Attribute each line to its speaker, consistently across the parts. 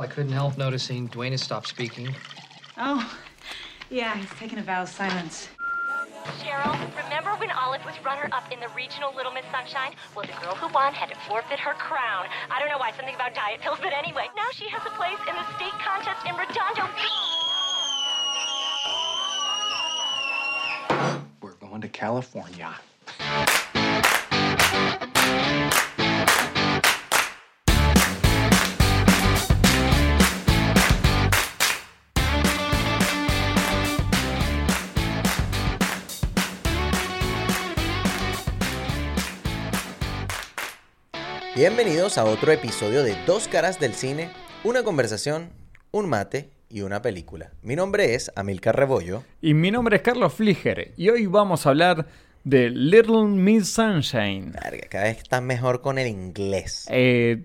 Speaker 1: I couldn't help noticing Dwayne has stopped speaking.
Speaker 2: Oh, yeah, he's taking a vow of silence.
Speaker 3: Cheryl, remember when Olive was runner-up in the regional Little Miss Sunshine? Well, the girl who won had to forfeit her crown. I don't know why, something about diet pills, but anyway, now she has a place in the state contest in Redondo Beach.
Speaker 4: We're going to California.
Speaker 5: Bienvenidos a otro episodio de Dos Caras del Cine, una conversación, un mate y una película. Mi nombre es Amilcar Rebollo.
Speaker 6: Y mi nombre es Carlos Fliger y hoy vamos a hablar de Little Miss Sunshine.
Speaker 5: Cada vez estás mejor con el inglés.
Speaker 6: Eh,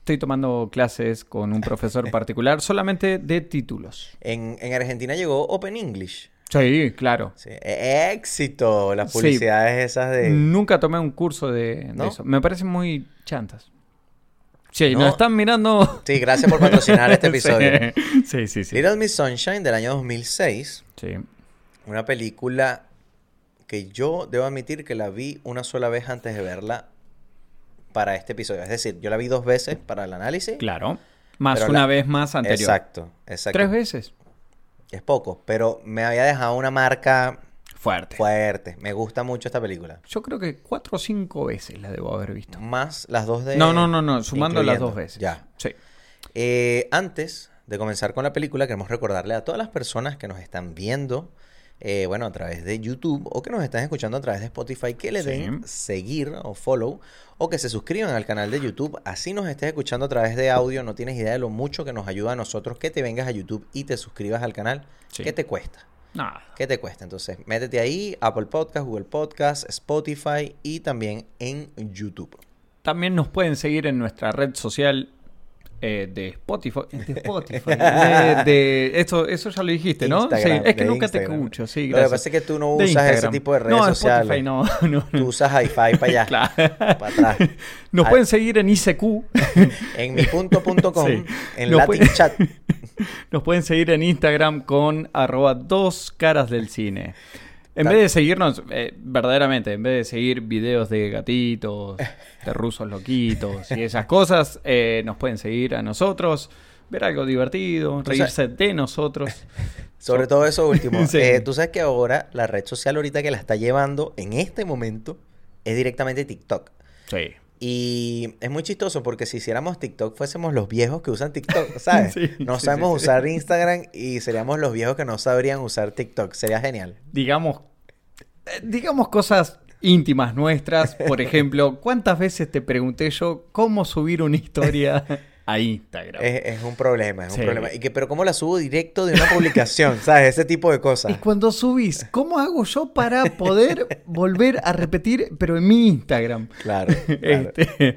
Speaker 6: estoy tomando clases con un profesor particular solamente de títulos.
Speaker 5: En, en Argentina llegó Open English.
Speaker 6: Sí, claro.
Speaker 5: Sí, e- éxito las
Speaker 6: Sí.
Speaker 5: publicidades esas de...
Speaker 6: Nunca tomé un curso de, de
Speaker 5: ¿No?
Speaker 6: eso. Me parecen muy chantas. Sí,
Speaker 5: No.
Speaker 6: nos están mirando.
Speaker 5: Sí, gracias por patrocinar este episodio.
Speaker 6: Sí, sí, sí.
Speaker 5: Little Miss Sunshine del año 2006,
Speaker 6: Sí.
Speaker 5: una película que yo debo admitir que la vi una sola vez antes de verla para este episodio. Es decir, yo la vi dos veces para el análisis.
Speaker 6: Claro. Más una
Speaker 5: la-
Speaker 6: vez más anterior.
Speaker 5: Exacto, exacto.
Speaker 6: Tres veces.
Speaker 5: Es poco, pero me había dejado una marca
Speaker 6: Fuerte.
Speaker 5: fuerte. Me gusta mucho esta película.
Speaker 6: Yo creo que cuatro o cinco veces la debo haber visto.
Speaker 5: Más las dos de...
Speaker 6: No, no, no, no. Sumando las dos veces.
Speaker 5: Ya.
Speaker 6: Sí.
Speaker 5: Eh, antes de comenzar con la película, queremos recordarle a todas las personas que nos están viendo, eh, bueno, a través de YouTube o que nos están escuchando a través de Spotify, que le den seguir o follow o que se suscriban al canal de YouTube. Así nos estés escuchando a través de audio. No tienes idea de lo mucho que nos ayuda a nosotros que te vengas a YouTube y te suscribas al canal.
Speaker 6: Sí.
Speaker 5: ¿Qué te cuesta?
Speaker 6: Nada.
Speaker 5: ¿Qué te cuesta? Entonces, métete ahí, Apple Podcast, Google Podcast, Spotify y también en YouTube.
Speaker 6: También nos pueden seguir en nuestra red social eh, de Spotify. De Spotify. de, de- esto, eso ya lo dijiste, ¿no?
Speaker 5: Instagram,
Speaker 6: sí, es que nunca te
Speaker 5: Instagram.
Speaker 6: escucho. Sí,
Speaker 5: Lo que
Speaker 6: gracias.
Speaker 5: pasa es que tú no usas ese tipo de redes
Speaker 6: no,
Speaker 5: sociales.
Speaker 6: Spotify no. no,
Speaker 5: Tú
Speaker 6: no.
Speaker 5: usas hi-fi para allá,
Speaker 6: Claro.
Speaker 5: para atrás.
Speaker 6: Nos
Speaker 5: Ah,
Speaker 6: pueden seguir en ICQ.
Speaker 5: En mi punto.com,
Speaker 6: Sí.
Speaker 5: en
Speaker 6: Nos
Speaker 5: Latin
Speaker 6: pueden-
Speaker 5: Chat.
Speaker 6: Nos pueden seguir en Instagram con arroba dos caras del cine. En vez de seguirnos, eh, verdaderamente, en vez de seguir videos de gatitos, de rusos loquitos y esas cosas, eh, nos pueden seguir a nosotros, ver algo divertido, reírse de nosotros.
Speaker 5: Sobre todo eso último.
Speaker 6: Sí.
Speaker 5: Eh, tú sabes que ahora la red social ahorita que la está llevando en este momento es directamente TikTok.
Speaker 6: Sí.
Speaker 5: Y es muy chistoso porque si hiciéramos TikTok fuésemos los viejos que usan TikTok, ¿sabes?
Speaker 6: Sí,
Speaker 5: no
Speaker 6: sí,
Speaker 5: sabemos
Speaker 6: sí,
Speaker 5: usar Instagram y seríamos los viejos que no sabrían usar TikTok. Sería genial.
Speaker 6: Digamos, eh, digamos cosas íntimas nuestras. Por ejemplo, ¿cuántas veces te pregunté yo cómo subir una historia a Instagram?
Speaker 5: Es, es un problema, es
Speaker 6: Sí.
Speaker 5: un problema. Y que, pero ¿cómo la subo directo de una publicación? ¿Sabes? Ese tipo de
Speaker 6: Y
Speaker 5: cosas.
Speaker 6: cuando subís, ¿cómo hago yo para poder volver a repetir, pero en mi Instagram?
Speaker 5: Claro. claro.
Speaker 6: Este,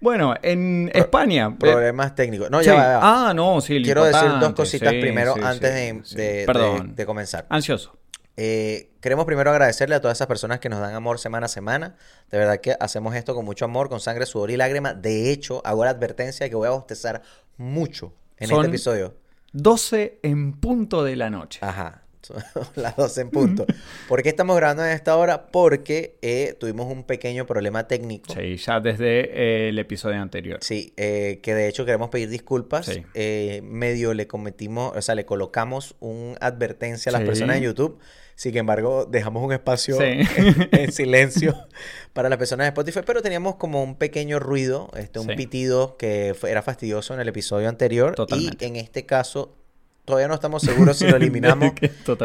Speaker 6: bueno, en España. eh,
Speaker 5: Problemas técnicos. No,
Speaker 6: sí.
Speaker 5: ya va, ya va.
Speaker 6: Ah, no, sí.
Speaker 5: Quiero decir dos cositas
Speaker 6: sí,
Speaker 5: primero
Speaker 6: sí,
Speaker 5: antes
Speaker 6: sí,
Speaker 5: de,
Speaker 6: sí.
Speaker 5: de-
Speaker 6: Perdón.
Speaker 5: de- de comenzar.
Speaker 6: Ansioso.
Speaker 5: Eh, queremos primero agradecerle a todas esas personas que nos dan amor semana a semana. De verdad que hacemos esto con mucho amor, con sangre, sudor y lágrima. De hecho, hago la advertencia de que voy a bostezar mucho en
Speaker 6: Son-
Speaker 5: este episodio.
Speaker 6: 12 en punto de la noche.
Speaker 5: Ajá. Son las 12 en punto. ¿Por qué estamos grabando en esta hora? Porque eh, tuvimos un pequeño problema técnico.
Speaker 6: Sí, ya desde eh, el episodio anterior.
Speaker 5: Sí, eh, que de hecho queremos pedir disculpas.
Speaker 6: Sí.
Speaker 5: Eh, medio le cometimos, o sea, le colocamos un advertencia a las
Speaker 6: Sí.
Speaker 5: personas en YouTube. Sin embargo, dejamos un espacio
Speaker 6: Sí.
Speaker 5: en, en silencio para las personas de Spotify, pero teníamos como un pequeño ruido, este, un
Speaker 6: Sí.
Speaker 5: pitido que fue- era fastidioso en el episodio anterior.
Speaker 6: Totalmente.
Speaker 5: Y en este caso, todavía no estamos seguros si lo eliminamos.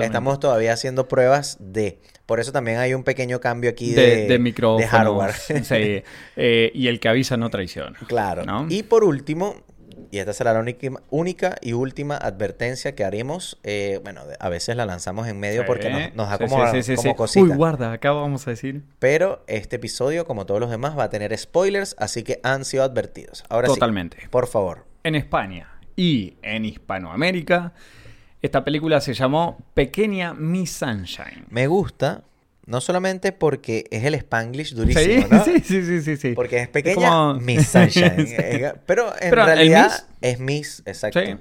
Speaker 5: Estamos todavía haciendo pruebas de. Por eso también hay un pequeño cambio aquí
Speaker 6: de,
Speaker 5: de,
Speaker 6: de
Speaker 5: hardware.
Speaker 6: Sí. Eh, y el que avisa no traiciona.
Speaker 5: Claro.
Speaker 6: ¿no?
Speaker 5: Y por último, y esta será la única, única y última advertencia que haremos, eh, bueno, a veces la lanzamos en medio porque nos, nos da
Speaker 6: Sí,
Speaker 5: como,
Speaker 6: sí,
Speaker 5: como cosita.
Speaker 6: Uy, guarda, acá vamos a decir.
Speaker 5: Pero este episodio, como todos los demás, va a tener spoilers, así que han sido advertidos. Ahora
Speaker 6: Totalmente.
Speaker 5: sí, por favor.
Speaker 6: En España y en Hispanoamérica, esta película se llamó Pequeña Miss Sunshine.
Speaker 5: Me gusta No solamente porque es el Spanglish
Speaker 6: Sí,
Speaker 5: durísimo, ¿no?
Speaker 6: sí, sí, sí, sí, sí.
Speaker 5: Porque es pequeña,
Speaker 6: como-
Speaker 5: Miss Sunshine.
Speaker 6: Sí.
Speaker 5: Eh, Pero en
Speaker 6: Pero el
Speaker 5: realidad
Speaker 6: Miss-
Speaker 5: es Miss, exacto.
Speaker 6: Sí.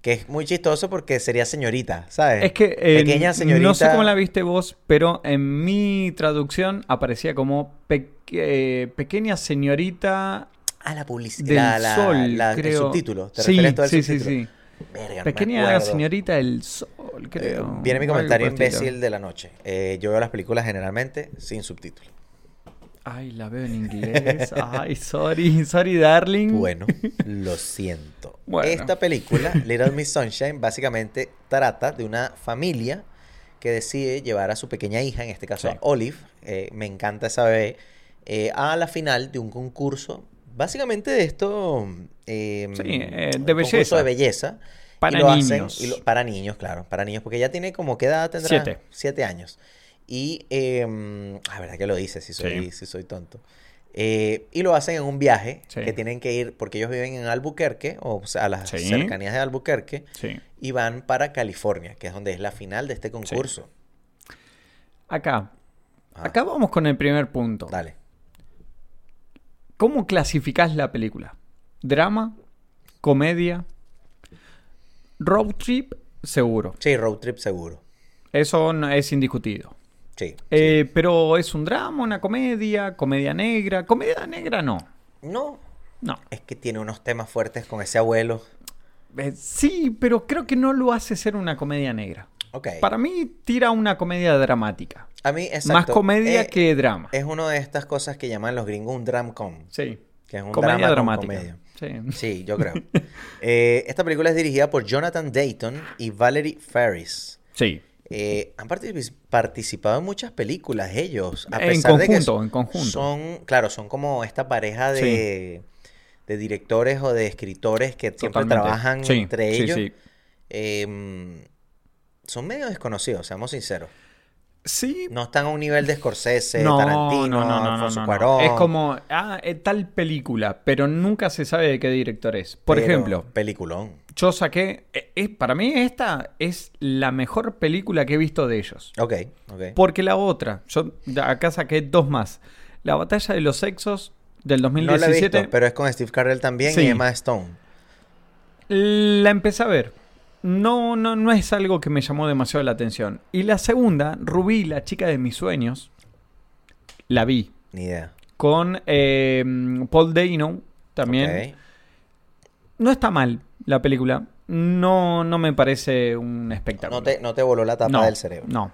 Speaker 5: Que es muy chistoso porque sería señorita, ¿sabes?
Speaker 6: Es que eh,
Speaker 5: pequeña señorita.
Speaker 6: no sé cómo la viste vos, pero en mi traducción aparecía como pe- eh, pequeña señorita
Speaker 5: Ah, la publicidad.
Speaker 6: del
Speaker 5: La,
Speaker 6: sol,
Speaker 5: la- el
Speaker 6: creo.
Speaker 5: subtítulo. ¿Te
Speaker 6: sí,
Speaker 5: refieres todo
Speaker 6: sí, sí, sí.
Speaker 5: Verga,
Speaker 6: Pequeña señorita del sol,
Speaker 5: Eh,
Speaker 6: creo.
Speaker 5: viene mi comentario imbécil de la noche. Eh, yo veo las películas generalmente sin subtítulos.
Speaker 6: Ay, la veo en inglés. Ay, sorry, sorry, darling.
Speaker 5: Bueno, lo siento.
Speaker 6: Bueno.
Speaker 5: Esta película, Little Miss Sunshine, básicamente trata de una familia que decide llevar a su pequeña hija, en este caso
Speaker 6: Sí.
Speaker 5: a Olive, eh, me encanta esa bebé, eh, a la final de un concurso, básicamente de esto... eh,
Speaker 6: Sí, eh, de
Speaker 5: un concurso
Speaker 6: belleza.
Speaker 5: de belleza.
Speaker 6: Para
Speaker 5: y lo
Speaker 6: niños.
Speaker 5: Hacen, y lo- para niños, claro, para niños, porque ya tiene como, ¿qué edad tendrá?
Speaker 6: Siete.
Speaker 5: Siete años. Y, eh, ah, verdad que lo dice, si soy,
Speaker 6: Sí.
Speaker 5: si soy tonto. Eh, y lo hacen en un viaje
Speaker 6: Sí.
Speaker 5: que tienen que ir, porque ellos viven en Albuquerque, o sea, a las
Speaker 6: Sí.
Speaker 5: cercanías de Albuquerque,
Speaker 6: Sí.
Speaker 5: y van para California, que es donde es la final de este concurso.
Speaker 6: Acá.
Speaker 5: Ah.
Speaker 6: Acá vamos con el primer punto.
Speaker 5: Dale.
Speaker 6: ¿Cómo clasificás la película? ¿Drama? ¿Comedia? ¿Road trip? Seguro.
Speaker 5: Sí, road trip seguro.
Speaker 6: Eso no es indiscutido.
Speaker 5: Sí.
Speaker 6: Eh, pero es un drama, una comedia, comedia negra. Comedia negra no.
Speaker 5: No,
Speaker 6: No.
Speaker 5: es que tiene unos temas fuertes con ese abuelo.
Speaker 6: Eh, sí, pero creo que no lo hace ser una comedia negra.
Speaker 5: Ok.
Speaker 6: Para mí tira una comedia dramática.
Speaker 5: A mí, exacto.
Speaker 6: Más comedia
Speaker 5: eh,
Speaker 6: que drama.
Speaker 5: Es una de estas cosas que llaman los gringos un dramcom.
Speaker 6: sí.
Speaker 5: Que es un
Speaker 6: comedia
Speaker 5: drama con
Speaker 6: dramática.
Speaker 5: comedia.
Speaker 6: Sí.
Speaker 5: Sí, yo creo. Eh, esta película es dirigida por Jonathan Dayton y Valerie Ferris.
Speaker 6: Sí.
Speaker 5: Eh, han partici- participado en muchas películas ellos. A
Speaker 6: En
Speaker 5: pesar de que
Speaker 6: conjunto,
Speaker 5: son-
Speaker 6: en conjunto.
Speaker 5: Son, claro, son como esta pareja de, de directores o de escritores que siempre
Speaker 6: Totalmente.
Speaker 5: trabajan
Speaker 6: Sí,
Speaker 5: entre ellos.
Speaker 6: sí.
Speaker 5: Eh, son medio desconocidos, seamos sinceros.
Speaker 6: Sí,
Speaker 5: No están a un nivel de Scorsese,
Speaker 6: no,
Speaker 5: Tarantino,
Speaker 6: no, no, no.
Speaker 5: Cuarón.
Speaker 6: Es como, ah, eh, tal película, pero nunca se sabe de qué director es. Por
Speaker 5: pero
Speaker 6: ejemplo,
Speaker 5: Peliculón.
Speaker 6: yo saqué, eh, eh, para mí esta es la mejor película que he visto de ellos.
Speaker 5: Ok, ok.
Speaker 6: Porque la otra, yo acá saqué dos más. La batalla de los sexos del
Speaker 5: No la he
Speaker 6: 2017.
Speaker 5: visto, pero es con Steve Carell también
Speaker 6: Sí.
Speaker 5: y Emma Stone.
Speaker 6: La empecé a ver. No, no, no es algo que me llamó demasiado la atención. Y la segunda, Rubí, la chica de mis sueños, la vi.
Speaker 5: Ni idea.
Speaker 6: Con eh, Paul Dano también.
Speaker 5: Ok.
Speaker 6: No está mal la película. No, no me parece un espectáculo.
Speaker 5: No te, no te voló la tapa
Speaker 6: no,
Speaker 5: del cerebro.
Speaker 6: No,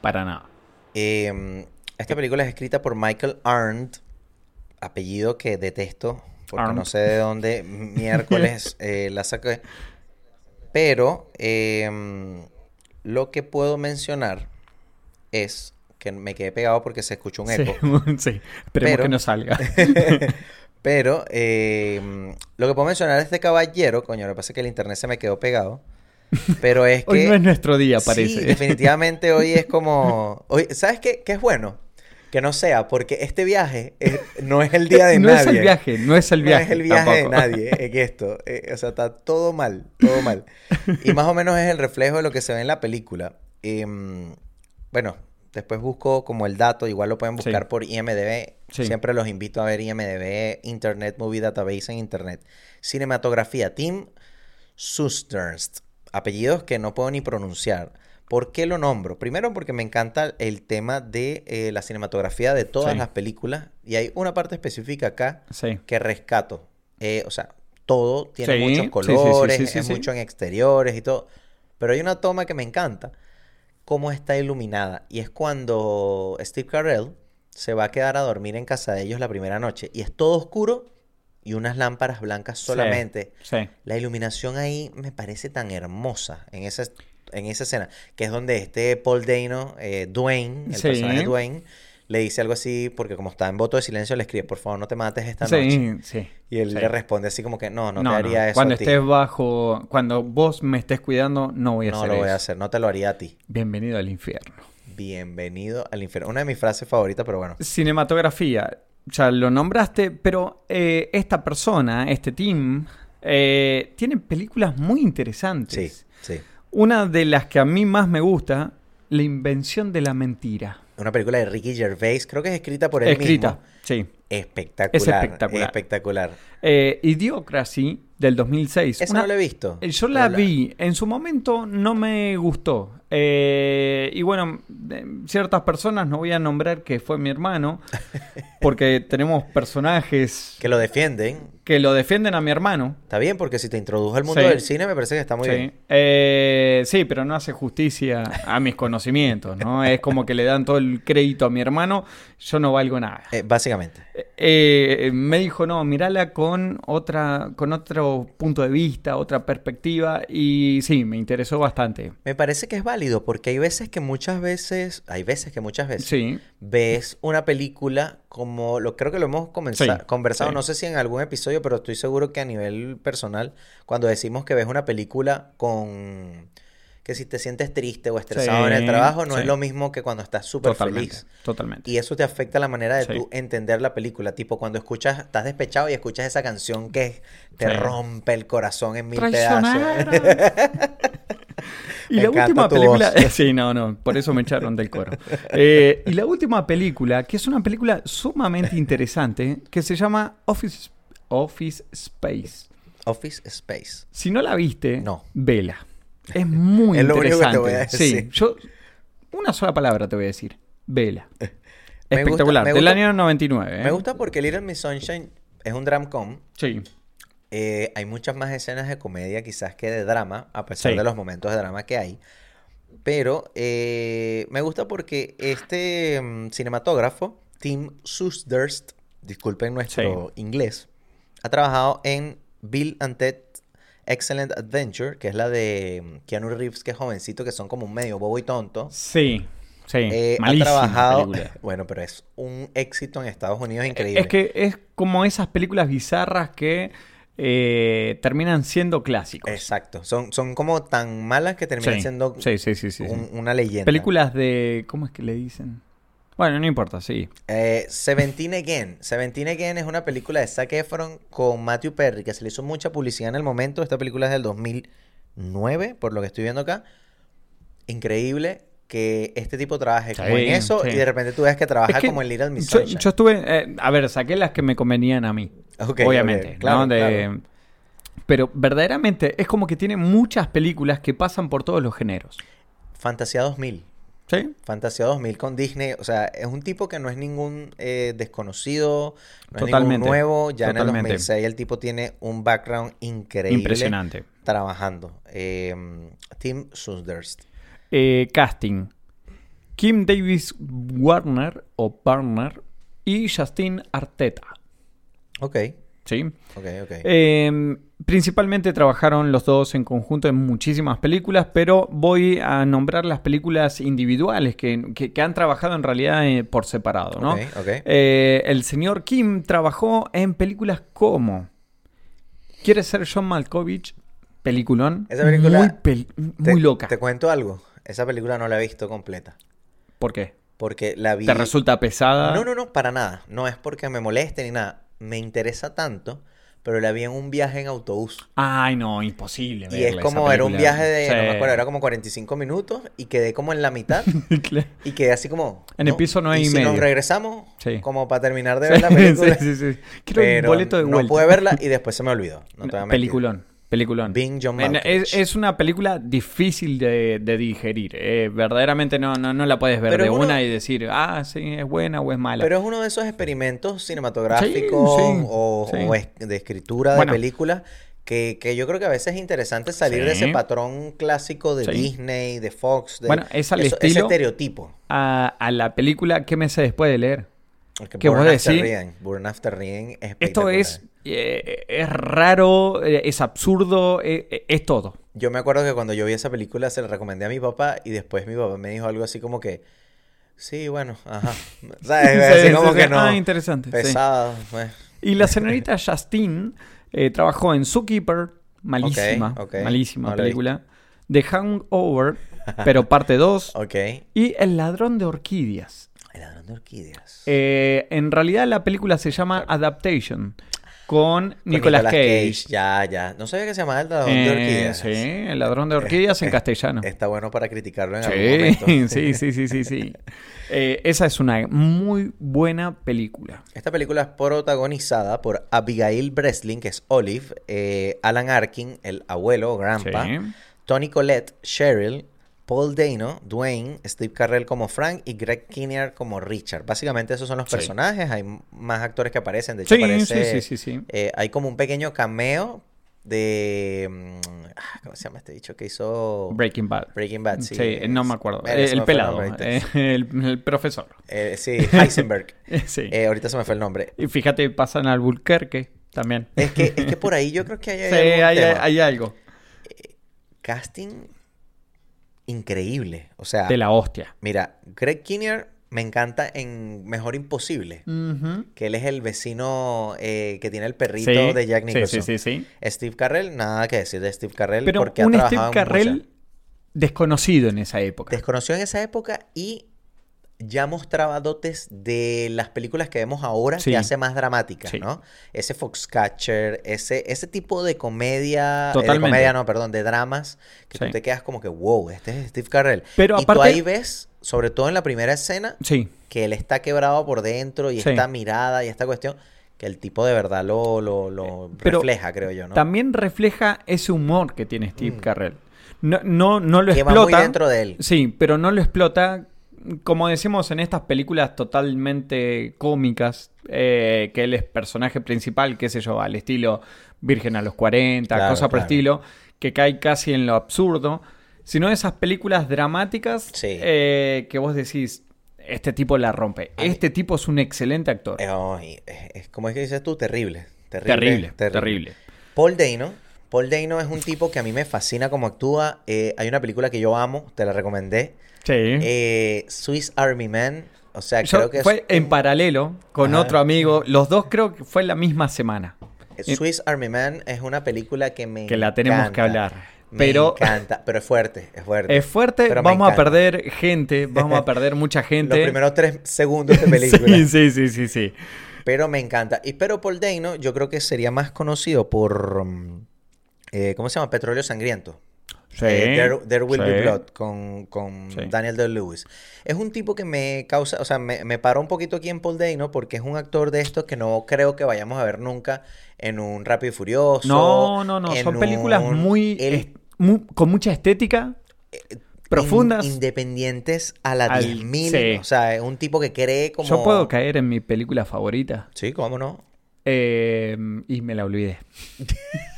Speaker 6: para nada.
Speaker 5: Eh, esta película es escrita por Michael Arndt, apellido que detesto, porque no sé de dónde miércoles eh, la saqué. Pero eh, lo que puedo mencionar es que me quedé pegado porque se escuchó un eco.
Speaker 6: sí. Esperemos
Speaker 5: Pero-
Speaker 6: que no salga.
Speaker 5: Pero eh, lo que puedo mencionar de este caballero, coño, lo que pasa es que el internet se me quedó pegado. Pero es que.
Speaker 6: Hoy no es nuestro día,
Speaker 5: Sí,
Speaker 6: parece.
Speaker 5: definitivamente hoy es como. Hoy, ¿Sabes qué? ¿Qué es bueno? Que no sea, porque este viaje es- no es el día de
Speaker 6: no
Speaker 5: nadie.
Speaker 6: es el viaje, no es el
Speaker 5: No
Speaker 6: viaje.
Speaker 5: es el viaje
Speaker 6: tampoco.
Speaker 5: de nadie en esto. Eh, o sea, está todo mal, todo mal. Y más o menos es el reflejo de lo que se ve en la película. Em, bueno, después busco como el dato, igual lo pueden buscar
Speaker 6: Sí.
Speaker 5: por IMDB.
Speaker 6: Sí.
Speaker 5: Siempre los invito a ver IMDB, Internet Movie Database en Internet. Cinematografía, Tim Susterst. Apellidos que no puedo ni pronunciar. ¿Por qué lo nombro? Primero porque me encanta el tema de eh, la cinematografía de todas
Speaker 6: Sí.
Speaker 5: las películas. Y hay una parte específica acá
Speaker 6: Sí.
Speaker 5: que rescato. Eh, o sea, todo tiene
Speaker 6: Sí,
Speaker 5: muchos colores, es mucho en exteriores y todo. Pero hay una toma que me encanta, cómo está iluminada. Y es cuando Steve Carell se va a quedar a dormir en casa de ellos la primera noche. Y es todo oscuro y unas lámparas blancas solamente.
Speaker 6: Sí.
Speaker 5: La iluminación ahí me parece tan hermosa en esa, en esa escena, que es donde este Paul Dano, eh, Dwayne, el
Speaker 6: Sí.
Speaker 5: personaje de Dwayne, le dice algo así, porque como está en voto de silencio, le escribe, por favor, no te mates esta noche.
Speaker 6: Sí, sí.
Speaker 5: Y él
Speaker 6: sí.
Speaker 5: le responde así como que, no, no,
Speaker 6: No,
Speaker 5: te
Speaker 6: no.
Speaker 5: haría eso
Speaker 6: Cuando
Speaker 5: a ti.
Speaker 6: estés bajo, cuando vos me estés cuidando, no voy a
Speaker 5: no
Speaker 6: hacer
Speaker 5: lo voy a
Speaker 6: eso.
Speaker 5: hacer, no te lo haría a ti.
Speaker 6: Bienvenido al infierno.
Speaker 5: Bienvenido al infierno. Una de mis frases favoritas, pero bueno.
Speaker 6: Cinematografía, ya lo nombraste, pero eh, esta persona, este team, eh, tiene películas muy
Speaker 5: Sí,
Speaker 6: interesantes.
Speaker 5: sí.
Speaker 6: Una de las que a mí más me gusta, La invención de la mentira.
Speaker 5: una película de Ricky Gervais, creo que es escrita por él
Speaker 6: Escrita,
Speaker 5: mismo.
Speaker 6: sí.
Speaker 5: Espectacular.
Speaker 6: Es espectacular.
Speaker 5: espectacular.
Speaker 6: Eh, Idiocracy del 2006.
Speaker 5: Esa
Speaker 6: Una-
Speaker 5: no la he visto.
Speaker 6: Eh, Yo la vi, en su momento no me gustó. Eh, y bueno, ciertas personas, no voy a nombrar que fue mi hermano, porque tenemos personajes
Speaker 5: Que lo defienden.
Speaker 6: que lo defienden a mi hermano.
Speaker 5: Está bien, porque si te introdujo al mundo
Speaker 6: Sí.
Speaker 5: del cine, me parece que está muy
Speaker 6: sí.
Speaker 5: bien.
Speaker 6: Eh, sí, pero no hace justicia a mis conocimientos, ¿no? Es como que le dan todo el crédito a mi hermano, yo no valgo nada.
Speaker 5: Eh, básicamente.
Speaker 6: Me dijo, no, mirala con otra, con otro punto de vista, otra perspectiva, y sí, me interesó bastante.
Speaker 5: Me parece que es válido, porque hay veces que muchas veces, hay veces que muchas veces
Speaker 6: Sí.
Speaker 5: ves una película como lo creo que lo hemos
Speaker 6: Sí,
Speaker 5: conversado,
Speaker 6: sí.
Speaker 5: no sé si en algún episodio, pero estoy seguro que a nivel personal, cuando decimos que ves una película con que si te sientes triste o estresado en el trabajo, no es lo mismo que cuando estás súper feliz.
Speaker 6: Totalmente.
Speaker 5: Y eso te afecta la manera de
Speaker 6: Sí.
Speaker 5: tú entender la película. Tipo, cuando escuchas, estás despechado y escuchas esa canción que te
Speaker 6: Sí.
Speaker 5: rompe el corazón en mil pedazos.
Speaker 6: Y
Speaker 5: Me
Speaker 6: la última película.
Speaker 5: voz.
Speaker 6: Sí, no, no, por eso me echaron del coro. Eh, y la última película, que es una película sumamente interesante, que se llama Office, Office Space.
Speaker 5: Office Space.
Speaker 6: Si no la viste,
Speaker 5: No.
Speaker 6: vela. Es muy
Speaker 5: Es lo único que te
Speaker 6: interesante.
Speaker 5: voy a
Speaker 6: Sí,
Speaker 5: decir.
Speaker 6: yo. Una sola palabra te voy a decir. Vela.
Speaker 5: Me gusta-
Speaker 6: Espectacular.
Speaker 5: me
Speaker 6: Del
Speaker 5: gusta-
Speaker 6: año 99. ¿eh?
Speaker 5: Me gusta porque Little Miss Sunshine es un dramcom.
Speaker 6: Sí.
Speaker 5: Eh, hay muchas más escenas de comedia quizás que de drama, a pesar
Speaker 6: Sí.
Speaker 5: de los momentos de drama que hay. Pero eh, me gusta porque este mm, cinematógrafo, Tim Susdurst, disculpen nuestro inglés, ha trabajado en Bill and Ted Excellent Adventure, que es la de mm, Keanu Reeves, que es jovencito, que son como un medio bobo y tonto.
Speaker 6: Sí. Sí.
Speaker 5: Eh, ha trabajado,
Speaker 6: película.
Speaker 5: bueno, pero es un éxito en Estados Unidos increíble.
Speaker 6: Es que es como esas películas bizarras que eh, terminan siendo clásicos.
Speaker 5: Exacto, son, son como tan malas que terminan
Speaker 6: Sí.
Speaker 5: siendo
Speaker 6: sí, sí.
Speaker 5: un- una leyenda.
Speaker 6: Películas de. ¿Cómo es que le dicen? Bueno, no importa, sí.
Speaker 5: Eh, Seventeen Again. Seventeen Again es una película de Zac Efron con Matthew Perry, que se le hizo mucha publicidad en el momento. Esta película es del 2009, por lo que estoy viendo acá. Increíble que este tipo trabaje como en
Speaker 6: Sí,
Speaker 5: eso
Speaker 6: sí.
Speaker 5: y de repente tú ves que trabaja
Speaker 6: Es que
Speaker 5: como en Little Miss
Speaker 6: yo,
Speaker 5: Sunshine.
Speaker 6: yo estuve. eh, a ver, saqué las que me convenían a mí. Obviamente.
Speaker 5: ok, claro,
Speaker 6: ¿no? De-
Speaker 5: claro.
Speaker 6: Pero verdaderamente es como que tiene muchas películas que pasan por todos los géneros.
Speaker 5: Fantasía 2000.
Speaker 6: ¿Sí?
Speaker 5: Fantasía 2000 con Disney, o sea, es un tipo que no es ningún eh, desconocido, no es ningún nuevo, ya en el 2006 el tipo tiene un background increíble
Speaker 6: Impresionante.
Speaker 5: trabajando. Eh, Tim Sundurst.
Speaker 6: Eh, casting: Kim Davis Warner o Barner y Justin Arteta.
Speaker 5: Ok,
Speaker 6: ¿Sí?
Speaker 5: ok, ok.
Speaker 6: Principalmente trabajaron los dos en conjunto en muchísimas películas, pero voy a nombrar las películas individuales que, que- que han trabajado en realidad eh, por separado, ¿no?
Speaker 5: Ok, ok.
Speaker 6: Eh, el señor Kim trabajó en películas como ¿Quiere ser John Malkovich? Peliculón.
Speaker 5: Esa película
Speaker 6: muy, pel-
Speaker 5: Te-
Speaker 6: muy loca.
Speaker 5: Te cuento algo, esa película no la he visto completa,
Speaker 6: ¿Por qué?
Speaker 5: porque la vi...
Speaker 6: ¿Te resulta pesada?
Speaker 5: No, no, no, para nada. No es porque me moleste ni nada. Me interesa tanto, pero la vi en un viaje en autobús.
Speaker 6: Ay, no, imposible.
Speaker 5: Y es como, era un viaje de, no me
Speaker 6: Sí.
Speaker 5: acuerdo, era como 45 minutos y quedé como en la mitad y quedé así como...
Speaker 6: En el piso nueve
Speaker 5: y
Speaker 6: y
Speaker 5: si nos regresamos,
Speaker 6: Sí.
Speaker 5: como para terminar de
Speaker 6: Sí,
Speaker 5: ver la película.
Speaker 6: sí, sí, sí. Quiero
Speaker 5: pero
Speaker 6: boleto de
Speaker 5: no
Speaker 6: vuelta.
Speaker 5: pude verla y después se me olvidó. No te voy a.
Speaker 6: Peliculón. Peliculón.
Speaker 5: Being John
Speaker 6: es, es una película difícil de, de digerir. eh, verdaderamente no, no, no la puedes ver
Speaker 5: Pero
Speaker 6: de
Speaker 5: uno-
Speaker 6: una y decir, ah, sí, es buena o es mala.
Speaker 5: Pero es uno de esos experimentos cinematográficos
Speaker 6: Sí, sí,
Speaker 5: o,
Speaker 6: sí.
Speaker 5: o es- de escritura
Speaker 6: Bueno.
Speaker 5: de películas que, que yo creo que a veces es interesante salir de ese patrón clásico de
Speaker 6: Sí.
Speaker 5: Disney, de Fox, de
Speaker 6: Bueno, es al
Speaker 5: eso- ese
Speaker 6: estilo-
Speaker 5: estereotipo.
Speaker 6: a, a la película, ¿qué meses después de leer?
Speaker 5: Que
Speaker 6: ¿Qué
Speaker 5: Burn
Speaker 6: vos
Speaker 5: After
Speaker 6: decís?
Speaker 5: Burn After es
Speaker 6: Esto es, eh, es raro, eh, es absurdo, eh, es todo.
Speaker 5: Yo me acuerdo que cuando yo vi esa película se la recomendé a mi papá y después mi papá me dijo algo así como que, sí, bueno, ajá. ¿Sabes?
Speaker 6: Sí,
Speaker 5: así como
Speaker 6: sí,
Speaker 5: que no.
Speaker 6: Ah, interesante, sí.
Speaker 5: Pesado. pues.
Speaker 6: Y la señorita Justine eh, trabajó en Zookeeper, malísima, malísima
Speaker 5: no
Speaker 6: película. The Hangover, pero parte 2.
Speaker 5: Ok.
Speaker 6: Y El ladrón de orquídeas.
Speaker 5: El ladrón de orquídeas.
Speaker 6: Eh, en realidad la película se llama Adaptation. con
Speaker 5: Con
Speaker 6: Nicolas, Cage.
Speaker 5: Ya, ya. No sabía que se llamaba el ladrón
Speaker 6: Eh,
Speaker 5: de orquídeas.
Speaker 6: sí, el ladrón de orquídeas en castellano.
Speaker 5: Está bueno para criticarlo en algún
Speaker 6: Sí,
Speaker 5: momento.
Speaker 6: sí, sí, sí, sí, sí. Eh, esa es una muy buena película.
Speaker 5: Esta película es protagonizada por Abigail Breslin, que es Olive, eh, Alan Arkin, el abuelo, Grandpa,
Speaker 6: Sí.
Speaker 5: Tony Collette, Cheryl, Paul Dano, Dwayne, Steve Carrell como Frank y Greg Kinnear como Richard. Básicamente esos son los
Speaker 6: Sí.
Speaker 5: personajes. Hay más actores que aparecen. De hecho,
Speaker 6: Sí,
Speaker 5: aparece,
Speaker 6: sí, sí, sí, sí.
Speaker 5: eh, hay como un pequeño cameo de... mm, ah, ¿Cómo se llama este dicho que hizo
Speaker 6: Breaking Bad.
Speaker 5: Breaking Bad? Sí,
Speaker 6: Sí, no me acuerdo. El pelado, eh, el, el profesor.
Speaker 5: Eh, sí, Heisenberg.
Speaker 6: Sí.
Speaker 5: Eh, ahorita se me fue el nombre.
Speaker 6: Y fíjate, pasan al Albuquerque también.
Speaker 5: Es que, es que por ahí yo creo que hay,
Speaker 6: Sí, hay algo.
Speaker 5: casting increíble. O sea,
Speaker 6: De la hostia.
Speaker 5: mira, Greg Kinnear me encanta en Mejor Imposible. Que él es el vecino eh, que tiene el perrito
Speaker 6: Sí,
Speaker 5: de Jack Nicholson.
Speaker 6: sí, sí, sí.
Speaker 5: Steve Carrell, nada que decir de Steve Carrell
Speaker 6: Pero
Speaker 5: porque ha
Speaker 6: un
Speaker 5: trabajado
Speaker 6: Steve
Speaker 5: en.
Speaker 6: Carrell desconocido en esa época.
Speaker 5: Desconoció en esa época y ya mostraba dotes de las películas que vemos ahora
Speaker 6: Sí.
Speaker 5: que hace más dramáticas,
Speaker 6: Sí.
Speaker 5: ¿no? Ese Foxcatcher, ese, ese tipo de comedia, eh, de
Speaker 6: Totalmente.
Speaker 5: comedia no, perdón, de dramas, que
Speaker 6: Sí.
Speaker 5: tú te quedas como que, wow, este es Steve Carrell.
Speaker 6: Pero
Speaker 5: y tú
Speaker 6: aparte-
Speaker 5: ahí ves, sobre todo en la primera escena, que él está quebrado por dentro y esta mirada y esta cuestión, que el tipo de verdad lo, lo, lo
Speaker 6: Pero
Speaker 5: refleja, creo yo, ¿no?
Speaker 6: También refleja ese humor que tiene Steve Carrell. No, no, no lo
Speaker 5: Mm. Que va muy dentro de él.
Speaker 6: Sí, pero no lo explota. Como decimos en estas películas totalmente cómicas, eh, que él es personaje principal, qué sé yo, al estilo Virgen a los 40,
Speaker 5: Claro,
Speaker 6: cosas por
Speaker 5: claro.
Speaker 6: estilo, que cae casi en lo absurdo, sino esas películas dramáticas
Speaker 5: Sí.
Speaker 6: eh, que vos decís, este tipo la rompe, este tipo es un excelente actor.
Speaker 5: Eh, oh, es, es- como es que dices tú, terrible. Terrible.
Speaker 6: terrible, terrible.
Speaker 5: Paul Dano. Paul Dano es un tipo que a mí me fascina cómo actúa. Eh, hay una película que yo amo, te la recomendé.
Speaker 6: Sí.
Speaker 5: Eh, Swiss Army Man. O sea,
Speaker 6: Yo-
Speaker 5: creo que
Speaker 6: fue
Speaker 5: es
Speaker 6: en paralelo con
Speaker 5: Ajá.
Speaker 6: otro amigo. Los dos creo que fue la misma semana.
Speaker 5: Swiss Army Man es una película que me
Speaker 6: Que la tenemos que
Speaker 5: encanta.
Speaker 6: hablar.
Speaker 5: Me
Speaker 6: Pero
Speaker 5: encanta, pero es fuerte, es fuerte.
Speaker 6: es fuerte,
Speaker 5: Pero me
Speaker 6: vamos a perder gente, vamos a perder mucha gente.
Speaker 5: Los primeros tres segundos de película.
Speaker 6: Sí, sí, sí, sí, sí.
Speaker 5: Pero me encanta. Y pero Paul Dano, yo creo que sería más conocido por. mm, eh, ¿Cómo se llama? Petróleo Sangriento.
Speaker 6: Sí,
Speaker 5: Eh, There, There Will Be. Blood con, con
Speaker 6: Sí.
Speaker 5: Daniel Day-Lewis. Es un tipo que me causa, o sea, me, me paró un poquito aquí en Paul Dano porque es un actor de estos que no creo que vayamos a ver nunca en un Rápido y Furioso.
Speaker 6: No, no, no, son películas muy, con mucha estética, profundas.
Speaker 5: in- independientes a la
Speaker 6: Al-
Speaker 5: 10.000.
Speaker 6: sí.
Speaker 5: O sea, es un tipo que cree como...
Speaker 6: Yo puedo caer en mi película favorita
Speaker 5: Sí, cómo no.
Speaker 6: eh, y me la olvidé.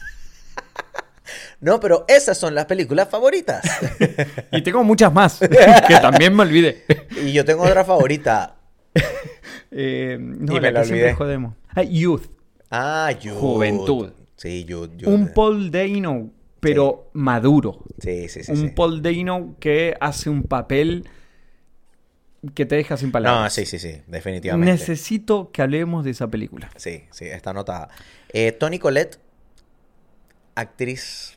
Speaker 5: No, pero esas son las películas favoritas.
Speaker 6: Y tengo muchas más que también me olvidé.
Speaker 5: y yo tengo otra favorita.
Speaker 6: Eh, no,
Speaker 5: Y me
Speaker 6: la
Speaker 5: la
Speaker 6: que siempre jodemos. Ah, Youth.
Speaker 5: Ah, Jude.
Speaker 6: Juventud.
Speaker 5: Sí. Jude.
Speaker 6: Un Paul Dano, pero maduro.
Speaker 5: Sí, sí, sí.
Speaker 6: un
Speaker 5: sí.
Speaker 6: Paul Dano que hace un papel que te deja sin
Speaker 5: No,
Speaker 6: palabras.
Speaker 5: sí, sí, sí, definitivamente.
Speaker 6: Necesito que hablemos de esa película.
Speaker 5: Sí, sí, está anotada. Eh, Tony Collette, actriz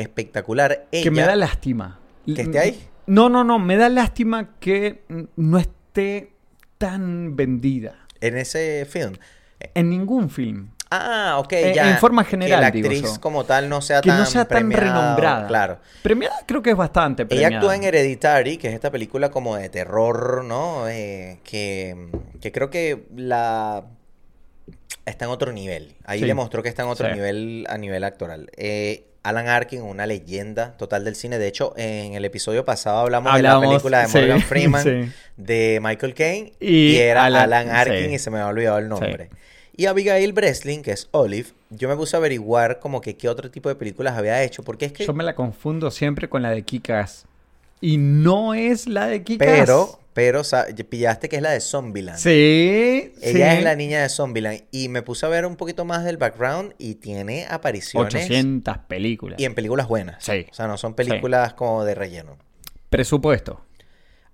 Speaker 5: espectacular. Ella,
Speaker 6: Que me da lástima.
Speaker 5: ¿Que esté ahí?
Speaker 6: No, no, no. Me da lástima que no esté tan vendida.
Speaker 5: en ese film.
Speaker 6: En ningún film.
Speaker 5: Ah, ok,
Speaker 6: En-
Speaker 5: ya.
Speaker 6: en forma general,
Speaker 5: Que la actriz como tal no sea
Speaker 6: Que
Speaker 5: tan
Speaker 6: no sea tan
Speaker 5: premiada,
Speaker 6: renombrada.
Speaker 5: Claro.
Speaker 6: Premiada creo que es bastante
Speaker 5: Ella actúa en Hereditary, que es esta película como de terror, ¿no? Eh, que, que creo que la está en otro nivel. Ahí
Speaker 6: Sí.
Speaker 5: demostró que está en otro
Speaker 6: Sí.
Speaker 5: nivel a nivel actoral. Eh, Alan Arkin, una leyenda total del cine. De hecho, en el episodio pasado hablamos de la película de
Speaker 6: sí,
Speaker 5: Morgan Freeman,
Speaker 6: sí.
Speaker 5: de Michael Caine,
Speaker 6: Y
Speaker 5: y, era
Speaker 6: Alan-
Speaker 5: Alan, Arkin
Speaker 6: sí.
Speaker 5: y se me había olvidado el nombre. Y Abigail Breslin, que es Olive, yo me puse a averiguar como que qué otro tipo de películas había hecho, porque es que...
Speaker 6: Yo me la confundo siempre con la de Kikas. Y no es la de Kikas.
Speaker 5: Pero, pero, pillaste que es la de Zombieland.
Speaker 6: Sí,
Speaker 5: Ella
Speaker 6: sí.
Speaker 5: es la niña de Zombieland. Y me puse a ver un poquito más del background y tiene apariciones.
Speaker 6: 800 películas.
Speaker 5: Y en películas buenas.
Speaker 6: Sí.
Speaker 5: O sea, no son películas como de relleno.
Speaker 6: Presupuesto.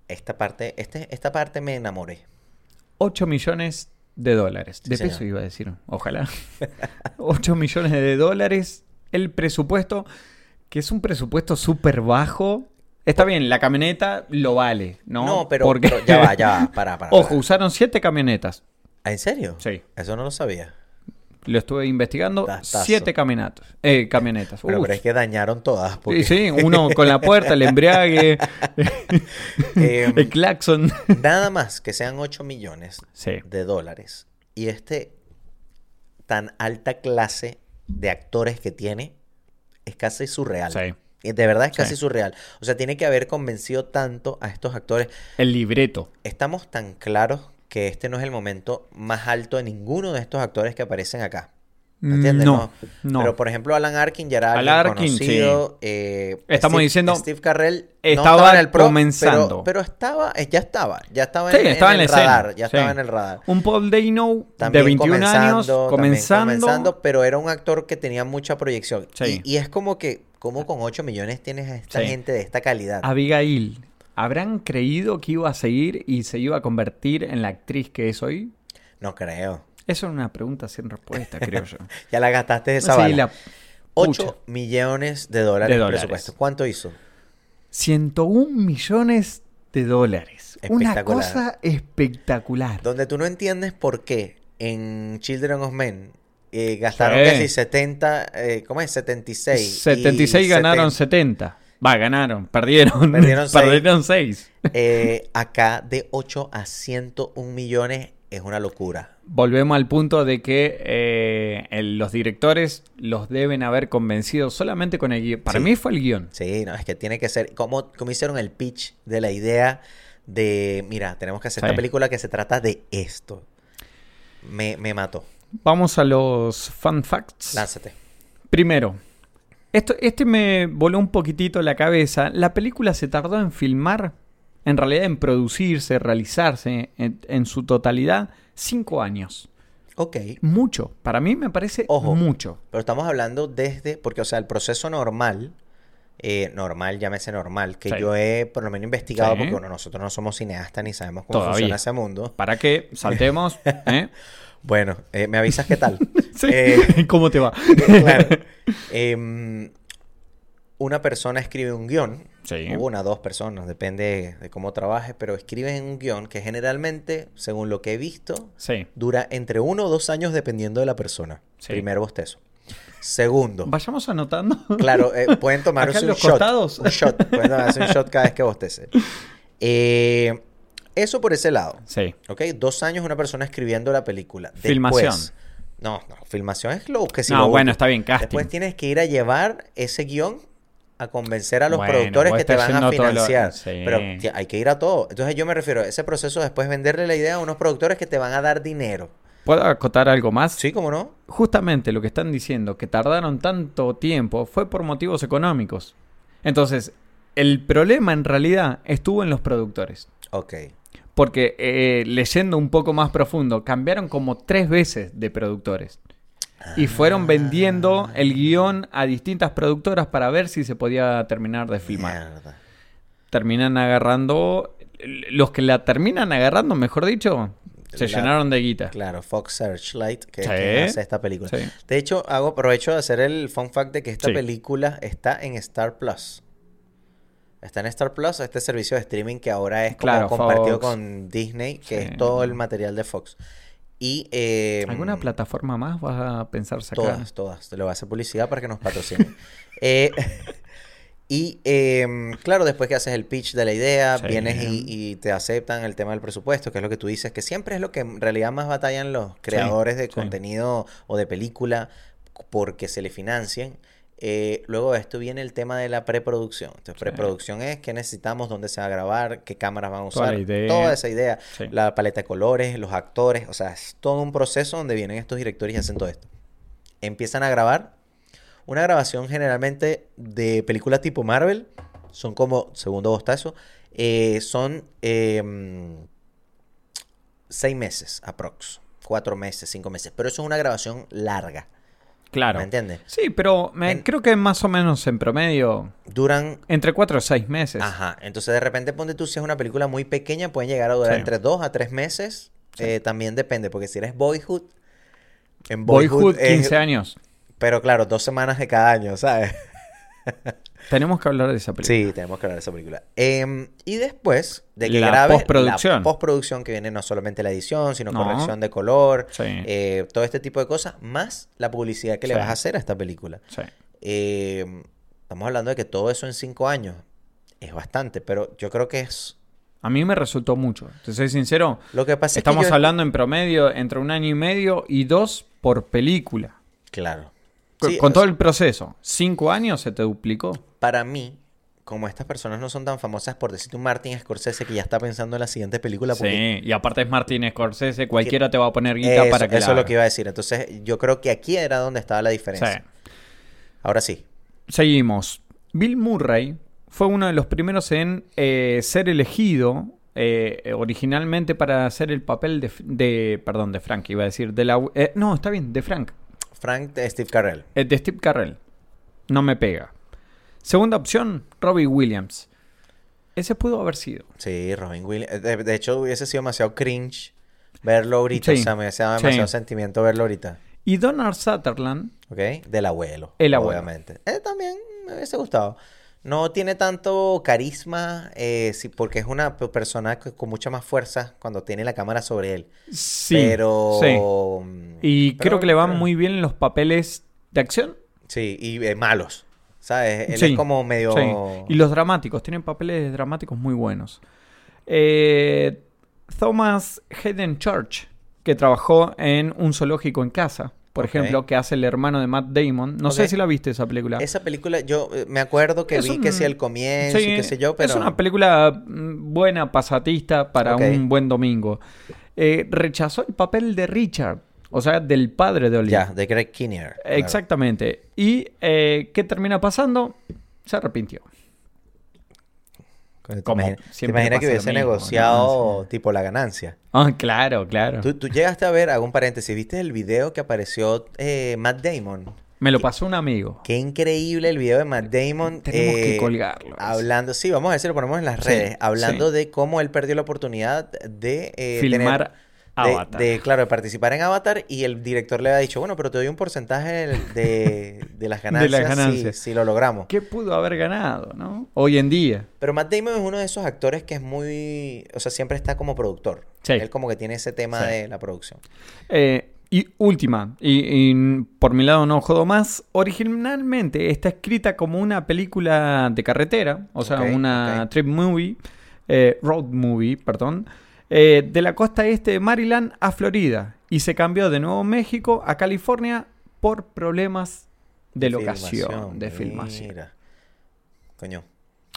Speaker 5: Esta parte, este, esta parte me enamoré.
Speaker 6: 8 millones de dólares. De
Speaker 5: Sí,
Speaker 6: peso
Speaker 5: señor.
Speaker 6: iba a decir. Ojalá. 8 millones de dólares. El presupuesto, que es un presupuesto súper bajo. Está bien, la camioneta lo vale, ¿no?
Speaker 5: No, pero,
Speaker 6: Porque-
Speaker 5: pero ya va, ya va. Para, para.
Speaker 6: Ojo,
Speaker 5: para.
Speaker 6: usaron 7 camionetas.
Speaker 5: ¿Ah, ¿En serio?
Speaker 6: Sí.
Speaker 5: Eso no lo sabía.
Speaker 6: lo estuve investigando. Siete camionetas. Eh, camionetas.
Speaker 5: Pero, es que dañaron todas. Porque,
Speaker 6: Sí, sí, uno con la puerta, el embriague,
Speaker 5: Em,
Speaker 6: el claxon.
Speaker 5: Nada más que sean 8 millones
Speaker 6: Sí.
Speaker 5: de dólares y este tan alta clase de actores que tiene es casi surreal.
Speaker 6: Sí.
Speaker 5: De verdad es casi
Speaker 6: Sí.
Speaker 5: surreal. O sea, tiene que haber convencido tanto a estos actores.
Speaker 6: El libreto.
Speaker 5: Estamos tan claros que este no es el momento más alto de ninguno de estos actores que aparecen acá. ¿Me entiendes?
Speaker 6: No, no.
Speaker 5: Pero por ejemplo, Alan Arkin ya era
Speaker 6: Alan Arkin,
Speaker 5: conocido. eh,
Speaker 6: Estamos
Speaker 5: Steve-
Speaker 6: diciendo-
Speaker 5: Steve Carrell no
Speaker 6: Estaba
Speaker 5: en el pro,
Speaker 6: comenzando.
Speaker 5: Pero, pero estaba, eh, ya estaba, ya estaba
Speaker 6: Sí,
Speaker 5: en,
Speaker 6: estaba en
Speaker 5: el
Speaker 6: escena.
Speaker 5: radar, ya
Speaker 6: sí.
Speaker 5: estaba en el radar.
Speaker 6: Un Paul Dano de
Speaker 5: También
Speaker 6: 21 años,
Speaker 5: comenzando, también
Speaker 6: comenzando.
Speaker 5: comenzando, pero era un actor que tenía mucha proyección.
Speaker 6: Sí.
Speaker 5: Y, y es como que, como con 8 millones tienes a esta
Speaker 6: Sí.
Speaker 5: gente de esta calidad.
Speaker 6: Abigail, ¿habrán creído que iba a seguir y se iba a convertir en la actriz que es hoy?
Speaker 5: No creo.
Speaker 6: Eso es una pregunta sin respuesta, creo yo.
Speaker 5: Ya la gastaste esa
Speaker 6: Sí,
Speaker 5: bala.
Speaker 6: la
Speaker 5: 8
Speaker 6: pucha.
Speaker 5: millones de dólares
Speaker 6: De dólares.
Speaker 5: presupuesto. ¿Cuánto hizo?
Speaker 6: 101 millones de dólares. Una cosa espectacular.
Speaker 5: Donde tú no entiendes por qué en Children of Men gastaron
Speaker 6: Sí.
Speaker 5: casi 70, eh, ¿cómo es? 76. y
Speaker 6: 76 ganaron
Speaker 5: 70.
Speaker 6: 70. Va, ganaron, perdieron.
Speaker 5: Perdieron seis.
Speaker 6: Perdieron 6.
Speaker 5: Eh, acá de 8 a 101 millones es una locura.
Speaker 6: Volvemos al punto de que eh, el- los directores los deben haber convencido solamente con el guion. Para
Speaker 5: Sí.
Speaker 6: mí fue el guion.
Speaker 5: Sí, no, es que tiene que ser. como como hicieron el pitch de la idea de, mira, tenemos que hacer
Speaker 6: Sí.
Speaker 5: esta película que se trata de esto? Me, me mató.
Speaker 6: Vamos a los fun facts.
Speaker 5: Lánzate.
Speaker 6: Primero, esto, este me voló un poquitito la cabeza. La película se tardó en filmar, en realidad en producirse, realizarse en, en su totalidad, cinco años.
Speaker 5: Ok.
Speaker 6: Mucho. Para mí me parece
Speaker 5: Ojo.
Speaker 6: mucho.
Speaker 5: Pero estamos hablando desde, porque, o sea, el proceso normal, eh, normal, llámese normal, que
Speaker 6: Sí.
Speaker 5: yo he por lo menos investigado,
Speaker 6: Sí.
Speaker 5: porque bueno, nosotros no somos cineastas ni sabemos cómo
Speaker 6: Todavía.
Speaker 5: funciona ese mundo.
Speaker 6: Para que saltemos. ¿eh?
Speaker 5: Bueno, eh, ¿me avisas qué tal?
Speaker 6: Sí.
Speaker 5: Eh,
Speaker 6: ¿Cómo te va?
Speaker 5: claro. Em, una persona escribe un guion,
Speaker 6: Sí.
Speaker 5: o una, dos personas, depende de cómo trabajes, pero escriben un guion que generalmente, según lo que he visto,
Speaker 6: Sí.
Speaker 5: dura entre uno o dos años dependiendo de la persona.
Speaker 6: Sí.
Speaker 5: Primer bostezo. Segundo,
Speaker 6: Vayamos anotando.
Speaker 5: claro, eh, pueden tomarse un
Speaker 6: los
Speaker 5: shot.
Speaker 6: costados.
Speaker 5: Un shot. Pueden tomarse un shot cada vez que bostece. Eh, eso por ese lado.
Speaker 6: Sí.
Speaker 5: ¿Ok? Dos años una persona escribiendo la película. Después-
Speaker 6: Filmación.
Speaker 5: no, no, filmación es lo que si
Speaker 6: No,
Speaker 5: lo
Speaker 6: bueno, está bien, casting.
Speaker 5: Después tienes que ir a llevar ese guion a convencer a los
Speaker 6: Bueno,
Speaker 5: productores que te van a
Speaker 6: todo lo-
Speaker 5: financiar.
Speaker 6: Sí.
Speaker 5: Pero hay que ir a todo. Entonces yo me refiero a ese proceso después venderle la idea a unos productores que te van a dar dinero.
Speaker 6: ¿Puedo acotar algo más?
Speaker 5: Sí, ¿cómo no?
Speaker 6: Justamente lo que están diciendo, que tardaron tanto tiempo, fue por motivos económicos. Entonces, el problema en realidad estuvo en los productores.
Speaker 5: Ok.
Speaker 6: Porque eh, leyendo un poco más profundo, cambiaron como tres veces de productores. Y fueron vendiendo el guion a distintas productoras para ver si se podía terminar de filmar.
Speaker 5: Mierda.
Speaker 6: Terminan agarrando. Los que la terminan agarrando, mejor dicho, se
Speaker 5: La-
Speaker 6: llenaron de guita.
Speaker 5: Claro, Fox Searchlight, que es
Speaker 6: Sí.
Speaker 5: quien hace esta película.
Speaker 6: Sí.
Speaker 5: De hecho, hago aprovecho de hacer el fun fact de que esta
Speaker 6: Sí.
Speaker 5: película está en Star Plus. Está en Star Plus, este servicio de streaming que ahora es como
Speaker 6: Claro,
Speaker 5: compartido
Speaker 6: Fox.
Speaker 5: con Disney, que
Speaker 6: Sí.
Speaker 5: es todo el material de Fox. Y eh,
Speaker 6: ¿Alguna plataforma más vas a pensar sacar?
Speaker 5: Todas, todas. Te lo voy a hacer publicidad para que nos patrocinen. Eh, y em, claro, después que haces el pitch de la idea,
Speaker 6: Sí.
Speaker 5: vienes y, y te aceptan el tema del presupuesto, que es lo que tú dices, que siempre es lo que en realidad más batallan los creadores de contenido o de película porque se le financien. Eh, luego de esto viene el tema de la preproducción. Entonces, preproducción es qué necesitamos, dónde se va a grabar, qué cámaras van a usar,
Speaker 6: idea.
Speaker 5: toda esa idea,
Speaker 6: Sí.
Speaker 5: la paleta de colores, los actores, o sea, es todo un proceso donde vienen estos directores y hacen todo esto. Empiezan a grabar. Una grabación generalmente de películas tipo Marvel, son como, segundo bostazo, eh, son em, seis meses aprox, cuatro meses, cinco meses, pero eso es una grabación larga,
Speaker 6: Claro.
Speaker 5: ¿me entiendes?
Speaker 6: Sí, pero me-
Speaker 5: En-
Speaker 6: creo que más o menos en promedio,
Speaker 5: Duran
Speaker 6: entre 4 o 6 meses.
Speaker 5: Ajá, entonces de repente ponte tú si es una película muy pequeña, pueden llegar a durar
Speaker 6: Sí.
Speaker 5: entre dos a tres meses.
Speaker 6: Sí.
Speaker 5: Eh, también depende, porque si eres Boyhood, en
Speaker 6: Boyhood,
Speaker 5: es-
Speaker 6: 15 años.
Speaker 5: Pero claro, dos semanas de cada año, ¿sabes?
Speaker 6: Tenemos que hablar de esa película.
Speaker 5: Sí, tenemos que hablar de esa película. Em, y después de que
Speaker 6: La
Speaker 5: grabe
Speaker 6: postproducción.
Speaker 5: la postproducción que viene no solamente la edición, sino
Speaker 6: No.
Speaker 5: corrección de color,
Speaker 6: Sí.
Speaker 5: eh, todo este tipo de cosas, más la publicidad que le vas a hacer a esta película.
Speaker 6: Sí.
Speaker 5: Em, estamos hablando de que todo eso en cinco años es bastante, pero yo creo que es...
Speaker 6: A mí me resultó mucho. Te soy sincero.
Speaker 5: Lo que pasa
Speaker 6: Estamos
Speaker 5: es que yo-
Speaker 6: hablando en promedio entre un año y medio y dos por película.
Speaker 5: Claro.
Speaker 6: Con,
Speaker 5: Sí,
Speaker 6: con
Speaker 5: o
Speaker 6: todo
Speaker 5: sea,
Speaker 6: el proceso. Cinco años se te duplicó.
Speaker 5: Para mí, como estas personas no son tan famosas por decirte un Martin Scorsese que ya está pensando en la siguiente película, porque
Speaker 6: Sí, y aparte es Martin Scorsese, cualquiera te va a poner guita
Speaker 5: eso,
Speaker 6: para que
Speaker 5: eso
Speaker 6: la
Speaker 5: es lo que iba a decir. Entonces, yo creo que aquí era donde estaba la diferencia.
Speaker 6: Sí.
Speaker 5: Ahora sí.
Speaker 6: Seguimos. Bill Murray fue uno de los primeros en eh, ser elegido eh, originalmente para hacer el papel de, de- perdón, de Frank, iba a decir, de la, eh, no, está bien, de Frank,
Speaker 5: Frank de Steve Carell.
Speaker 6: eh, de Steve Carell. No me pega. Segunda opción, Robbie Williams. Ese pudo haber sido.
Speaker 5: Sí, Robin Williams. De, de hecho, hubiese sido demasiado cringe verlo ahorita.
Speaker 6: Sí.
Speaker 5: O sea, me hubiese dado
Speaker 6: Sí.
Speaker 5: demasiado sentimiento verlo ahorita.
Speaker 6: Y Donald Sutherland,
Speaker 5: ¿Ok? Del abuelo.
Speaker 6: El abuelo.
Speaker 5: Obviamente. Eh, también me hubiese gustado. No tiene tanto carisma, eh, sí, porque es una pe- persona con mucha más fuerza cuando tiene la cámara sobre él.
Speaker 6: sí.
Speaker 5: pero.
Speaker 6: sí.
Speaker 5: mm,
Speaker 6: Y
Speaker 5: pero-
Speaker 6: creo que le van
Speaker 5: pero-
Speaker 6: muy bien en los papeles de acción.
Speaker 5: Sí, y eh, malos. ¿Sabes? Él
Speaker 6: Sí,
Speaker 5: es como medio.
Speaker 6: sí. Y los dramáticos, tienen papeles dramáticos muy buenos. Eh, Thomas Hayden Church, que trabajó en Un zoológico en casa, por ejemplo, que hace el hermano de Matt Damon. No sé si la viste esa película.
Speaker 5: Esa película, yo eh, me acuerdo que
Speaker 6: Es
Speaker 5: vi
Speaker 6: un-
Speaker 5: que sí el comienzo y
Speaker 6: Sí,
Speaker 5: qué sé yo, pero.
Speaker 6: Es una película mm, buena, pasatista para un buen domingo. Eh, rechazó el papel de Richard, o sea, del padre de Oliver.
Speaker 5: Ya, de Greg Kinnear. claro.
Speaker 6: Exactamente. ¿Y eh, qué termina pasando? Se arrepintió.
Speaker 5: ¿Te
Speaker 6: Como
Speaker 5: imaginas, te
Speaker 6: siempre
Speaker 5: imaginas que hubiese
Speaker 6: mismo,
Speaker 5: negociado
Speaker 6: ¿no?
Speaker 5: tipo la ganancia?
Speaker 6: Ah, claro, claro.
Speaker 5: ¿Tú, tú llegaste a ver, hago un paréntesis, ¿viste el video que apareció eh, Matt Damon?
Speaker 6: Me lo pasó un amigo.
Speaker 5: Qué increíble el video de Matt Damon.
Speaker 6: Tenemos que
Speaker 5: eh,
Speaker 6: colgarlo. eso.
Speaker 5: Hablando, sí, vamos a ver si lo ponemos en las
Speaker 6: Sí,
Speaker 5: redes. Hablando
Speaker 6: sí.
Speaker 5: de cómo él perdió la oportunidad de eh,
Speaker 6: Filmar
Speaker 5: tener-
Speaker 6: Avatar.
Speaker 5: De, claro, de participar en Avatar y el director le había dicho, bueno, pero te doy un porcentaje de, de las
Speaker 6: De
Speaker 5: ganancias,
Speaker 6: las
Speaker 5: si-
Speaker 6: ganancias.
Speaker 5: Si, lo logramos.
Speaker 6: ¿Qué pudo haber ganado, no? Hoy en día.
Speaker 5: Pero Matt Damon es uno de esos actores que es muy, o sea, siempre está como productor.
Speaker 6: Sí.
Speaker 5: Él como que tiene ese tema
Speaker 6: Sí.
Speaker 5: de la producción.
Speaker 6: Eh, y última, y, y por mi lado no jodo más, originalmente está escrita como una película de carretera, o sea, una trip movie, eh, road movie, perdón, eh, de la costa este de Maryland a Florida, y se cambió de Nuevo México a California por problemas de locación,
Speaker 5: Filmación,
Speaker 6: de filmación.
Speaker 5: Mira. Coño.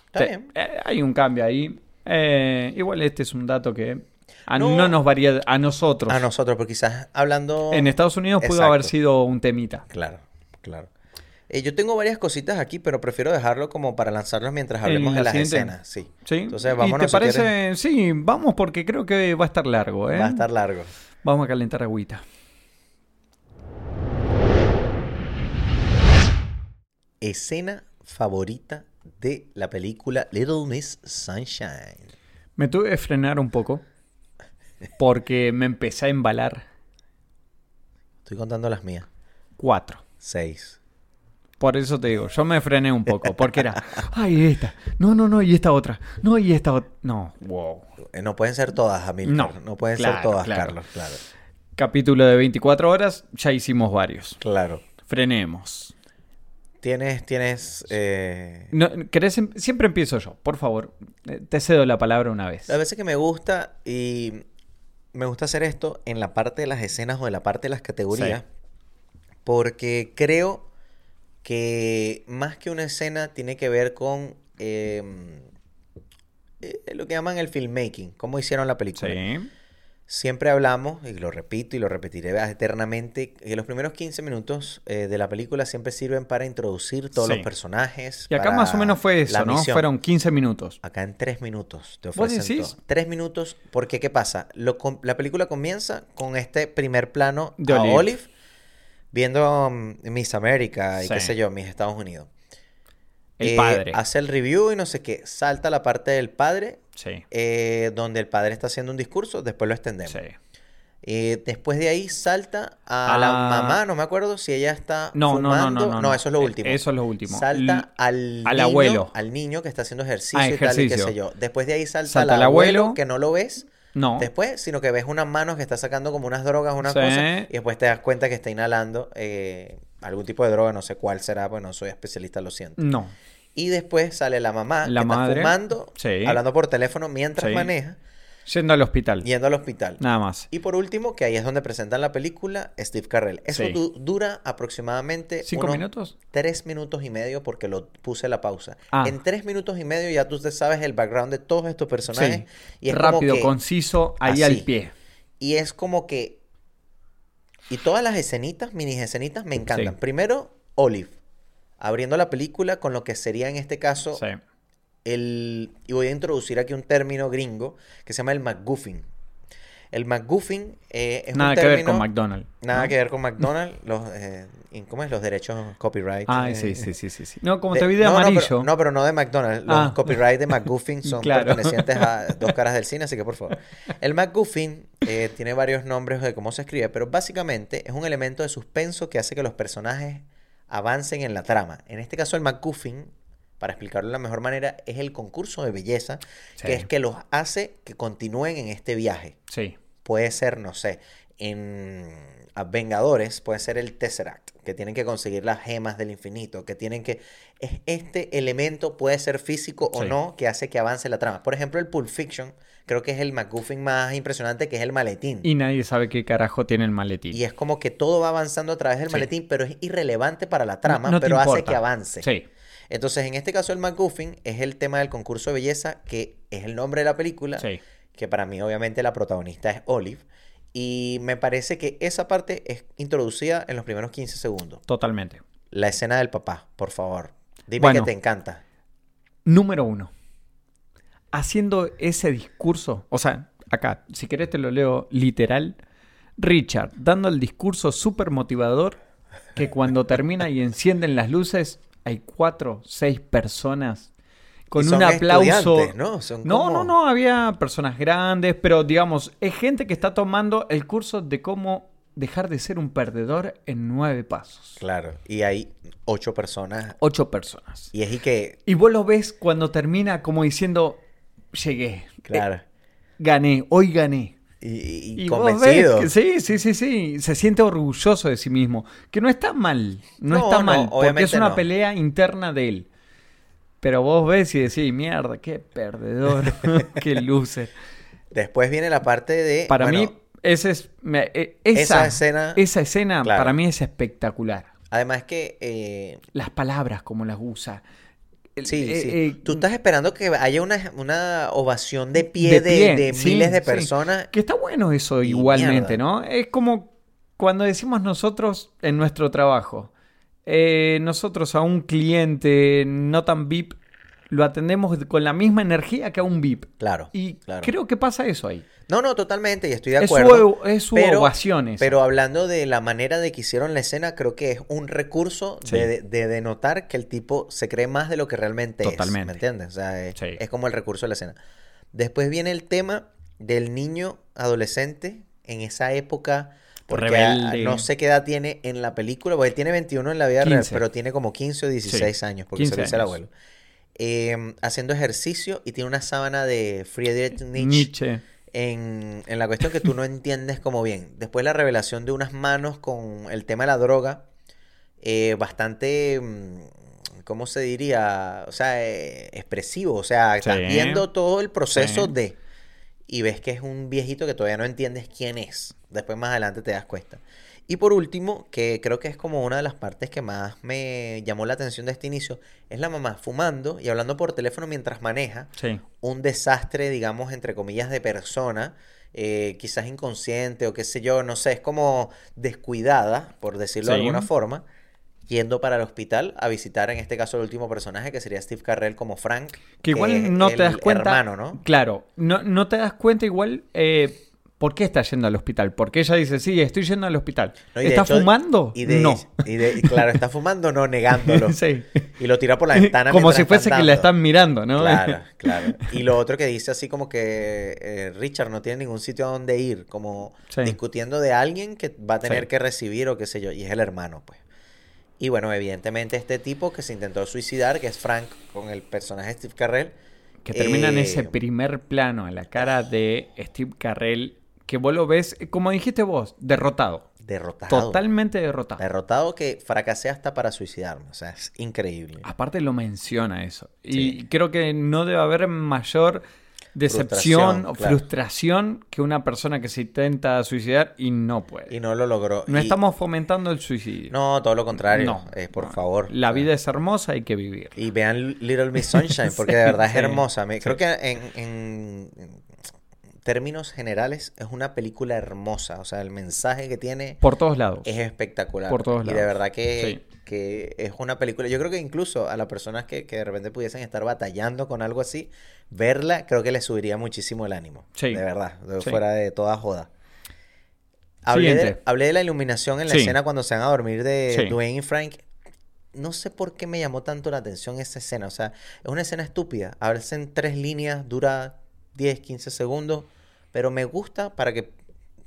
Speaker 5: Está bien.
Speaker 6: eh, hay un cambio ahí. Eh, igual este es un dato que a-
Speaker 5: No.
Speaker 6: no, nos varía a nosotros.
Speaker 5: A nosotros, porque quizás hablando...
Speaker 6: En Estados Unidos pudo
Speaker 5: Exacto.
Speaker 6: haber sido un temita.
Speaker 5: Claro, claro. Eh, yo tengo varias cositas aquí, pero prefiero dejarlo como para lanzarlos mientras
Speaker 6: En
Speaker 5: hablemos de
Speaker 6: la
Speaker 5: las
Speaker 6: siguiente.
Speaker 5: escenas. Sí.
Speaker 6: ¿Sí?
Speaker 5: Entonces,
Speaker 6: ¿Y
Speaker 5: vámonos,
Speaker 6: te
Speaker 5: si
Speaker 6: parece?
Speaker 5: quieres.
Speaker 6: Sí, vamos porque creo que va a estar largo, ¿eh?
Speaker 5: Va a estar largo.
Speaker 6: Vamos a calentar agüita.
Speaker 5: Escena favorita de la película Little Miss Sunshine.
Speaker 6: Me tuve que frenar un poco porque me empecé a embalar.
Speaker 5: Estoy contando las mías.
Speaker 6: Cuatro.
Speaker 5: Seis.
Speaker 6: Por eso te digo, yo me frené un poco porque era, ay, esta, no, no, no, y esta otra, no, y esta otra, no, wow.
Speaker 5: Eh, No pueden ser todas, Amilcar.
Speaker 6: No,
Speaker 5: No, pueden
Speaker 6: claro,
Speaker 5: ser todas,
Speaker 6: claro.
Speaker 5: Carlos. Claro.
Speaker 6: Capítulo de 24 horas, ya hicimos varios.
Speaker 5: Claro.
Speaker 6: Frenemos.
Speaker 5: Tienes, tienes... eh,
Speaker 6: No, ¿querés em- Siempre empiezo yo, por favor. Eh, Te cedo la palabra una vez.
Speaker 5: A veces que me gusta y me gusta hacer esto en la parte de las escenas o en la parte de las categorías. Porque creo que más que una escena tiene que ver con eh, eh, lo que llaman el filmmaking, cómo hicieron la película.
Speaker 6: Sí.
Speaker 5: Siempre hablamos, y lo repito y lo repetiré eternamente, que los primeros 15 minutos eh, de la película siempre sirven para introducir todos
Speaker 6: Sí.
Speaker 5: los personajes.
Speaker 6: Y acá más o menos fue eso, ¿no?
Speaker 5: misión.
Speaker 6: Fueron 15 minutos.
Speaker 5: Acá en tres minutos te
Speaker 6: ¿Vos
Speaker 5: ofrecen
Speaker 6: decís?
Speaker 5: todo. Tres minutos, porque ¿qué pasa? Lo la película comienza con este primer plano
Speaker 6: De
Speaker 5: a
Speaker 6: Olive.
Speaker 5: Olive, viendo um, Miss América y qué sé yo, Miss Estados Unidos.
Speaker 6: El
Speaker 5: Eh,
Speaker 6: padre.
Speaker 5: Hace el review y no sé qué. Salta la parte del padre,
Speaker 6: Sí.
Speaker 5: eh, donde el padre está haciendo un discurso, después lo extendemos.
Speaker 6: Sí.
Speaker 5: Eh, después de ahí salta a la mamá, no me acuerdo si ella está
Speaker 6: No, no, no,
Speaker 5: fumando.
Speaker 6: no, no, no.
Speaker 5: eso es lo
Speaker 6: Eh,
Speaker 5: último.
Speaker 6: eso es lo último.
Speaker 5: Salta al,
Speaker 6: al
Speaker 5: niño,
Speaker 6: abuelo.
Speaker 5: al niño que está haciendo ejercicio,
Speaker 6: Ah,
Speaker 5: y tal y qué
Speaker 6: ejercicio.
Speaker 5: sé yo. Después de ahí salta,
Speaker 6: Salta
Speaker 5: al
Speaker 6: al
Speaker 5: abuelo,
Speaker 6: abuelo.
Speaker 5: que no lo ves
Speaker 6: No.
Speaker 5: después, sino que ves unas manos que está sacando como unas drogas, unas
Speaker 6: Sí.
Speaker 5: cosas, y después te das cuenta que está inhalando eh, algún tipo de droga, no sé cuál será, pues no soy especialista, lo siento.
Speaker 6: No.
Speaker 5: Y después sale la mamá
Speaker 6: La
Speaker 5: que
Speaker 6: madre.
Speaker 5: está fumando,
Speaker 6: Sí.
Speaker 5: hablando por teléfono mientras
Speaker 6: Sí.
Speaker 5: maneja,
Speaker 6: Yendo al hospital.
Speaker 5: yendo al hospital.
Speaker 6: Nada más.
Speaker 5: Y por último, que ahí es donde presentan la película, Steve Carrell. Eso
Speaker 6: Sí.
Speaker 5: du- dura aproximadamente
Speaker 6: ¿Cinco
Speaker 5: unos
Speaker 6: minutos?
Speaker 5: tres minutos y medio porque lo puse la pausa.
Speaker 6: Ah.
Speaker 5: En tres minutos y medio ya tú te sabes el background de todos estos personajes.
Speaker 6: Sí.
Speaker 5: Y es como
Speaker 6: Rápido,
Speaker 5: que-
Speaker 6: conciso, ahí
Speaker 5: así.
Speaker 6: al pie.
Speaker 5: Y es como que... Y todas las escenitas, mini escenitas, me encantan.
Speaker 6: Sí.
Speaker 5: Primero, Olive. Abriendo la película con lo que sería en este caso
Speaker 6: Sí.
Speaker 5: El, y voy a introducir aquí un término gringo que se llama el McGuffin. El McGuffin eh, es
Speaker 6: Nada
Speaker 5: un
Speaker 6: que ver con
Speaker 5: término-
Speaker 6: McDonald's.
Speaker 5: Nada
Speaker 6: ¿no?
Speaker 5: que ver con McDonald's. Los, eh, ¿Cómo es? Los derechos copyright.
Speaker 6: Ay,
Speaker 5: eh,
Speaker 6: sí, sí, sí, sí, sí. No, como
Speaker 5: de-
Speaker 6: te vi de
Speaker 5: no, no,
Speaker 6: amarillo.
Speaker 5: pero, no, pero no de McDonald's. Los
Speaker 6: Ah.
Speaker 5: copyright de McGuffin son
Speaker 6: Claro.
Speaker 5: pertenecientes a dos caras del cine, así que por favor. El McGuffin tiene varios nombres de cómo se escribe, pero básicamente es un elemento de suspenso que hace que los personajes avancen en la trama. En este caso, el McGuffin, para explicarlo de la mejor manera, es el concurso de belleza
Speaker 6: Sí.
Speaker 5: que es que los hace que continúen en este viaje
Speaker 6: Sí.
Speaker 5: puede ser, no sé, en Vengadores puede ser el Tesseract, que tienen que conseguir las gemas del infinito, que tienen que... es- Este elemento puede ser físico o
Speaker 6: Sí.
Speaker 5: no que hace que avance la trama. Por ejemplo, el Pulp Fiction, creo que es el McGuffin más impresionante, que es el maletín.
Speaker 6: Y nadie sabe qué carajo tiene el maletín.
Speaker 5: Y es como que todo va avanzando a través del
Speaker 6: Sí.
Speaker 5: maletín, pero es irrelevante para la trama,
Speaker 6: No te
Speaker 5: pero hace que avance.
Speaker 6: Sí.
Speaker 5: Entonces, en este caso, el McGuffin es el tema del concurso de belleza, que es el nombre de la película
Speaker 6: Sí.
Speaker 5: que para mí obviamente la protagonista es Olive. Y me parece que esa parte es introducida en los primeros 15 segundos.
Speaker 6: Totalmente.
Speaker 5: La escena del papá, por favor. Dime
Speaker 6: Bueno.
Speaker 5: que te encanta.
Speaker 6: Número uno. Haciendo ese discurso, o sea, acá, si querés te lo leo literal. Richard, dando el discurso súper motivador, que cuando termina y encienden las luces, hay cuatro, seis personas con
Speaker 5: son
Speaker 6: un aplauso.
Speaker 5: ¿no? Son
Speaker 6: No,
Speaker 5: como-
Speaker 6: no, no, había personas grandes, pero digamos, es gente que está tomando el curso de cómo dejar de ser un perdedor en nueve pasos.
Speaker 5: Claro. Y hay ocho personas.
Speaker 6: Ocho personas.
Speaker 5: Y es y que.
Speaker 6: Y vos lo ves cuando termina como diciendo, llegué,
Speaker 5: Claro.
Speaker 6: eh, gané, hoy gané.
Speaker 5: Y, convencido.
Speaker 6: que sí, sí, sí, sí, se siente orgulloso de sí mismo, que no está mal, no,
Speaker 5: No,
Speaker 6: está
Speaker 5: no,
Speaker 6: mal, porque es una
Speaker 5: no.
Speaker 6: pelea interna de él. Pero vos ves y decís, mierda, qué perdedor, qué luce.
Speaker 5: Después viene la parte de.
Speaker 6: Para
Speaker 5: bueno,
Speaker 6: mí, ese es, me- eh, esa,
Speaker 5: esa escena.
Speaker 6: esa escena
Speaker 5: Claro.
Speaker 6: para mí es espectacular.
Speaker 5: Además que. eh,
Speaker 6: Las palabras, como las usa.
Speaker 5: Sí,
Speaker 6: eh,
Speaker 5: sí.
Speaker 6: eh,
Speaker 5: Tú estás esperando que haya una, una ovación de pie de,
Speaker 6: pie,
Speaker 5: de
Speaker 6: sí,
Speaker 5: miles de personas.
Speaker 6: Que está bueno eso
Speaker 5: Y
Speaker 6: igualmente,
Speaker 5: mierda.
Speaker 6: ¿no? Es como cuando decimos nosotros en nuestro trabajo, eh, nosotros a un cliente no tan VIP lo atendemos con la misma energía que a un VIP.
Speaker 5: Claro.
Speaker 6: Y
Speaker 5: claro.
Speaker 6: creo que pasa eso ahí.
Speaker 5: No, no, totalmente, y estoy de
Speaker 6: Es su
Speaker 5: acuerdo.
Speaker 6: es su
Speaker 5: pero,
Speaker 6: ovación.
Speaker 5: Pero hablando de la manera de que hicieron la escena, creo que es un recurso
Speaker 6: Sí.
Speaker 5: de, de denotar que el tipo se cree más de lo que realmente
Speaker 6: Totalmente.
Speaker 5: es. ¿Me entiendes? O sea, es,
Speaker 6: Sí.
Speaker 5: es como el recurso de la escena. Después viene el tema del niño adolescente en esa época. Porque a- no sé qué edad tiene en la película, porque él tiene 21 en la vida real,
Speaker 6: 15.
Speaker 5: pero tiene como 15 o 16
Speaker 6: Sí,
Speaker 5: años, porque se
Speaker 6: 15
Speaker 5: lo dice el abuelo. Eh, haciendo ejercicio y tiene una sábana de Friedrich Nietzsche
Speaker 6: Nietzsche.
Speaker 5: en, en la cuestión que tú no entiendes como bien. Después la revelación de unas manos con el tema de la droga, eh, bastante, mm, ¿cómo se diría? O sea, eh, expresivo. O sea, estás viendo todo el proceso
Speaker 6: Sí.
Speaker 5: de... Y ves que es un viejito que todavía no entiendes quién es. Después más adelante te das cuenta. Y por último, que creo que es como una de las partes que más me llamó la atención de este inicio, es la mamá fumando y hablando por teléfono mientras maneja
Speaker 6: Sí.
Speaker 5: un desastre, digamos, entre comillas, de persona, eh, quizás inconsciente o qué sé yo, no sé, es como descuidada, por decirlo de alguna forma, yendo para el hospital a visitar, en este caso, el último personaje, que sería Steve Carrell como Frank.
Speaker 6: Que igual no te
Speaker 5: el
Speaker 6: das cuenta.
Speaker 5: hermano, ¿no?
Speaker 6: Claro, no, no te das cuenta igual. eh, ¿Por qué está yendo al hospital? Porque ella dice, sí, estoy yendo al hospital.
Speaker 5: No,
Speaker 6: ¿Está
Speaker 5: hecho-
Speaker 6: fumando?
Speaker 5: Y de,
Speaker 6: no.
Speaker 5: Y de, claro, está fumando, no, negándolo.
Speaker 6: Sí.
Speaker 5: Y lo tira por la ventana.
Speaker 6: Como si fuese que la están mirando, ¿no?
Speaker 5: Claro, claro. Y lo otro que dice así como que eh, Richard no tiene ningún sitio a donde ir, como
Speaker 6: Sí.
Speaker 5: discutiendo de alguien que va a tener
Speaker 6: Sí.
Speaker 5: que recibir o qué sé yo, y es el hermano, pues. Y bueno, evidentemente este tipo que se intentó suicidar, que es Frank, con el personaje de Steve Carrell.
Speaker 6: Que termina en
Speaker 5: eh,
Speaker 6: ese primer plano, en la cara de Steve Carrell, que vos lo ves, como dijiste vos, derrotado.
Speaker 5: Derrotado.
Speaker 6: Totalmente derrotado.
Speaker 5: Derrotado que fracasé hasta para suicidarme. O sea, es increíble.
Speaker 6: Aparte lo menciona eso. Y creo que no debe haber mayor decepción
Speaker 5: Frustración,
Speaker 6: o
Speaker 5: claro.
Speaker 6: frustración que una persona que se intenta suicidar y no puede.
Speaker 5: Y no lo logró.
Speaker 6: no
Speaker 5: Y-
Speaker 6: estamos fomentando el suicidio.
Speaker 5: No, todo lo contrario.
Speaker 6: No,
Speaker 5: Eh, por
Speaker 6: no.
Speaker 5: favor.
Speaker 6: La vida es hermosa, hay que vivir.
Speaker 5: Y vean Little Miss Sunshine, porque de verdad es
Speaker 6: sí,
Speaker 5: hermosa. Me- Creo que en términos generales es una película hermosa. O sea, el mensaje que tiene
Speaker 6: Por todos lados.
Speaker 5: es espectacular.
Speaker 6: Por todos
Speaker 5: y de
Speaker 6: lados.
Speaker 5: verdad que,
Speaker 6: Sí.
Speaker 5: que es una película. Yo creo que incluso a las personas que, que de repente pudiesen estar batallando con algo así, verla creo que les subiría muchísimo el ánimo.
Speaker 6: Sí.
Speaker 5: De verdad, de-
Speaker 6: Sí.
Speaker 5: fuera de toda joda. Hablé de, hablé de la iluminación en la
Speaker 6: Sí.
Speaker 5: escena cuando se van a dormir de
Speaker 6: Sí.
Speaker 5: Dwayne y Frank. No sé por qué me llamó tanto la atención esa escena. O sea, es una escena estúpida. Hablarse en tres líneas, dura 10, 15 segundos. Pero me gusta para que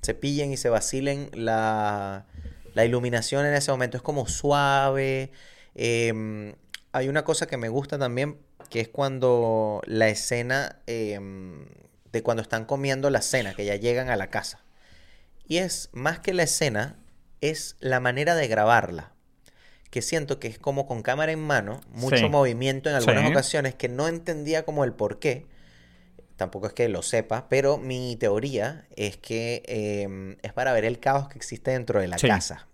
Speaker 5: se pillen y se vacilen la, la iluminación en ese momento. Es como suave. Em, hay una cosa que me gusta también, que es cuando la escena em, de cuando están comiendo la cena, que ya llegan a la casa. Y es más que la escena, es la manera de grabarla. Que siento que es como con cámara en mano, mucho
Speaker 6: Sí.
Speaker 5: movimiento en algunas
Speaker 6: Sí.
Speaker 5: ocasiones que no entendía como el por qué. Tampoco es que lo sepa, pero mi teoría es que em, es para ver el caos que existe dentro de la
Speaker 6: Sí.
Speaker 5: casa.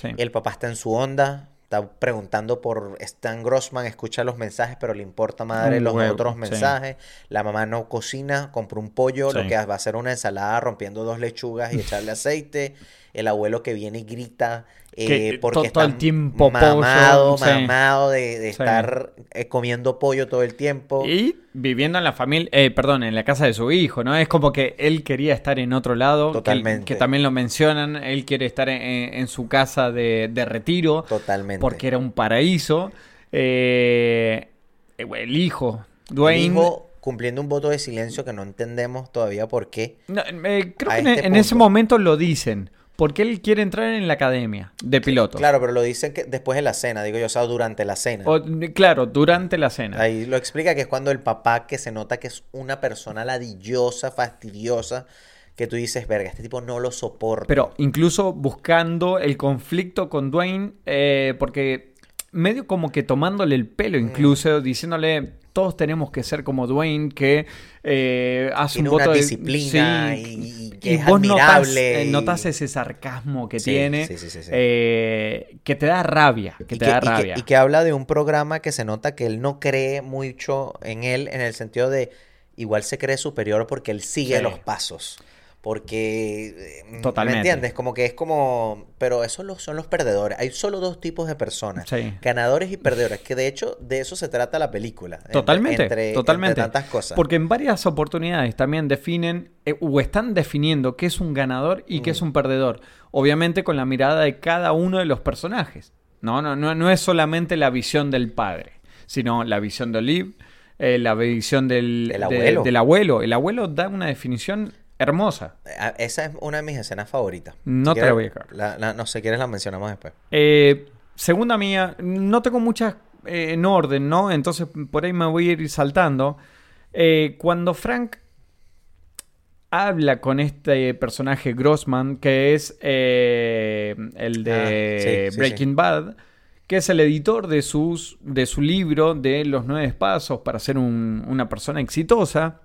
Speaker 6: Sí.
Speaker 5: El papá está en su onda, está preguntando por Stan Grossman, escucha los mensajes, pero le importa madre
Speaker 6: Un
Speaker 5: los
Speaker 6: huevo,
Speaker 5: otros
Speaker 6: sí.
Speaker 5: mensajes. La mamá no cocina, compra un pollo, lo que va a hacer una ensalada rompiendo dos lechugas y echarle aceite. El abuelo que viene y grita eh,
Speaker 6: Que
Speaker 5: porque está
Speaker 6: todo el tiempo
Speaker 5: mamado,
Speaker 6: sí.
Speaker 5: mamado de, de
Speaker 6: Sí.
Speaker 5: estar eh, comiendo pollo todo el tiempo.
Speaker 6: Y viviendo en la familia, eh, perdón, en la casa de su hijo, ¿no? Es como que él quería estar en otro lado. que-
Speaker 5: Totalmente.
Speaker 6: Que, también lo mencionan. Él quiere estar en, en su casa de, de retiro.
Speaker 5: Totalmente.
Speaker 6: Porque era un paraíso. Eh, el hijo, Dwayne.
Speaker 5: El hijo cumpliendo un voto de silencio que no entendemos todavía por qué.
Speaker 6: No, eh, creo que en,
Speaker 5: este
Speaker 6: en ese
Speaker 5: punto.
Speaker 6: momento lo dicen. Porque él quiere entrar en la academia de pilotos.
Speaker 5: Claro, pero lo dicen que después de la cena, digo yo, o sea, durante la cena.
Speaker 6: O, claro, durante la cena.
Speaker 5: Ahí lo explica que es cuando el papá que se nota que es una persona ladillosa, fastidiosa, que tú dices, verga, este tipo no lo soporta.
Speaker 6: Pero incluso buscando el conflicto con Dwayne, eh, porque medio como que tomándole el pelo,
Speaker 5: Mm.
Speaker 6: incluso diciéndole, todos tenemos que ser como Dwayne, que eh, hace
Speaker 5: Tiene
Speaker 6: un voto
Speaker 5: una
Speaker 6: de
Speaker 5: disciplina
Speaker 6: Sí,
Speaker 5: y- y que es
Speaker 6: vos
Speaker 5: admirable
Speaker 6: eh,
Speaker 5: y-
Speaker 6: notas ese sarcasmo que
Speaker 5: Sí,
Speaker 6: tiene,
Speaker 5: sí, sí, sí, sí.
Speaker 6: eh, que te da rabia, que
Speaker 5: y
Speaker 6: te
Speaker 5: que,
Speaker 6: da
Speaker 5: que-
Speaker 6: rabia.
Speaker 5: y que habla de un programa que se nota que él no cree mucho en él, en el sentido de igual se cree superior porque él sigue los pasos. Porque, eh,
Speaker 6: Totalmente.
Speaker 5: ¿me entiendes? Como que es como, pero esos son los perdedores. Hay solo dos tipos de personas,
Speaker 6: Sí.
Speaker 5: ganadores y perdedores, que de hecho de eso se trata la película.
Speaker 6: Totalmente,
Speaker 5: entre-
Speaker 6: totalmente.
Speaker 5: entre tantas cosas.
Speaker 6: Porque en varias oportunidades también definen eh, o están definiendo qué es un ganador y qué
Speaker 5: Mm.
Speaker 6: es un perdedor. Obviamente con la mirada de cada uno de los personajes. No, no, no, no es solamente la visión del padre, sino la visión de Olive, eh, la visión del,
Speaker 5: Del
Speaker 6: de-
Speaker 5: abuelo.
Speaker 6: del abuelo. El abuelo da una definición hermosa.
Speaker 5: Ah, Esa es una de mis escenas favoritas.
Speaker 6: No te la voy a dejar.
Speaker 5: la- la- no sé, quieres la mencionamos después.
Speaker 6: Eh, segunda mía, no tengo muchas eh, en orden, ¿no? Entonces por ahí me voy a ir saltando. Eh, cuando Frank habla con este personaje Grossman, que es el de
Speaker 5: Ah, sí, sí,
Speaker 6: Breaking Bad, que es el editor de, sus, de su libro de los nueve pasos para ser un- una persona exitosa,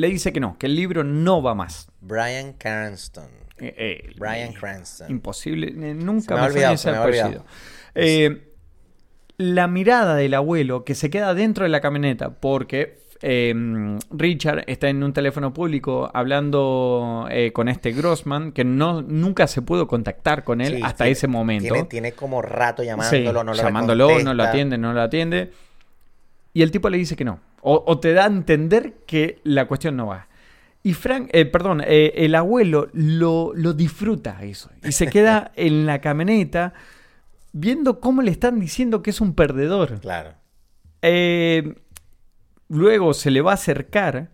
Speaker 6: le dice que no, que el libro no va más.
Speaker 5: Brian Cranston.
Speaker 6: Eh, eh,
Speaker 5: Brian Cranston.
Speaker 6: Imposible, eh,
Speaker 5: Se
Speaker 6: nunca
Speaker 5: me
Speaker 6: me,
Speaker 5: olvidado, se me.
Speaker 6: Eh, la mirada del abuelo que se queda dentro de la camioneta porque eh, Richard está en un teléfono público hablando con este Grossman que no, nunca se pudo contactar con él
Speaker 5: Sí,
Speaker 6: hasta
Speaker 5: tiene-
Speaker 6: ese momento.
Speaker 5: Tiene, tiene como rato
Speaker 6: Sí,
Speaker 5: llamándolo, no lo
Speaker 6: llamándolo, no lo atiende, no lo atiende. Y el tipo le dice que no. O, o te da a entender que la cuestión no va. Y Frank, eh, perdón, eh, el abuelo lo, lo disfruta eso. Y se queda en la camioneta viendo cómo le están diciendo que es un perdedor.
Speaker 5: Claro.
Speaker 6: Eh, luego se le va a acercar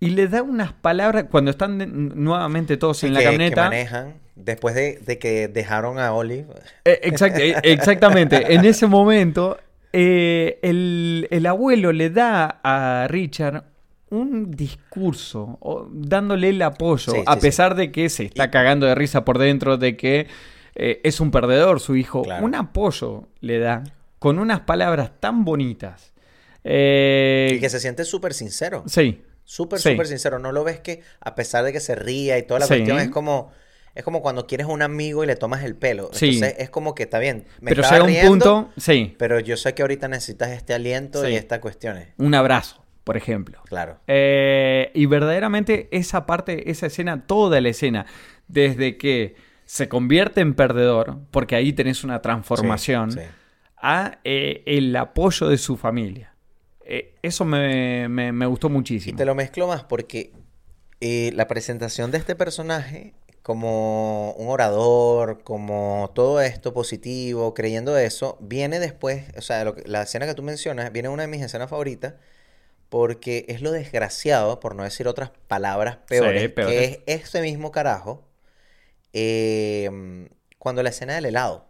Speaker 6: y le da unas palabras cuando están de- nuevamente todos en la
Speaker 5: que, que
Speaker 6: camioneta.
Speaker 5: manejan después de, de que dejaron a Olive.
Speaker 6: Eh, exact- eh, exactamente. En ese momento, eh, el, el abuelo le da a Richard un discurso, o- dándole el apoyo,
Speaker 5: Sí,
Speaker 6: a
Speaker 5: sí,
Speaker 6: pesar de que se está cagando de risa por dentro, de que eh, es un perdedor su hijo.
Speaker 5: Claro.
Speaker 6: Un apoyo le da con unas palabras tan bonitas. Eh,
Speaker 5: Y que se siente súper sincero.
Speaker 6: Sí.
Speaker 5: Súper, súper sincero. No lo ves que, a pesar de que se ría y toda la cuestión, es como. Es como cuando quieres un amigo y le tomas el pelo.
Speaker 6: Sí.
Speaker 5: Entonces es como que está bien. me
Speaker 6: Pero llega un
Speaker 5: riendo,
Speaker 6: punto, sí,
Speaker 5: Pero yo sé que ahorita necesitas este aliento
Speaker 6: Sí.
Speaker 5: y estas cuestiones.
Speaker 6: un abrazo, por ejemplo.
Speaker 5: Claro.
Speaker 6: Eh, y verdaderamente esa parte, esa escena, toda la escena, desde que se convierte en perdedor, porque ahí tenés una transformación,
Speaker 5: Sí, sí.
Speaker 6: a eh, el apoyo de su familia. Eh, eso me, me- me gustó
Speaker 5: Y
Speaker 6: muchísimo.
Speaker 5: te lo mezclo más porque la presentación de este personaje como un orador, como todo esto positivo, creyendo eso, viene después, o sea, lo que- la escena que tú mencionas, viene una de mis escenas favoritas, porque es lo desgraciado, por no decir otras palabras peores,
Speaker 6: peores.
Speaker 5: que es este mismo carajo, eh, cuando la escena del helado,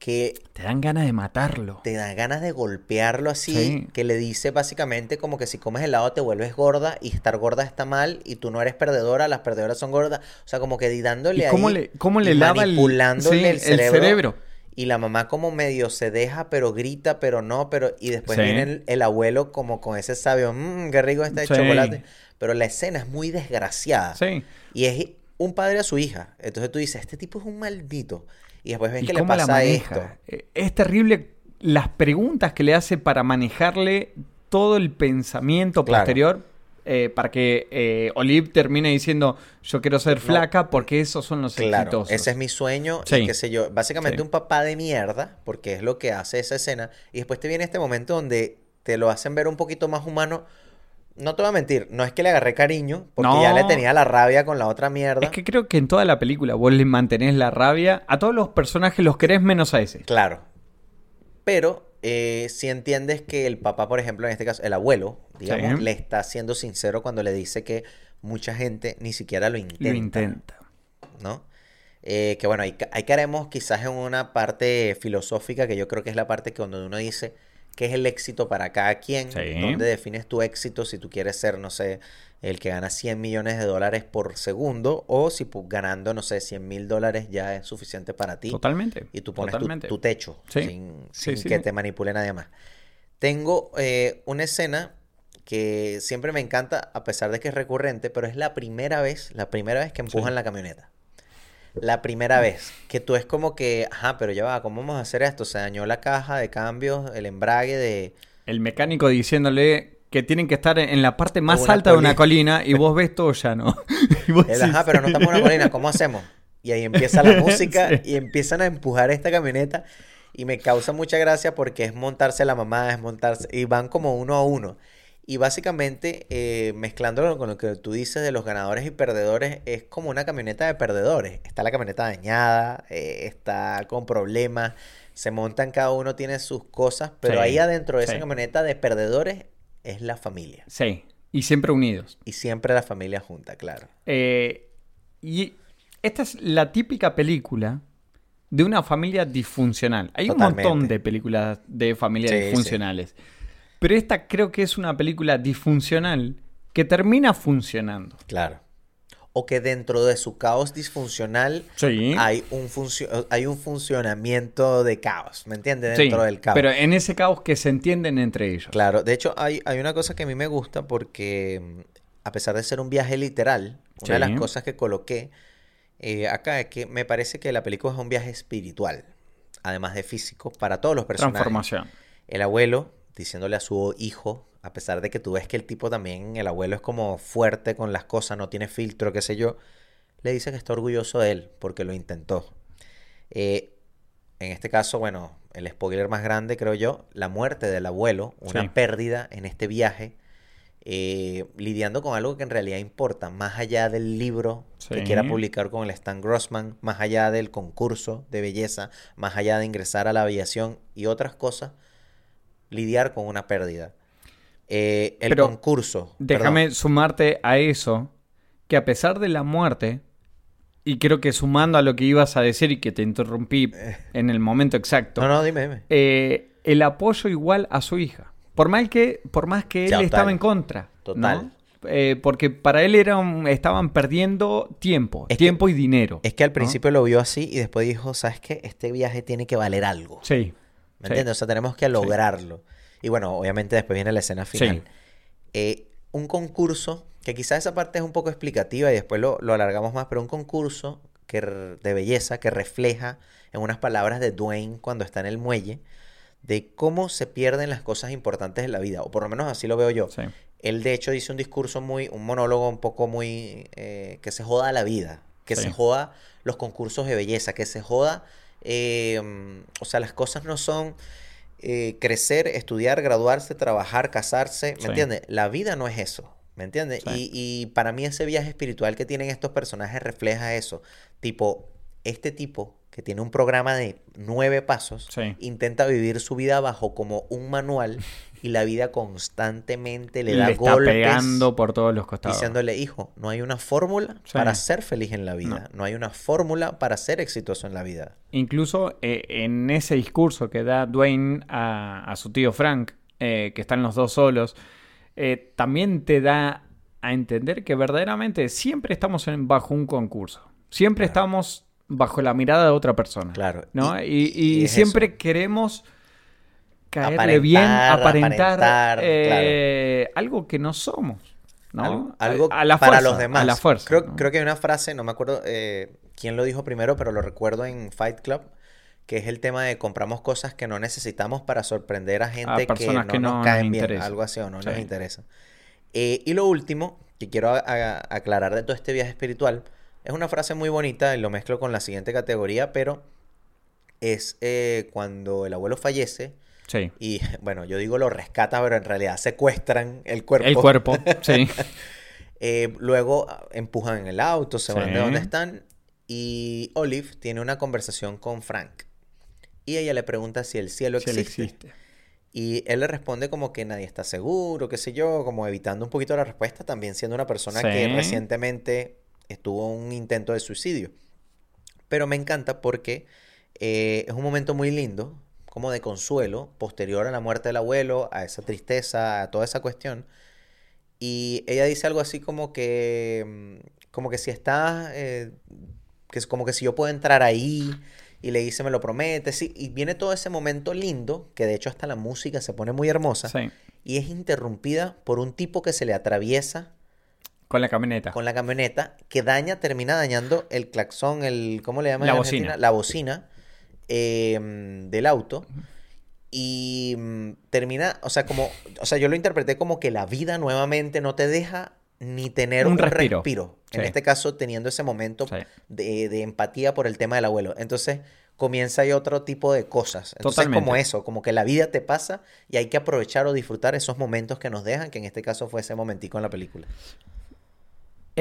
Speaker 5: que
Speaker 6: Te dan ganas de matarlo.
Speaker 5: te dan ganas de golpearlo así,
Speaker 6: Sí.
Speaker 5: que le dice básicamente como que si comes helado te vuelves gorda y estar gorda está mal y tú no eres perdedora, las perdedoras son gordas. O sea, como que dándole
Speaker 6: ¿Y cómo
Speaker 5: ahí
Speaker 6: le, cómo le lava el,
Speaker 5: manipulándole
Speaker 6: sí,
Speaker 5: el, cerebro,
Speaker 6: cerebro?
Speaker 5: Y la mamá como medio se deja, pero grita, pero no, pero... Y después
Speaker 6: Sí.
Speaker 5: viene el, el abuelo como con ese sabio, mmm, qué rico está el
Speaker 6: Sí.
Speaker 5: chocolate. Pero la escena es muy desgraciada.
Speaker 6: Sí.
Speaker 5: Y es un padre a su hija. Entonces tú dices, este tipo es un maldito. Y después ves
Speaker 6: ¿Y
Speaker 5: que le
Speaker 6: la
Speaker 5: pasa
Speaker 6: maneja?
Speaker 5: esto.
Speaker 6: Eh, Es terrible las preguntas que le hace para manejarle todo el pensamiento
Speaker 5: Claro.
Speaker 6: posterior eh, para que eh, Olive termine diciendo yo quiero ser flaca porque esos son los
Speaker 5: Claro,
Speaker 6: exitosos.
Speaker 5: ese es mi sueño
Speaker 6: Sí.
Speaker 5: y qué sé yo. Básicamente
Speaker 6: Sí.
Speaker 5: un papá de mierda, porque es lo que hace esa escena. Y después te viene este momento donde te lo hacen ver un poquito más humano. No te voy a mentir, no es que le agarré cariño, porque ya le tenía la rabia con la otra mierda.
Speaker 6: Es que creo que en toda la película vos le mantenés la rabia. A todos los personajes los querés menos a ese.
Speaker 5: Claro. Pero eh, si entiendes que el papá, por ejemplo, en este caso, el abuelo, digamos,
Speaker 6: Sí.
Speaker 5: le está siendo sincero cuando le dice que mucha gente ni siquiera lo intenta.
Speaker 6: Lo intenta.
Speaker 5: ¿no? Eh, que bueno, ahí, ahí caeremos quizás en una parte filosófica que yo creo que es la parte que donde uno dice qué es el éxito para cada quien,
Speaker 6: Sí.
Speaker 5: dónde defines tu éxito, si tú quieres ser, no sé, el que gana 100 millones de dólares por segundo o si ganando, no sé, 100 mil dólares ya es suficiente para ti
Speaker 6: Totalmente.
Speaker 5: y tú pones tu, techo
Speaker 6: Sí.
Speaker 5: sin,
Speaker 6: Sí,
Speaker 5: sin que te manipule nadie más. Tengo eh, una escena que siempre me encanta, a pesar de que es recurrente, pero es la primera vez, la primera vez que empujan la camioneta. La primera vez que tú es como que, ajá, pero ya va, ¿cómo vamos a hacer esto? Se dañó la caja de cambios, el embrague de...
Speaker 6: El mecánico diciéndole que tienen que estar en la parte más alta de una colina y vos ves todo llano. Y vos
Speaker 5: El,
Speaker 6: decís,
Speaker 5: ajá, pero no estamos en una colina, ¿cómo hacemos? Y ahí empieza la música
Speaker 6: Sí.
Speaker 5: y empiezan a empujar esta camioneta y me causa mucha gracia porque es montarse la mamá, es montarse y van como uno a uno. Y básicamente, eh, mezclándolo con lo que tú dices de los ganadores y perdedores, es como una camioneta de perdedores. Está la camioneta dañada, eh, está con problemas, se montan, cada uno tiene sus cosas, pero
Speaker 6: Sí,
Speaker 5: ahí adentro de esa camioneta de perdedores es la familia.
Speaker 6: Sí, y siempre unidos.
Speaker 5: Y siempre la familia junta, claro.
Speaker 6: Eh, y esta es la típica película de una familia disfuncional. Hay un montón de películas de familias
Speaker 5: Sí, sí.
Speaker 6: Pero esta creo que es una película disfuncional que termina funcionando.
Speaker 5: Claro. O que dentro de su caos disfuncional
Speaker 6: Sí.
Speaker 5: hay, un funcio- hay un funcionamiento de caos, ¿me entiendes?
Speaker 6: Sí,
Speaker 5: Dentro del caos.
Speaker 6: pero en ese caos que se entienden entre ellos.
Speaker 5: Claro, de hecho hay, hay una cosa que a mí me gusta porque mm, a pesar de ser un viaje literal, una de las cosas que coloqué eh, acá es que me parece que la película es un viaje espiritual, además de físico, para todos los personajes.
Speaker 6: Transformación.
Speaker 5: El abuelo diciéndole a su hijo, a pesar de que tú ves que el tipo también, el abuelo es como fuerte con las cosas, no tiene filtro, qué sé yo, le dice que está orgulloso de él porque lo intentó. Eh, en este caso, bueno, el spoiler más grande, creo yo, la muerte del abuelo, una
Speaker 6: Sí.
Speaker 5: pérdida en este viaje, eh, lidiando con algo que en realidad importa, más allá del libro que quiera publicar con el Stan Grossman, más allá del concurso de belleza, más allá de ingresar a la aviación y otras cosas, lidiar con una pérdida. Eh, el
Speaker 6: Pero
Speaker 5: concurso.
Speaker 6: Déjame
Speaker 5: perdón.
Speaker 6: sumarte a eso, que a pesar de la muerte, y creo que sumando a lo que ibas a decir y que te interrumpí en el momento exacto,
Speaker 5: No, no, dime, dime.
Speaker 6: eh, el apoyo igual a su hija. Por, mal que, por más que él
Speaker 5: Total.
Speaker 6: estaba en contra. ¿no?
Speaker 5: Total.
Speaker 6: Eh, porque para él era un- estaban perdiendo tiempo,
Speaker 5: Es que-
Speaker 6: tiempo y dinero.
Speaker 5: Es que al
Speaker 6: ¿no?
Speaker 5: principio lo vio así y después dijo, ¿sabes qué? Este viaje tiene que valer algo.
Speaker 6: Sí.
Speaker 5: ¿Me
Speaker 6: sí.
Speaker 5: entiendes? O sea, tenemos que lograrlo. Y bueno, obviamente después viene la escena final.
Speaker 6: Sí.
Speaker 5: Eh, un concurso, que quizás esa parte es un poco explicativa y después lo, lo alargamos más, pero un concurso que, de belleza que refleja en unas palabras de Dwayne cuando está en el muelle, de cómo se pierden las cosas importantes en la vida, o por lo menos así lo veo yo.
Speaker 6: Sí.
Speaker 5: Él de hecho dice un discurso muy, un monólogo un poco muy, eh, que se joda la vida, que
Speaker 6: Sí.
Speaker 5: se joda los concursos de belleza, que se joda, eh, mm, o sea, las cosas no son eh, crecer, estudiar, graduarse, trabajar, casarse, ¿me
Speaker 6: Sí.
Speaker 5: entiendes? La vida no es eso, ¿me entiendes?
Speaker 6: Sí.
Speaker 5: Y, y para mí ese viaje espiritual que tienen estos personajes refleja eso, tipo, este tipo que tiene un programa de nueve pasos,
Speaker 6: Sí.
Speaker 5: intenta vivir su vida bajo como un manual y la vida constantemente le
Speaker 6: Le,
Speaker 5: da
Speaker 6: está
Speaker 5: golpes
Speaker 6: pegando por todos los costados.
Speaker 5: diciéndole, hijo, no hay una fórmula
Speaker 6: Sí.
Speaker 5: para ser feliz en la vida, no. hay una fórmula para ser exitoso en la vida.
Speaker 6: Incluso eh, en ese discurso que da Dwayne a, a su tío Frank, eh, que están los dos solos, eh, también te da a entender que verdaderamente siempre estamos en- bajo un concurso. Siempre estamos bajo la mirada de otra persona.
Speaker 5: Claro.
Speaker 6: ¿no?
Speaker 5: Y-
Speaker 6: Y, y
Speaker 5: y es
Speaker 6: siempre queremos caerle
Speaker 5: Aparentar,
Speaker 6: bien, aparentar,
Speaker 5: aparentar,
Speaker 6: eh, algo que no somos. ¿no?
Speaker 5: Algo, algo
Speaker 6: a la
Speaker 5: para
Speaker 6: fuerza,
Speaker 5: los demás.
Speaker 6: A la fuerza.
Speaker 5: Creo,
Speaker 6: ¿no?
Speaker 5: creo que hay una frase, no me acuerdo eh, quién lo dijo primero, pero lo recuerdo en Fight Club, que es el tema de compramos cosas que no necesitamos para sorprender a gente que
Speaker 6: personas
Speaker 5: no
Speaker 6: que
Speaker 5: nos
Speaker 6: no
Speaker 5: caen
Speaker 6: nos
Speaker 5: bien,
Speaker 6: interesa.
Speaker 5: algo así o no nos interesa. Eh, y lo último que quiero aclarar de todo este viaje espiritual es una frase muy bonita y lo mezclo con la siguiente categoría, pero es eh, cuando el abuelo fallece
Speaker 6: Sí.
Speaker 5: y, bueno, yo digo lo rescata, pero en realidad secuestran el cuerpo.
Speaker 6: El cuerpo, sí.
Speaker 5: Eh, luego ah, empujan en el auto, se van de donde están y Olive tiene una conversación con Frank. Y ella le pregunta si el cielo existe.
Speaker 6: existe.
Speaker 5: Y él le responde como que nadie está seguro, qué sé yo, como evitando un poquito la respuesta, también siendo una persona que recientemente estuvo un intento de suicidio. Pero me encanta porque eh, es un momento muy lindo, como de consuelo, posterior a la muerte del abuelo, a esa tristeza, a toda esa cuestión. Y ella dice algo así como que, mm, como que si estás, eh, que es como que si yo puedo entrar ahí, y le dice, me lo promete, sí, y viene todo ese momento lindo, que de hecho hasta la música se pone muy hermosa,
Speaker 6: Sí.
Speaker 5: y es interrumpida por un tipo que se le atraviesa
Speaker 6: Con la camioneta.
Speaker 5: con la camioneta, que daña, termina dañando el claxón, el, ¿cómo le llaman
Speaker 6: La bocina.
Speaker 5: La bocina eh, del auto. Y mm, termina, o sea, como, o sea, yo lo interpreté como que la vida nuevamente no te deja ni tener
Speaker 6: Un
Speaker 5: un,
Speaker 6: respiro.
Speaker 5: respiro. En
Speaker 6: Sí.
Speaker 5: este caso, teniendo ese momento
Speaker 6: Sí.
Speaker 5: de, de empatía por el tema del abuelo. Entonces, comienza ahí otro tipo de cosas. Entonces, como eso, como que la vida te pasa y hay que aprovechar o disfrutar esos momentos que nos dejan, que en este caso fue ese momentico en la película.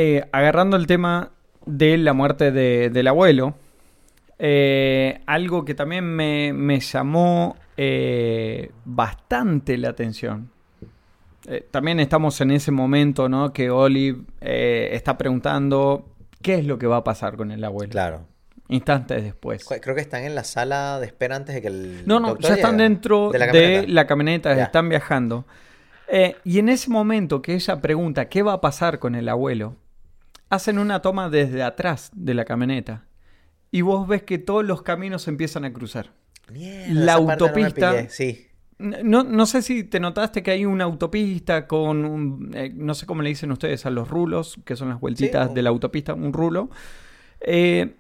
Speaker 6: Eh, agarrando el tema de la muerte de- del abuelo, eh, algo que también me, me llamó eh, bastante la atención. También estamos en ese momento, ¿no? Que Olive está preguntando qué es lo que va a pasar con el abuelo.
Speaker 5: Claro.
Speaker 6: Instantes después.
Speaker 5: Creo que están en la sala de espera antes de que el
Speaker 6: No, no,
Speaker 5: doctor
Speaker 6: ya están
Speaker 5: llegue.
Speaker 6: dentro
Speaker 5: de la
Speaker 6: de
Speaker 5: camioneta.
Speaker 6: la camioneta,
Speaker 5: Ya.
Speaker 6: están viajando. Eh, y en ese momento que ella pregunta qué va a pasar con el abuelo, hacen una toma desde atrás de la camioneta. Y vos ves que todos los caminos se empiezan a cruzar.
Speaker 5: Mierda,
Speaker 6: la
Speaker 5: no
Speaker 6: autopista-
Speaker 5: pillé. Sí.
Speaker 6: No, no sé si te notaste que hay una autopista con, un, eh, no sé cómo le dicen ustedes a los rulos, que son las vueltitas de la autopista, un rulo. Eh,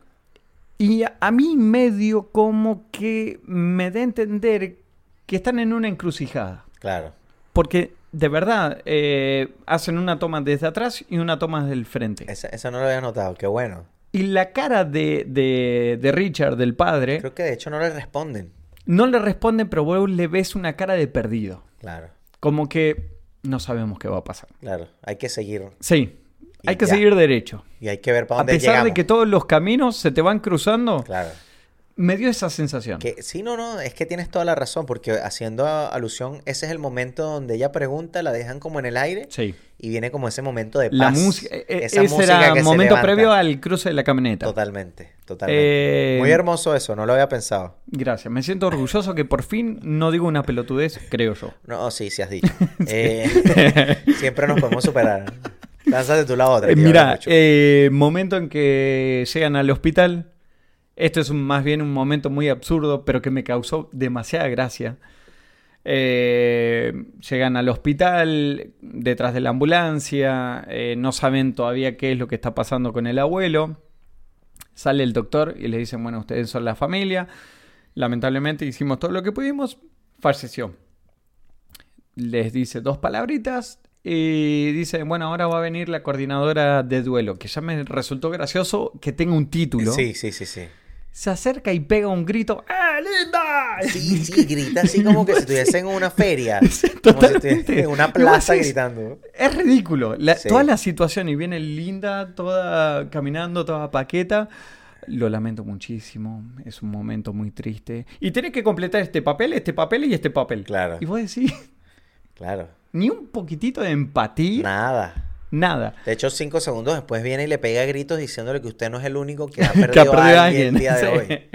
Speaker 6: y a, a mí medio como que me da a entender que están en una encrucijada.
Speaker 5: Claro.
Speaker 6: Porque de verdad eh, hacen una toma desde atrás y una toma desde el frente.
Speaker 5: Esa, esa no lo había notado. Qué bueno.
Speaker 6: Y la cara de, de- de Richard, del padre,
Speaker 5: Creo que de hecho no le responden.
Speaker 6: no le responden, pero vos le ves una cara de perdido.
Speaker 5: Claro.
Speaker 6: Como que no sabemos qué va a pasar.
Speaker 5: Claro, hay que seguir.
Speaker 6: Sí, hay que
Speaker 5: ya.
Speaker 6: seguir derecho.
Speaker 5: Y hay que ver para
Speaker 6: A
Speaker 5: dónde
Speaker 6: pesar
Speaker 5: llegamos.
Speaker 6: de que todos los caminos se te van cruzando,
Speaker 5: Claro.
Speaker 6: Me dio esa sensación.
Speaker 5: Que, sí, no, no, es que tienes toda la razón, porque haciendo alusión, ese es el momento donde ella pregunta, la dejan como en el aire
Speaker 6: Sí.
Speaker 5: y viene como ese momento de paz.
Speaker 6: La música, e- e-
Speaker 5: esa
Speaker 6: ese
Speaker 5: música
Speaker 6: era
Speaker 5: que
Speaker 6: momento previo al cruce de la camioneta.
Speaker 5: Totalmente, totalmente.
Speaker 6: Eh,
Speaker 5: Muy hermoso eso, no lo había pensado.
Speaker 6: Gracias, me siento orgulloso que por fin no digo una pelotudez, creo yo.
Speaker 5: No, sí, sí has dicho. Eh, siempre nos podemos superar. Lánzate tú la otra.
Speaker 6: Eh, Mira, eh, momento en que llegan al hospital. Esto es más bien un momento muy absurdo, pero que me causó demasiada gracia. Eh, llegan al hospital detrás de la ambulancia, eh, no saben todavía qué es lo que está pasando con el abuelo. Sale el doctor y le dicen, bueno, ustedes son la familia. Lamentablemente hicimos todo lo que pudimos, falleció. Les dice dos palabritas y dice, bueno, ahora va a venir la coordinadora de duelo, que ya me resultó gracioso que tenga un título.
Speaker 5: Sí, sí, sí, sí.
Speaker 6: Se acerca y pega un grito, ¡Eh, linda!
Speaker 5: Sí, sí, grita así como que si estuviese en una feria. Como si
Speaker 6: totalmente.
Speaker 5: estuviese en una plaza
Speaker 6: decís,
Speaker 5: gritando.
Speaker 6: Es ridículo. La-
Speaker 5: Sí.
Speaker 6: Toda la situación y viene linda, toda caminando, toda paqueta. Lo lamento muchísimo. Es un momento muy triste. Y tenés que completar este papel, este papel y este papel.
Speaker 5: Claro.
Speaker 6: Y vos decís,
Speaker 5: Claro.
Speaker 6: ni un poquitito de empatía,
Speaker 5: Nada.
Speaker 6: Nada.
Speaker 5: De hecho, cinco segundos después viene y le pega gritos diciéndole que usted no es el único que ha
Speaker 6: Que
Speaker 5: perdido,
Speaker 6: ha perdido
Speaker 5: a alguien el día de
Speaker 6: Sí.
Speaker 5: hoy.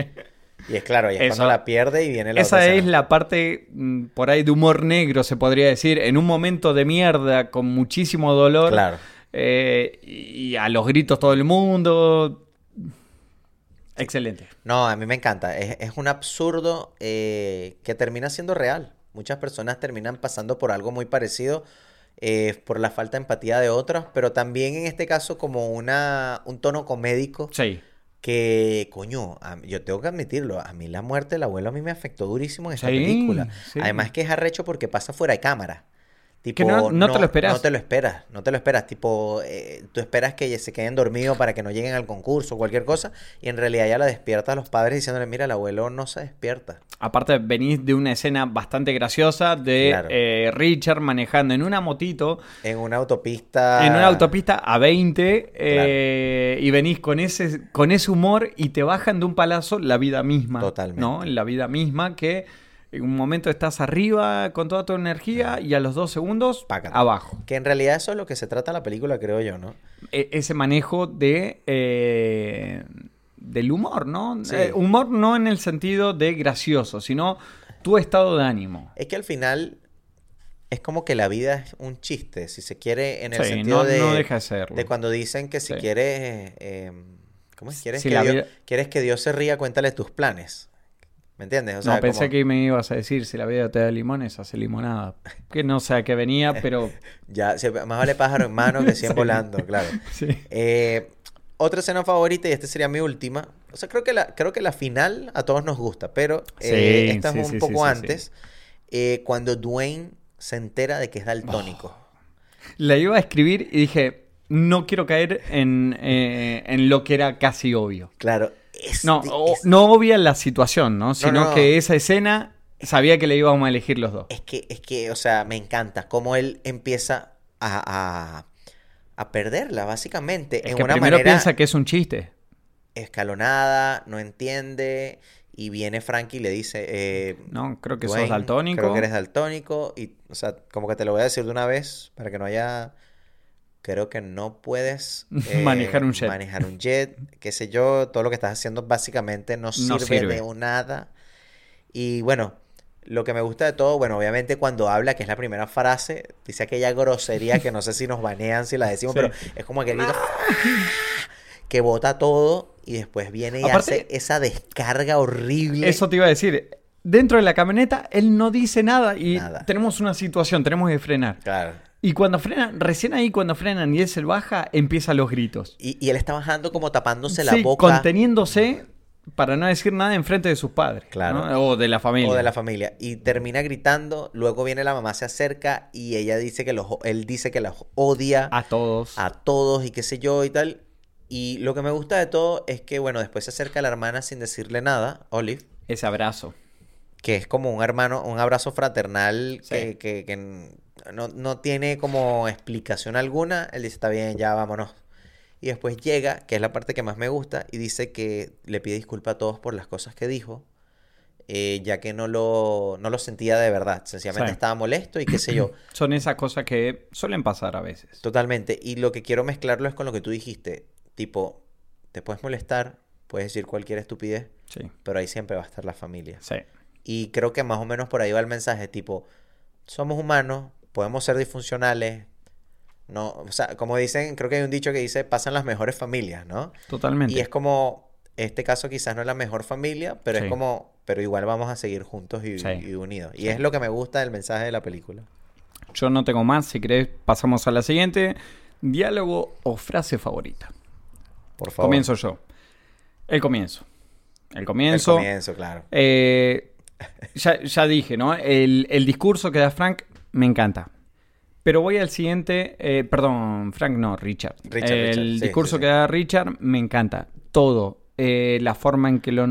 Speaker 5: Y es claro, y es
Speaker 6: Eso-
Speaker 5: cuando la pierde y viene la
Speaker 6: Esa
Speaker 5: otra
Speaker 6: es la parte mm, por ahí de humor negro, se podría decir, en un momento de mierda, con muchísimo dolor.
Speaker 5: Claro.
Speaker 6: eh, y a los gritos todo el mundo. Excelente.
Speaker 5: No, a mí me encanta. Es, es un absurdo eh, que termina siendo real. Muchas personas terminan pasando por algo muy parecido eh, por la falta de empatía de otros, pero también en este caso como una, un tono comédico
Speaker 6: Sí.
Speaker 5: que, coño, a- yo tengo que admitirlo, a mí la muerte del abuelo a mí me afectó durísimo en esta
Speaker 6: Sí,
Speaker 5: película.
Speaker 6: sí.
Speaker 5: Además que es arrecho porque pasa fuera de cámara. Tipo,
Speaker 6: Que no- no te lo esperas.
Speaker 5: No te lo esperas, no te lo esperas. Tipo, eh, tú esperas que se queden dormidos para que no lleguen al concurso o cualquier cosa. Y en realidad ya la despierta a los padres diciéndole, mira, el abuelo no se despierta.
Speaker 6: Aparte, venís de una escena bastante graciosa de
Speaker 5: Claro.
Speaker 6: eh, Richard manejando en una motito,
Speaker 5: En una autopista.
Speaker 6: en una autopista a 20, eh, y venís con ese, con ese humor y te bajan de un palazo la vida misma.
Speaker 5: Totalmente.
Speaker 6: ¿no? La vida misma que en un momento estás arriba con toda tu energía y a los dos segundos abajo.
Speaker 5: Que en realidad eso es lo que se trata la película, creo yo, ¿no?
Speaker 6: E- ese manejo de eh, del humor, ¿no?
Speaker 5: Sí.
Speaker 6: Eh, humor no en el sentido de gracioso, sino tu estado de ánimo.
Speaker 5: Es que al final es como que la vida es un chiste, si se quiere, en el
Speaker 6: Sí,
Speaker 5: sentido
Speaker 6: no-
Speaker 5: de,
Speaker 6: no deja de serlo.
Speaker 5: de cuando dicen que si
Speaker 6: Sí.
Speaker 5: quieres, eh, ¿cómo es? ¿Quieres,
Speaker 6: Si
Speaker 5: que Dios,
Speaker 6: vida-
Speaker 5: quieres que Dios se ría, cuéntale tus planes. ¿Me entiendes? O
Speaker 6: no,
Speaker 5: sea,
Speaker 6: pensé
Speaker 5: como-
Speaker 6: que me ibas a decir, si la vida te da limones, hace limonada. Que no sé a qué venía, pero...
Speaker 5: Ya, más vale pájaro en mano que 100
Speaker 6: Sí.
Speaker 5: volando, claro.
Speaker 6: sí.
Speaker 5: Eh, otra escena favorita, y esta sería mi última. O sea, creo que la, creo que la final a todos nos gusta, pero eh,
Speaker 6: Sí,
Speaker 5: esta es un poco antes. eh, cuando Dwayne se entera de que es daltónico.
Speaker 6: La iba a escribir y dije, no quiero caer en, eh, en lo que era casi obvio.
Speaker 5: Claro. Es
Speaker 6: No,
Speaker 5: es-
Speaker 6: no obvia la situación, ¿no? Sino
Speaker 5: no, no.
Speaker 6: que esa escena sabía que le íbamos a elegir los dos.
Speaker 5: Es que, es que, o sea, me encanta cómo él empieza a, a, a perderla, básicamente,
Speaker 6: Es
Speaker 5: en
Speaker 6: que
Speaker 5: una
Speaker 6: primero
Speaker 5: manera
Speaker 6: piensa que es un chiste.
Speaker 5: escalonada, no entiende, y viene Frankie y le dice, eh,
Speaker 6: No, creo que sos
Speaker 5: Dwayne,
Speaker 6: daltónico.
Speaker 5: Creo que eres daltónico, y, o sea, como que te lo voy a decir de una vez, para que no haya... Creo que no puedes eh,
Speaker 6: Manejar un jet.
Speaker 5: Manejar un jet, qué sé yo, todo lo que estás haciendo básicamente no sirve,
Speaker 6: sirve.
Speaker 5: de nada. Y bueno, lo que me gusta de todo, bueno, obviamente cuando habla, que es la primera frase, dice aquella grosería que no sé si nos banean si la decimos,
Speaker 6: Sí.
Speaker 5: pero es como aquel grito que bota todo y después viene y
Speaker 6: Aparte-
Speaker 5: hace esa descarga horrible.
Speaker 6: Eso te iba a decir. Dentro de la camioneta, él no dice nada y
Speaker 5: Nada.
Speaker 6: tenemos una situación, tenemos que frenar.
Speaker 5: Claro.
Speaker 6: Y cuando frenan, recién ahí cuando frenan y él se baja, empiezan los gritos.
Speaker 5: Y, y él está bajando como tapándose la boca.
Speaker 6: conteniéndose para no decir nada enfrente de sus padres.
Speaker 5: Claro.
Speaker 6: ¿no? O de la familia.
Speaker 5: O de la familia. Y termina gritando. Luego viene la mamá, se acerca y ella dice que los, él dice que los odia
Speaker 6: A todos.
Speaker 5: a todos y qué sé yo y tal. Y lo que me gusta de todo es que, bueno, después se acerca la hermana sin decirle nada, Olive,
Speaker 6: Ese abrazo.
Speaker 5: que es como un hermano, un abrazo fraternal
Speaker 6: Sí.
Speaker 5: que, que- que, no, no tiene como explicación alguna. Él dice, está bien, ya vámonos. Y después llega, que es la parte que más me gusta, y dice que le pide disculpa a todos por las cosas que dijo, eh, ya que no lo, no lo sentía de verdad. Sencillamente
Speaker 6: Sí.
Speaker 5: estaba molesto y qué sé yo.
Speaker 6: Son esas cosas que suelen pasar a veces.
Speaker 5: Totalmente. Y lo que quiero mezclarlo es con lo que tú dijiste. Tipo, te puedes molestar, puedes decir cualquier estupidez,
Speaker 6: Sí,
Speaker 5: pero ahí siempre va a estar la familia.
Speaker 6: sí.
Speaker 5: Y creo que más o menos por ahí va el mensaje, tipo, somos humanos, podemos ser disfuncionales. No, o sea, como dicen, creo que hay un dicho que dice, pasan las mejores familias, ¿no?
Speaker 6: Totalmente.
Speaker 5: Y es como, este caso quizás no es la mejor familia, pero
Speaker 6: Sí.
Speaker 5: es como, pero igual vamos a seguir juntos y,
Speaker 6: Sí.
Speaker 5: y unidos. Y es lo que me gusta del mensaje de la película.
Speaker 6: Yo no tengo más. Si querés, pasamos a la siguiente. Diálogo o frase favorita.
Speaker 5: Por favor.
Speaker 6: Comienzo yo. El comienzo. El
Speaker 5: El
Speaker 6: comienzo.
Speaker 5: comienzo, claro.
Speaker 6: Eh, ya, ya dije, ¿no? El, el discurso que da Frank me encanta. Pero voy al siguiente. eh, perdón, Frank no, Richard.
Speaker 5: Richard,
Speaker 6: el
Speaker 5: Richard,
Speaker 6: discurso
Speaker 5: sí,
Speaker 6: que da Richard me encanta. Todo. Eh, la forma en que lo,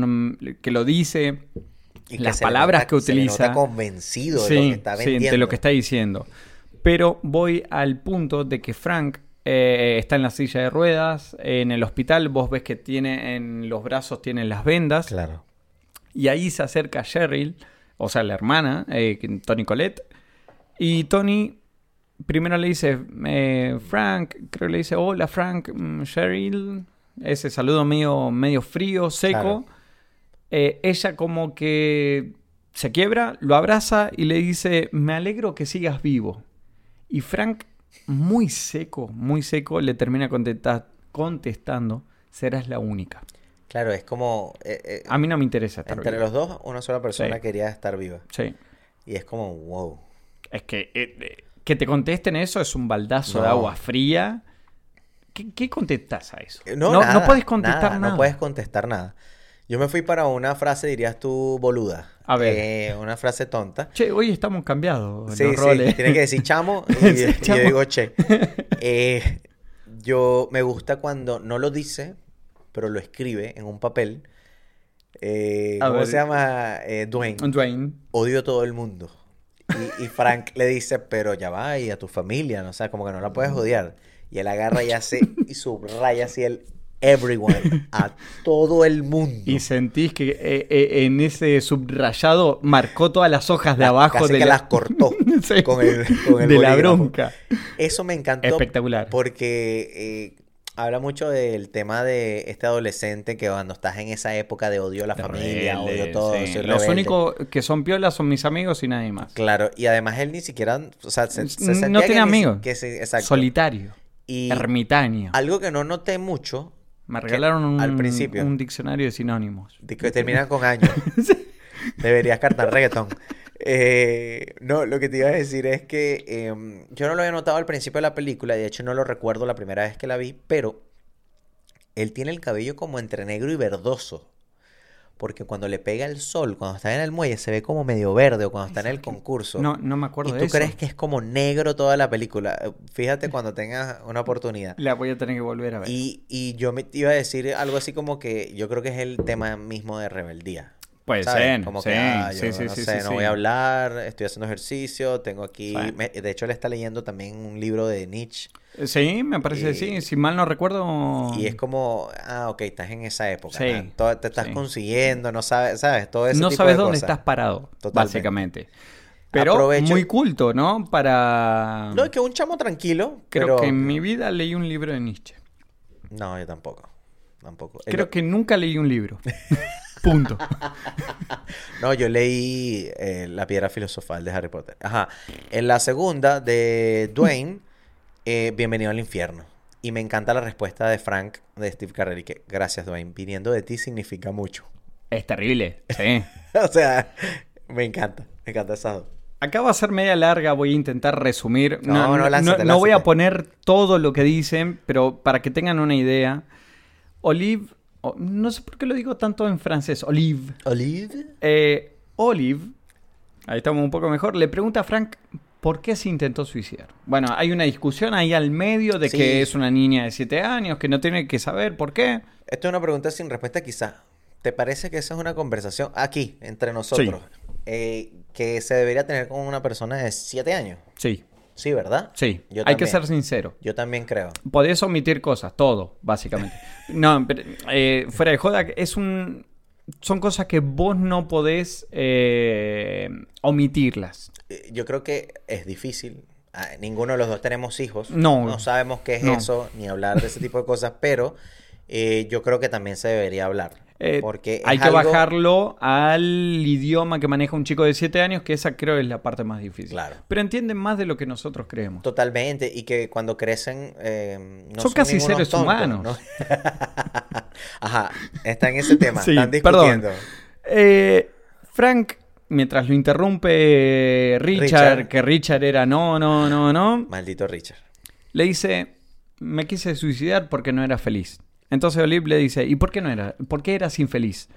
Speaker 6: que lo dice.
Speaker 5: Y
Speaker 6: las palabras
Speaker 5: nota-
Speaker 6: que
Speaker 5: se le
Speaker 6: utiliza.
Speaker 5: nota convencido de
Speaker 6: Sí,
Speaker 5: lo que está
Speaker 6: sí, de lo que está diciendo. Pero voy al punto de que Frank eh, está en la silla de ruedas. En el hospital vos ves que tiene en los brazos tiene las vendas.
Speaker 5: Claro.
Speaker 6: Y ahí se acerca Cheryl, o sea, la hermana, eh, Tony Colette. Y Tony primero le dice, eh, Frank, creo que le dice, hola Frank, mm, Cheryl. Ese saludo medio, medio frío, seco.
Speaker 5: Claro.
Speaker 6: Eh, ella como que se quiebra, lo abraza y le dice, me alegro que sigas vivo. Y Frank, muy seco, muy seco, le termina contesta- contestando, serás la única.
Speaker 5: Claro, es como... eh, eh,
Speaker 6: A mí no me interesa estar
Speaker 5: entre
Speaker 6: vivo.
Speaker 5: los dos, una sola persona
Speaker 6: Sí.
Speaker 5: quería estar viva.
Speaker 6: Sí.
Speaker 5: Y es como, wow.
Speaker 6: Es que eh, eh, que te contesten eso es un baldazo de agua fría. ¿Qué, qué contestas a eso?
Speaker 5: No,
Speaker 6: no,
Speaker 5: nada,
Speaker 6: no puedes contestar nada.
Speaker 5: No puedes contestar nada. Yo me fui para una frase, dirías tú, boluda.
Speaker 6: A ver.
Speaker 5: Eh, una frase tonta.
Speaker 6: Che, hoy estamos cambiados
Speaker 5: Sí,
Speaker 6: los
Speaker 5: sí, tienes que decir chamo y,
Speaker 6: Sí,
Speaker 5: y
Speaker 6: chamo.
Speaker 5: yo digo che. Eh, yo me gusta cuando no lo dice, pero lo escribe en un papel. Eh, ¿Cómo
Speaker 6: ver.
Speaker 5: se llama? Dwayne.
Speaker 6: Dwayne.
Speaker 5: Odio a todo el mundo. Y, y Frank le dice, pero ya va, y a tu familia, ¿no? O sea, como que no la puedes odiar. Y él agarra y hace, y subraya así el everyone, a todo el mundo.
Speaker 6: Y sentís que eh, eh, en ese subrayado marcó todas las hojas de
Speaker 5: La-
Speaker 6: abajo
Speaker 5: casi
Speaker 6: de
Speaker 5: que
Speaker 6: la...
Speaker 5: las cortó
Speaker 6: Sí.
Speaker 5: con el, con el
Speaker 6: de la bronca.
Speaker 5: Eso me encantó.
Speaker 6: Espectacular.
Speaker 5: Porque eh, habla mucho del tema de este adolescente que cuando estás en esa época de odio a la familia,
Speaker 6: Rebelde,
Speaker 5: odio todo,
Speaker 6: sí. Los únicos que son piolas son mis amigos y nadie más.
Speaker 5: Claro, y además él ni siquiera, o sea, se, se
Speaker 6: No
Speaker 5: sentía
Speaker 6: tiene amigos.
Speaker 5: que se- exacto.
Speaker 6: Solitario.
Speaker 5: Y
Speaker 6: Ermitaño.
Speaker 5: algo que no noté mucho,
Speaker 6: Me regalaron un,
Speaker 5: al principio.
Speaker 6: un diccionario de sinónimos.
Speaker 5: de que terminan con años. Deberías cantar reggaetón. Eh, no, lo que te iba a decir es que em, yo no lo había notado al principio de la película, y de hecho no lo recuerdo la primera vez que la vi, pero él tiene el cabello como entre negro y verdoso. Porque cuando le pega el sol, cuando está en el muelle, se ve como medio verde o cuando está en el concurso.
Speaker 6: No, no me acuerdo
Speaker 5: y
Speaker 6: de
Speaker 5: tú
Speaker 6: eso.
Speaker 5: crees que es como negro toda la película. Eh, Fíjate cuando tengas una oportunidad.
Speaker 6: La voy a tener que volver a ver.
Speaker 5: Y, y yo me iba a decir algo así como que yo creo que es el tema mismo de rebeldía. ¿Sabes?
Speaker 6: ser.
Speaker 5: Como
Speaker 6: sí,
Speaker 5: que, ah, yo
Speaker 6: sí, sí,
Speaker 5: no
Speaker 6: sí,
Speaker 5: sé, no voy a hablar, estoy haciendo ejercicio, tengo aquí... Me- de hecho, él está leyendo también un libro de Nietzsche.
Speaker 6: Sí, me parece
Speaker 5: Y-
Speaker 6: sí. Si mal no recuerdo.
Speaker 5: Y es como, ah, ok, estás en esa época.
Speaker 6: Sí,
Speaker 5: te estás consiguiendo, no sabes, ¿sabes? Todo ese
Speaker 6: no
Speaker 5: tipo
Speaker 6: sabes
Speaker 5: de
Speaker 6: dónde
Speaker 5: cosas.
Speaker 6: estás parado,
Speaker 5: Totalmente.
Speaker 6: básicamente. Pero
Speaker 5: Aprovecho-
Speaker 6: muy culto, ¿no? Para.
Speaker 5: No, es que un chamo tranquilo,
Speaker 6: Creo
Speaker 5: pero...
Speaker 6: que en mi vida leí un libro de Nietzsche.
Speaker 5: No, yo tampoco. Tampoco. El-
Speaker 6: Creo que nunca leí un libro. Punto.
Speaker 5: No, yo leí eh, La piedra filosofal de Harry Potter. Ajá. En la segunda de Dwayne, eh, Bienvenido al infierno. Y me encanta la respuesta de Frank de Steve Carell. Que gracias, Dwayne. Viniendo de ti significa mucho.
Speaker 6: Es terrible. Sí.
Speaker 5: o sea, me encanta. Me encanta esa dos.
Speaker 6: Acá va a ser media larga, voy a intentar resumir.
Speaker 5: No, no, lánzate,
Speaker 6: no voy a
Speaker 5: lánzate.
Speaker 6: poner todo lo que dicen, pero para que tengan una idea. Olive, no sé por qué lo digo tanto en francés, Olive.
Speaker 5: Olive.
Speaker 6: Eh, Olive, ahí estamos un poco mejor, le pregunta a Frank por qué se intentó suicidar. Bueno, hay una discusión ahí al medio de
Speaker 5: Sí.
Speaker 6: que es una niña de 7 años, que no tiene que saber por qué.
Speaker 5: Esto es una pregunta sin respuesta quizá. ¿Te parece que esa es una conversación aquí, entre nosotros, eh, que se debería tener con una persona de 7 años?
Speaker 6: Sí,
Speaker 5: Sí, ¿verdad?
Speaker 6: Sí,
Speaker 5: Yo
Speaker 6: hay que ser sincero.
Speaker 5: Yo también creo.
Speaker 6: Podés omitir cosas, todo, básicamente. No, pero, eh, fuera de joda, es un... Son cosas que vos no podés eh, omitirlas.
Speaker 5: Eh, Yo creo que es difícil. Ah, Ninguno de los dos tenemos hijos.
Speaker 6: No.
Speaker 5: No sabemos qué es
Speaker 6: No.
Speaker 5: eso, ni hablar de ese tipo de cosas, pero eh, yo creo que también se debería hablar.
Speaker 6: Eh,
Speaker 5: porque
Speaker 6: hay que
Speaker 5: algo-
Speaker 6: bajarlo al idioma que maneja un chico de 7 años, que esa creo es la parte más difícil.
Speaker 5: Claro.
Speaker 6: Pero entienden más de lo que nosotros creemos.
Speaker 5: Totalmente, y que cuando crecen eh, no
Speaker 6: Son casi
Speaker 5: ningunos
Speaker 6: seres
Speaker 5: tontos,
Speaker 6: humanos.
Speaker 5: ¿no? Ajá, está en ese tema,
Speaker 6: Sí,
Speaker 5: están
Speaker 6: perdón.
Speaker 5: discutiendo.
Speaker 6: Eh, Frank, mientras lo interrumpe Richard,
Speaker 5: Richard.
Speaker 6: que Richard era no, no, no, no,
Speaker 5: Maldito Richard.
Speaker 6: le dice, me quise suicidar porque no era feliz. Entonces Olive le dice, ¿y por qué no era? ¿Por qué eras infeliz?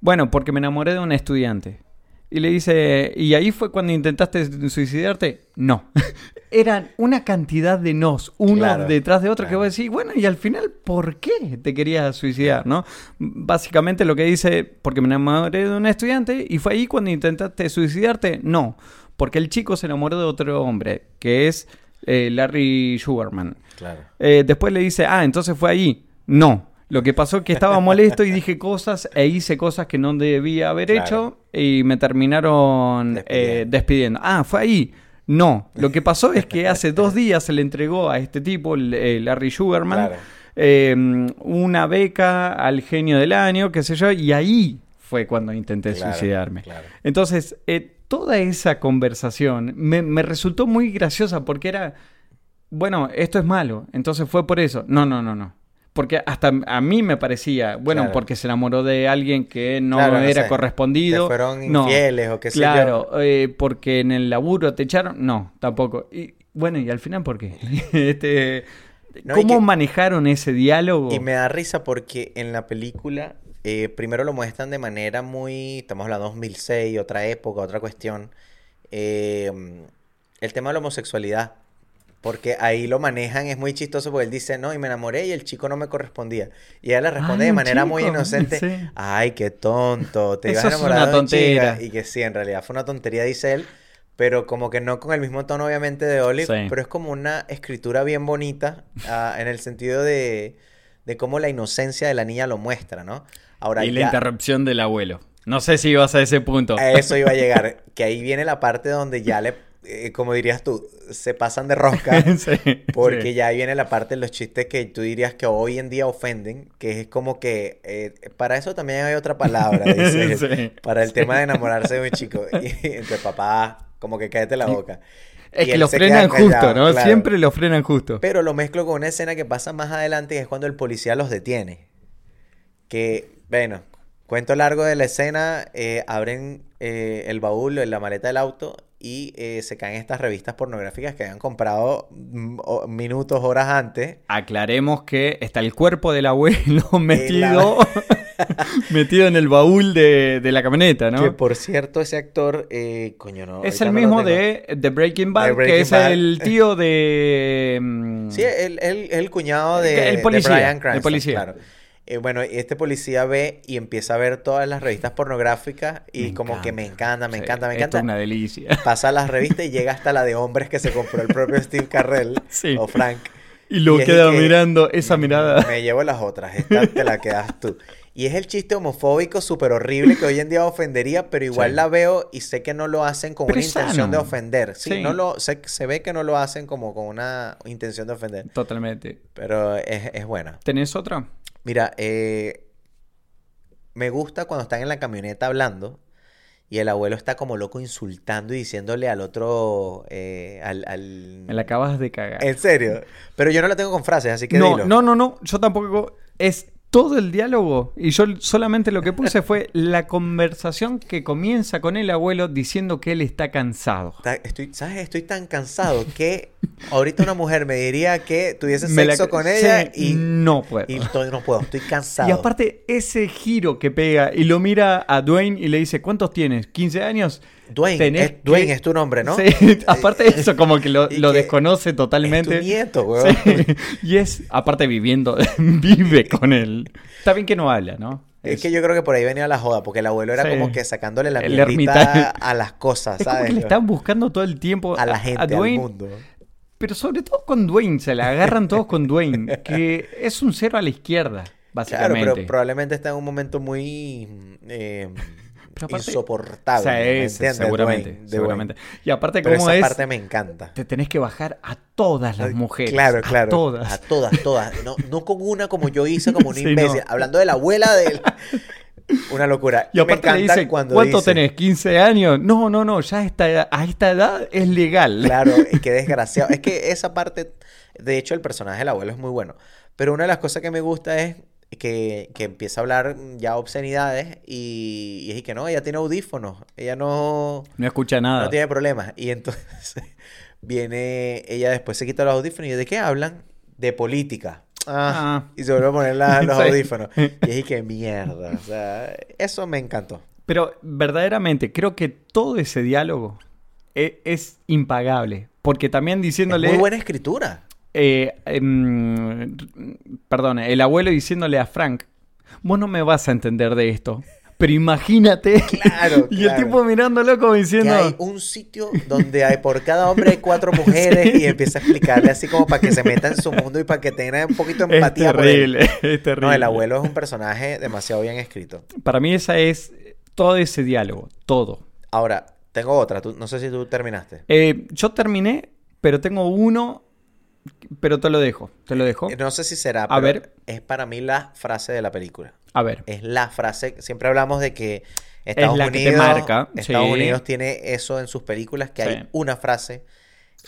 Speaker 6: Bueno, porque me enamoré de un estudiante. Y le dice, ¿y ahí fue cuando intentaste suicidarte? No. Eran una cantidad de nos, uno
Speaker 5: Claro,
Speaker 6: detrás de otro, que
Speaker 5: claro.
Speaker 6: vos decís, bueno, y al final, ¿por qué te querías suicidar? ¿no? Básicamente lo que dice, porque me enamoré de un estudiante y fue ahí cuando intentaste suicidarte. No, porque el chico se enamoró de otro hombre, que es eh, Larry Sugarman.
Speaker 5: Claro.
Speaker 6: Eh, después le dice, ah, entonces fue ahí. No. Lo que pasó es que estaba molesto y dije cosas e hice cosas que no debía haber
Speaker 5: Claro.
Speaker 6: hecho y me terminaron eh,
Speaker 5: Despidiendo.
Speaker 6: Ah, fue ahí. No. Lo que pasó es que hace dos días se le entregó a este tipo, Larry Sugarman,
Speaker 5: Claro.
Speaker 6: eh, una beca al genio del año, qué sé yo, y ahí fue cuando intenté
Speaker 5: Claro,
Speaker 6: suicidarme. Entonces, eh, toda esa conversación me, me resultó muy graciosa porque era, bueno, esto es malo, entonces fue por eso. No, no, no, no. Porque hasta a mí me parecía, bueno,
Speaker 5: Claro.
Speaker 6: porque se enamoró de alguien que no
Speaker 5: Claro, no
Speaker 6: era
Speaker 5: sé,
Speaker 6: correspondido.
Speaker 5: te fueron
Speaker 6: No.
Speaker 5: infieles o qué sé yo.
Speaker 6: Claro, eh, porque en el laburo te echaron. No, tampoco. Y bueno, y al final, ¿por qué? este,
Speaker 5: No,
Speaker 6: ¿Cómo
Speaker 5: que-
Speaker 6: manejaron ese diálogo?
Speaker 5: Y me da risa porque en la película eh, primero lo muestran de manera muy, estamos hablando de 2006, otra época, otra cuestión, eh, el tema de la homosexualidad. Porque ahí lo manejan, es muy chistoso porque él dice, no, y me enamoré y el chico no me correspondía. Y ella le responde de manera muy inocente,
Speaker 6: sí.
Speaker 5: ay, qué tonto, te ibas
Speaker 6: una
Speaker 5: de un chica".
Speaker 6: tontera.
Speaker 5: Y que sí, en realidad fue una tontería, dice él, pero como que no con el mismo tono obviamente de Olive,
Speaker 6: Sí.
Speaker 5: pero es como una escritura bien bonita ah, en el sentido de, de cómo la inocencia de la niña lo muestra, ¿no? Ahora
Speaker 6: y la interrupción del abuelo. No sé si ibas a ese punto.
Speaker 5: a eso iba a llegar, que ahí viene la parte donde ya le, eh, como dirías tú, se pasan de rosca.
Speaker 6: Sí,
Speaker 5: Porque
Speaker 6: sí.
Speaker 5: ya ahí viene la parte de los chistes que tú dirías que hoy en día ofenden, que es como que eh, para eso también hay otra palabra, dice
Speaker 6: Sí,
Speaker 5: para el tema de enamorarse de un chico. Y entre papá, como que cállate la boca.
Speaker 6: Es
Speaker 5: Y
Speaker 6: que lo frenan
Speaker 5: queda
Speaker 6: justo,
Speaker 5: callado,
Speaker 6: ¿no?
Speaker 5: claro.
Speaker 6: Siempre lo frenan justo.
Speaker 5: Pero lo mezclo con una escena que pasa más adelante, que es cuando el policía los detiene. Que, bueno, cuento largo de la escena, eh, abren eh, el baúl, la maleta del auto y eh, se caen estas revistas pornográficas que habían comprado mm, minutos, horas antes.
Speaker 6: Aclaremos que está el cuerpo del abuelo metido, metido en el baúl de, de la camioneta, ¿no?
Speaker 5: Que por cierto, ese actor, eh, coño, no.
Speaker 6: es el mismo de, de Breaking Bad, que es
Speaker 5: Bad.
Speaker 6: el tío de... mm,
Speaker 5: Sí, es el cuñado de,
Speaker 6: El
Speaker 5: de
Speaker 6: policía,
Speaker 5: Bryan
Speaker 6: el
Speaker 5: Cranston,
Speaker 6: policía.
Speaker 5: claro. Eh, bueno, y este policía ve y empieza a ver todas las revistas pornográficas y
Speaker 6: Me
Speaker 5: como que me encanta, me
Speaker 6: Sí,
Speaker 5: encanta, me
Speaker 6: esto
Speaker 5: encanta.
Speaker 6: es una delicia.
Speaker 5: Pasa las revistas y llega hasta la de hombres que se compró el propio Steve Carrell
Speaker 6: Sí.
Speaker 5: o Frank.
Speaker 6: Y lo
Speaker 5: es
Speaker 6: queda
Speaker 5: que,
Speaker 6: mirando esa mirada.
Speaker 5: Me llevo las otras, esta te la quedas tú. Y es el chiste homofóbico súper horrible que hoy en día ofendería, pero igual
Speaker 6: Sí.
Speaker 5: la veo y sé que no lo hacen con
Speaker 6: Pero
Speaker 5: una intención de ofender. Sí,
Speaker 6: Sí.
Speaker 5: no lo, sé- se ve que no lo hacen como con una intención de ofender,
Speaker 6: Totalmente.
Speaker 5: pero es, es buena.
Speaker 6: ¿Tenés otra?
Speaker 5: Mira, eh, me gusta cuando están en la camioneta hablando y el abuelo está como loco insultando y diciéndole al otro, eh, al, al-
Speaker 6: Me la acabas de cagar.
Speaker 5: En serio. Pero yo no la tengo con frases, así que
Speaker 6: no,
Speaker 5: dilo.
Speaker 6: no, no, no. Yo tampoco. Es todo el diálogo. Y yo solamente lo que puse fue la conversación que comienza con el abuelo diciendo que él está cansado.
Speaker 5: Estoy, ¿sabes? Estoy tan cansado que ahorita una mujer me diría que tuviese
Speaker 6: la-
Speaker 5: sexo con ella
Speaker 6: Sí,
Speaker 5: y,
Speaker 6: no puedo.
Speaker 5: y estoy- no puedo, estoy cansado.
Speaker 6: Y aparte, ese giro que pega y lo mira a Dwayne y le dice, ¿cuántos tienes? ¿15 años?
Speaker 5: Dwayne,
Speaker 6: Tenés
Speaker 5: es, Dwayne
Speaker 6: que-
Speaker 5: es tu nombre, ¿no?
Speaker 6: Sí, aparte de eso, como que lo,
Speaker 5: Y
Speaker 6: lo
Speaker 5: que
Speaker 6: desconoce totalmente.
Speaker 5: Es tu nieto, weón.
Speaker 6: Sí, Y es, aparte viviendo, vive con él. Está bien que no habla, ¿no?
Speaker 5: Es que yo creo que por ahí venía la joda, porque el abuelo era
Speaker 6: Sí.
Speaker 5: como que sacándole la mierdita a las cosas,
Speaker 6: Es como
Speaker 5: ¿sabes?
Speaker 6: que le están buscando todo el tiempo
Speaker 5: a la gente, al
Speaker 6: Dwayne,
Speaker 5: mundo.
Speaker 6: Pero sobre todo con Dwayne, se la agarran todos con Dwayne, que es un cero a la izquierda,
Speaker 5: Claro,
Speaker 6: básicamente.
Speaker 5: pero probablemente está en un momento muy eh,
Speaker 6: Pero aparte-
Speaker 5: insoportable.
Speaker 6: O sea,
Speaker 5: ¿me
Speaker 6: es, seguramente,
Speaker 5: Dwayne,
Speaker 6: seguramente.
Speaker 5: Dwayne.
Speaker 6: Y aparte,
Speaker 5: Pero
Speaker 6: ¿cómo
Speaker 5: esa
Speaker 6: es?
Speaker 5: parte me encanta.
Speaker 6: Te tenés que bajar a todas las mujeres.
Speaker 5: Claro,
Speaker 6: a
Speaker 5: claro.
Speaker 6: todas.
Speaker 5: A todas, todas. No, no con una como yo hice, como un
Speaker 6: Sí,
Speaker 5: imbécil.
Speaker 6: no.
Speaker 5: Hablando de la abuela de él. Una locura.
Speaker 6: Y aparte le dice,
Speaker 5: cuando
Speaker 6: ¿cuánto
Speaker 5: dice-
Speaker 6: tenés? ¿15 años? No, no, no, ya está, a esta edad es legal.
Speaker 5: Claro, y qué desgraciado. Es que esa parte, de hecho, el personaje del abuelo es muy bueno. Pero una de las cosas que me gusta es que, que empieza a hablar ya obscenidades y, y es que no, ella tiene audífonos. Ella no,
Speaker 6: No escucha nada.
Speaker 5: no tiene problemas. Y entonces viene, ella después se quita los audífonos y ¿de qué hablan? De política. Ah,
Speaker 6: Ah.
Speaker 5: Y se vuelve a poner la- los
Speaker 6: Sí.
Speaker 5: audífonos. Y es que mierda. O sea, eso me encantó.
Speaker 6: Pero verdaderamente creo que todo ese diálogo e- es, impagable. Porque también
Speaker 5: Es
Speaker 6: diciéndole...
Speaker 5: muy buena escritura.
Speaker 6: Eh, em, perdón, el abuelo diciéndole a Frank, vos no me vas a entender de esto. Pero imagínate.
Speaker 5: Claro,
Speaker 6: y el tipo mirándolo como
Speaker 5: que
Speaker 6: diciendo...
Speaker 5: hay un sitio donde hay por cada hombre hay cuatro mujeres y empieza a explicarle así como para que se meta en su mundo y para que tenga un poquito de
Speaker 6: Es
Speaker 5: empatía por él.
Speaker 6: terrible, es terrible.
Speaker 5: No, el abuelo es un personaje demasiado bien escrito.
Speaker 6: Para mí esa es todo ese diálogo, todo.
Speaker 5: Ahora, tengo otra, tú- no sé si tú terminaste.
Speaker 6: Eh, yo terminé, pero tengo uno, pero te lo dejo, te lo dejo.
Speaker 5: No sé si será,
Speaker 6: A
Speaker 5: pero
Speaker 6: ver.
Speaker 5: es para mí la frase de la película.
Speaker 6: A ver,
Speaker 5: Es la frase, siempre hablamos de que Estados
Speaker 6: la que te
Speaker 5: Unidos,
Speaker 6: marca,
Speaker 5: Estados
Speaker 6: sí.
Speaker 5: Unidos tiene eso en sus películas, que
Speaker 6: Sí.
Speaker 5: hay una frase,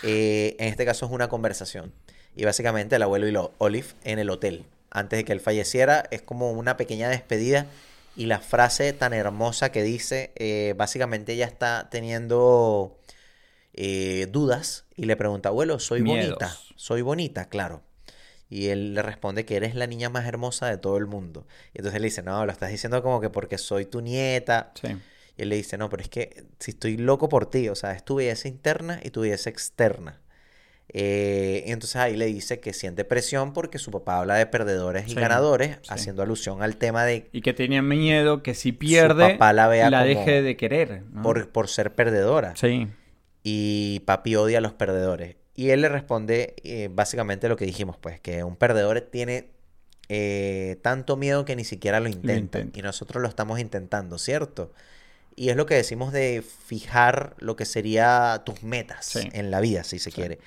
Speaker 5: eh, en este caso es una conversación. Y básicamente el abuelo y lo, Olive en el hotel, antes de que él falleciera, es como una pequeña despedida. Y la frase tan hermosa que dice, eh, básicamente ella está teniendo eh, dudas y le pregunta, abuelo, soy
Speaker 6: Miedos.
Speaker 5: bonita, soy bonita, claro. Y él le responde que eres la niña más hermosa de todo el mundo. Y entonces él le dice, no, lo estás diciendo como que porque soy tu nieta.
Speaker 6: sí.
Speaker 5: Y él le dice, no, pero es que si estoy loco por ti, o sea, es tu belleza interna y tu belleza externa. Eh, y entonces ahí le dice que siente presión porque su papá habla de perdedores y ganadores,
Speaker 6: sí.
Speaker 5: haciendo alusión al tema de
Speaker 6: Y que tenía miedo que si pierde,
Speaker 5: papá la vea como-
Speaker 6: deje de querer. ¿no?
Speaker 5: por, por ser perdedora.
Speaker 6: Sí,
Speaker 5: y papi odia a los perdedores. Y él le responde eh, básicamente lo que dijimos, pues, que un perdedor tiene eh, tanto miedo que ni siquiera lo intenta.
Speaker 6: intenta.
Speaker 5: Y nosotros lo estamos intentando, ¿cierto? Y es lo que decimos de fijar lo que sería tus metas
Speaker 6: Sí.
Speaker 5: en la vida, si se quiere.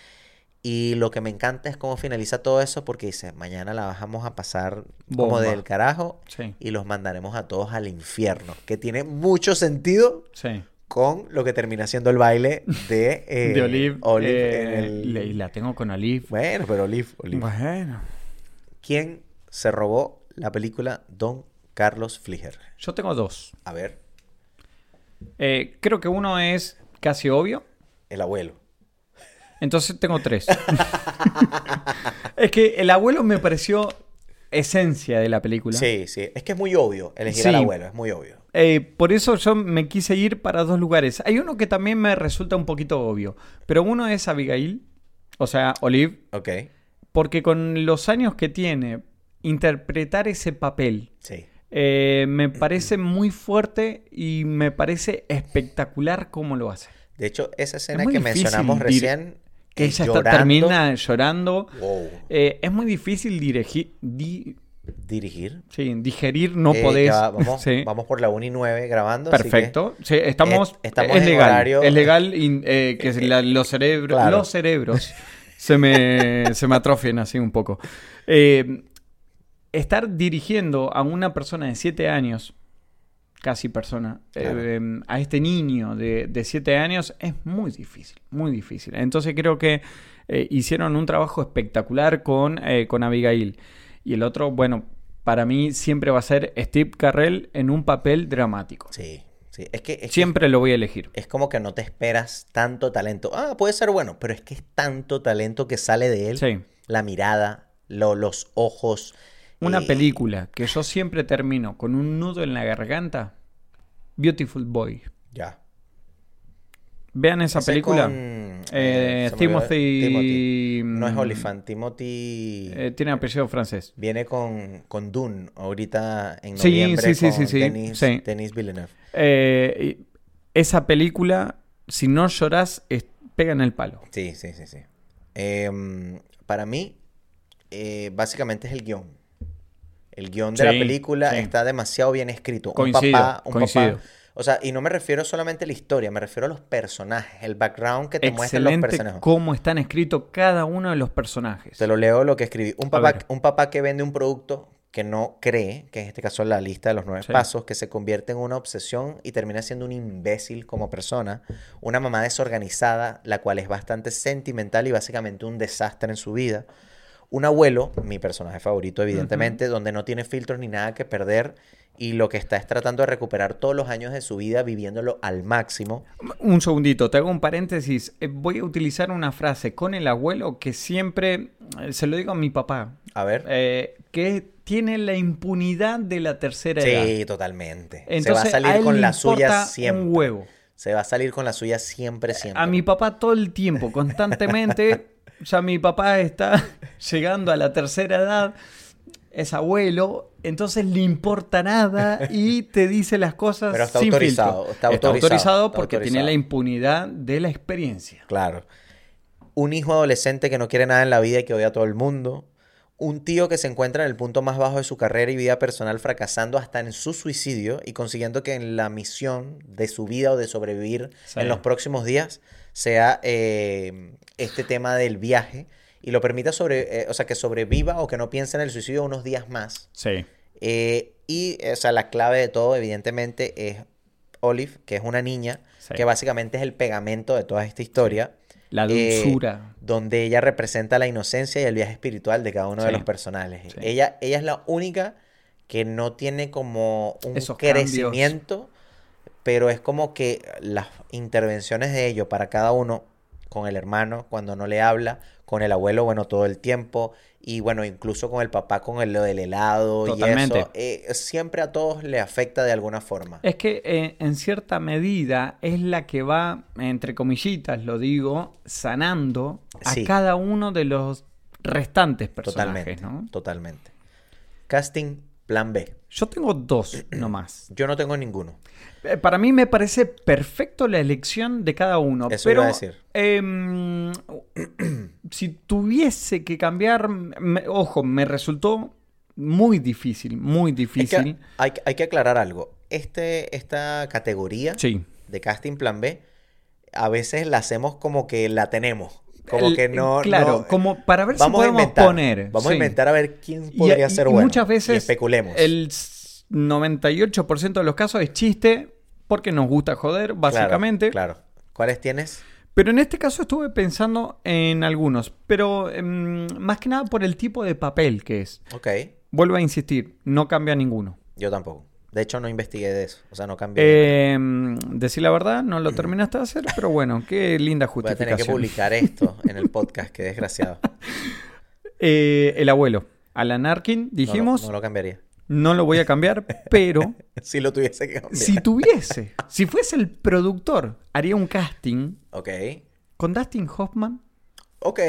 Speaker 5: Y lo que me encanta es cómo finaliza todo eso porque dice, mañana la vamos a pasar como del carajo
Speaker 6: sí,
Speaker 5: y los mandaremos a todos al infierno. Que tiene mucho sentido
Speaker 6: sí.
Speaker 5: Con lo que termina siendo el baile de, eh,
Speaker 6: de Olive.
Speaker 5: Olive en
Speaker 6: eh,
Speaker 5: el-
Speaker 6: le- y la tengo con Olive.
Speaker 5: Bueno, pero Olive, Olive.
Speaker 6: Bueno.
Speaker 5: ¿Quién se robó la película Don Carlos Fliger?
Speaker 6: Yo tengo dos.
Speaker 5: A ver,
Speaker 6: Eh, creo que uno es casi obvio.
Speaker 5: el abuelo.
Speaker 6: Entonces tengo tres. es que el abuelo me pareció esencia de la película.
Speaker 5: Sí, sí. Es que es muy obvio elegir
Speaker 6: Sí.
Speaker 5: al abuelo, es muy obvio.
Speaker 6: Eh, por eso yo me quise ir para dos lugares. Hay uno que también me resulta un poquito obvio, pero uno es Abigail, o sea, Olive,
Speaker 5: Ok,
Speaker 6: porque con los años que tiene, interpretar ese papel
Speaker 5: sí.
Speaker 6: eh, me parece muy fuerte y me parece espectacular cómo lo hace.
Speaker 5: De hecho, esa escena
Speaker 6: muy
Speaker 5: que mencionamos recién,
Speaker 6: Que ella está- termina llorando.
Speaker 5: Wow.
Speaker 6: Eh, es muy difícil dirigir, di-
Speaker 5: dirigir.
Speaker 6: sí, digerir, no
Speaker 5: Eh,
Speaker 6: podés.
Speaker 5: va, vamos,
Speaker 6: sí.
Speaker 5: vamos por la 1 y 9 grabando. así que-
Speaker 6: Perfecto. Sí, estamos,
Speaker 5: Eh, estamos
Speaker 6: es
Speaker 5: en
Speaker 6: legal.
Speaker 5: horario-
Speaker 6: Es legal in- eh, que la- los, cerebros,
Speaker 5: Claro.
Speaker 6: los cerebros se me, se me atrofien así un poco. Eh, estar dirigiendo a una persona de 7 años, casi persona, eh,
Speaker 5: Claro.
Speaker 6: eh, a este niño de 7 años es muy difícil, muy difícil. Entonces creo que eh, hicieron un trabajo espectacular con, eh, con Abigail. Y el otro, bueno, para mí siempre va a ser Steve Carrell en un papel dramático.
Speaker 5: Sí, sí. Es que, es que
Speaker 6: Siempre lo voy a elegir.
Speaker 5: es como que no te esperas tanto talento. Ah, puede ser bueno, pero es que es tanto talento que sale de él.
Speaker 6: Sí.
Speaker 5: La mirada, lo- los ojos.
Speaker 6: Una
Speaker 5: eh,
Speaker 6: película que yo siempre termino con un nudo en la garganta. Beautiful Boy.
Speaker 5: Ya.
Speaker 6: Vean esa
Speaker 5: Ese
Speaker 6: película.
Speaker 5: con,
Speaker 6: Eh,
Speaker 5: olvidó-
Speaker 6: Timothy-
Speaker 5: Timothy. No es Oliphant. Timothy...
Speaker 6: Eh, tiene apellido francés.
Speaker 5: Viene con, con Dune ahorita en
Speaker 6: Sí,
Speaker 5: noviembre
Speaker 6: sí, sí,
Speaker 5: con
Speaker 6: sí, sí,
Speaker 5: Denis,
Speaker 6: sí.
Speaker 5: Denis Villeneuve.
Speaker 6: Eh, esa película, si no llorás, es- pega en el palo.
Speaker 5: Sí, sí, sí, sí. Em, para mí, eh, básicamente es el guion. El guion de la
Speaker 6: Sí,
Speaker 5: película
Speaker 6: sí.
Speaker 5: está demasiado bien escrito.
Speaker 6: Coincido,
Speaker 5: un papá, un
Speaker 6: coincido.
Speaker 5: papá. O sea, y no me refiero solamente a la historia, me refiero a los personajes, el background que te muestran los personajes.
Speaker 6: cómo están escritos cada uno de los personajes.
Speaker 5: Te lo leo lo que escribí. Un papá, un papá que vende un producto que no cree, que en este caso es la lista de los nueve
Speaker 6: Sí.
Speaker 5: pasos, que se convierte en una obsesión y termina siendo un imbécil como persona. Una mamá desorganizada, la cual es bastante sentimental y básicamente un desastre en su vida. Un abuelo, mi personaje favorito evidentemente, donde no tiene filtros ni nada que perder y lo que está es tratando de recuperar todos los años de su vida viviéndolo al máximo.
Speaker 6: Un segundito, te hago un paréntesis. Eh, Voy a utilizar una frase con el abuelo que siempre eh, se lo digo a mi papá,
Speaker 5: A ver.
Speaker 6: eh, que tiene la impunidad de la tercera edad.
Speaker 5: sí, totalmente.
Speaker 6: Entonces,
Speaker 5: se va a salir con la suya siempre.
Speaker 6: Un huevo.
Speaker 5: Se va a salir con la suya siempre, siempre.
Speaker 6: A mi papá todo el tiempo, constantemente. ya mi papá está llegando a la tercera edad, es abuelo, entonces le importa nada y te dice las cosas
Speaker 5: Pero está
Speaker 6: sin
Speaker 5: autorizado,
Speaker 6: filtro.
Speaker 5: está autorizado, está
Speaker 6: porque tiene
Speaker 5: autorizado.
Speaker 6: la impunidad de la experiencia.
Speaker 5: Claro. Un hijo adolescente que no quiere nada en la vida y que odia a todo el mundo. Un tío que se encuentra en el punto más bajo de su carrera y vida personal, fracasando hasta en su suicidio y consiguiendo que en la misión de su vida o de sobrevivir
Speaker 6: Sí.
Speaker 5: en los próximos días sea eh, este tema del viaje y lo permita sobre, eh, o sea, que sobreviva o que no piense en el suicidio unos días más.
Speaker 6: Sí.
Speaker 5: Eh, y, o sea, la clave de todo, evidentemente, es Olive, que es una niña,
Speaker 6: Sí.
Speaker 5: que básicamente es el pegamento de toda esta historia.
Speaker 6: La
Speaker 5: eh,
Speaker 6: dulzura.
Speaker 5: donde ella representa la inocencia y el viaje espiritual de cada uno de los personajes. Ella, ella es la única que no tiene como un
Speaker 6: Esos
Speaker 5: crecimiento, pero es como que las intervenciones de ellos para cada uno, con el hermano cuando no le habla, con el abuelo, bueno, todo el tiempo, y bueno, incluso con el papá con el, lo del helado
Speaker 6: Totalmente.
Speaker 5: y eso, eh, siempre a todos le afecta de alguna forma.
Speaker 6: Es que eh, en cierta medida es la que va, entre comillitas lo digo, sanando a
Speaker 5: Sí.
Speaker 6: cada uno de los restantes personajes,
Speaker 5: Totalmente,
Speaker 6: ¿no?
Speaker 5: totalmente. Casting plan B.
Speaker 6: Yo tengo dos nomás.
Speaker 5: Yo no tengo ninguno.
Speaker 6: Eh, Para mí me parece perfecto la elección de cada uno.
Speaker 5: Eso
Speaker 6: pero
Speaker 5: iba a decir.
Speaker 6: em, si tuviese que cambiar, me- ojo, me resultó muy difícil, muy
Speaker 5: Es
Speaker 6: difícil.
Speaker 5: que hay, hay que aclarar algo. Este, esta categoría
Speaker 6: Sí.
Speaker 5: de casting plan B, a veces la hacemos como que la tenemos. Como
Speaker 6: El-
Speaker 5: que no.
Speaker 6: Claro,
Speaker 5: no-
Speaker 6: como para ver si
Speaker 5: a
Speaker 6: podemos
Speaker 5: inventar.
Speaker 6: poner.
Speaker 5: Vamos a inventar a ver quién podría
Speaker 6: y-
Speaker 5: ser
Speaker 6: y
Speaker 5: bueno.
Speaker 6: muchas veces
Speaker 5: Y especulemos.
Speaker 6: el s- 98% de los casos es chiste porque nos gusta joder, básicamente.
Speaker 5: Claro. ¿Cuáles tienes?
Speaker 6: Pero en este caso estuve pensando en algunos, pero em, más que nada por el tipo de papel que es.
Speaker 5: Ok.
Speaker 6: Vuelvo a insistir, no cambia ninguno.
Speaker 5: Yo tampoco. De hecho, no investigué de eso. O sea, no cambié.
Speaker 6: Em, decir la verdad, no lo terminaste de hacer, pero bueno, qué linda
Speaker 5: Voy a tener
Speaker 6: justificación.
Speaker 5: que publicar esto en el podcast. Qué desgraciado.
Speaker 6: Eh, el abuelo, Alan Arkin,
Speaker 5: No
Speaker 6: dijimos,
Speaker 5: No lo, cambiaría.
Speaker 6: no lo voy a cambiar, pero
Speaker 5: Si lo tuviese que cambiar.
Speaker 6: si tuviese, si fuese el productor, haría un casting
Speaker 5: Ok.
Speaker 6: con Dustin Hoffman.
Speaker 5: Ok,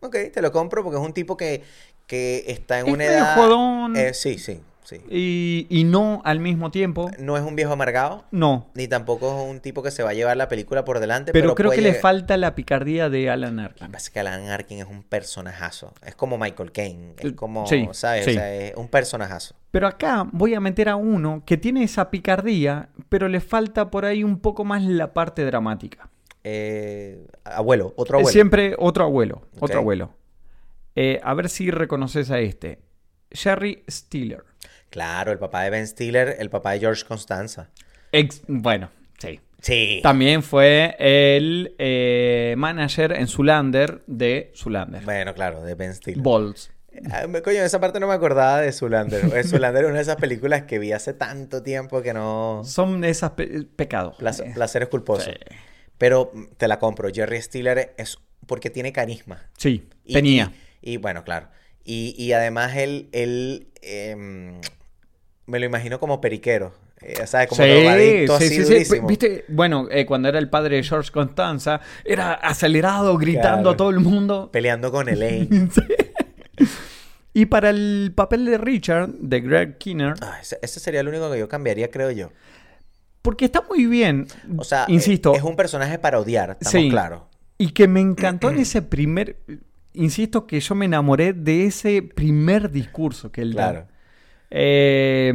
Speaker 5: ok, te lo compro porque es un tipo que, que está en
Speaker 6: Es
Speaker 5: una
Speaker 6: medio
Speaker 5: edad.
Speaker 6: jodón.
Speaker 5: Eh, sí, sí, sí.
Speaker 6: Y, y no al mismo tiempo.
Speaker 5: No es un viejo amargado,
Speaker 6: No.
Speaker 5: ni tampoco es un tipo que se va a llevar la película por delante.
Speaker 6: Pero,
Speaker 5: Pero,
Speaker 6: creo
Speaker 5: puede
Speaker 6: que le falta la picardía de Alan Arkin.
Speaker 5: pasa que Alan Arkin es un personajazo. Es como Michael Caine. Es como,
Speaker 6: sí,
Speaker 5: ¿sabes?
Speaker 6: sí.
Speaker 5: O sea, es un personajazo.
Speaker 6: Pero acá voy a meter a uno que tiene esa picardía, pero le falta por ahí un poco más la parte dramática.
Speaker 5: Eh, abuelo, otro
Speaker 6: Eh,
Speaker 5: abuelo.
Speaker 6: Siempre otro abuelo, otro abuelo. Eh, a ver si reconoces a este. Jerry Stiller.
Speaker 5: Claro, el papá de Ben Stiller, el papá de George Constanza.
Speaker 6: Ex, bueno, sí.
Speaker 5: Sí.
Speaker 6: También fue el eh, manager en Zulander de Zulander.
Speaker 5: Bueno, claro, de Ben Stiller.
Speaker 6: Balls.
Speaker 5: Ah, Coño, esa parte no me acordaba de Zulander. Eh, Zulander es una de esas películas que vi hace tanto tiempo que no...
Speaker 6: Son esas pe- pecados.
Speaker 5: Placer,
Speaker 6: Eh,
Speaker 5: placeres culposos.
Speaker 6: Sí.
Speaker 5: Pero mm, te la compro. Jerry Stiller es porque tiene carisma.
Speaker 6: Sí,
Speaker 5: Y-
Speaker 6: tenía.
Speaker 5: Y, y, bueno, claro. Y, y además él, él em, me lo imagino como periquero. Eh, ¿Sabes? Como drogadicto así durísimo.
Speaker 6: Viste, bueno, eh, cuando era el padre de George Constanza, era acelerado, gritando
Speaker 5: Claro.
Speaker 6: a todo el mundo.
Speaker 5: Peleando con Elaine.
Speaker 6: Y para el papel de Richard, de Greg Kinnear,
Speaker 5: Ah, ese, ese sería el único que yo cambiaría, creo yo.
Speaker 6: porque está muy bien,
Speaker 5: O sea,
Speaker 6: insisto,
Speaker 5: es un personaje para odiar, estamos
Speaker 6: Sí.
Speaker 5: claros.
Speaker 6: y que me encantó en ese primer, insisto que yo me enamoré de ese primer discurso que él
Speaker 5: Claro.
Speaker 6: da. Eh,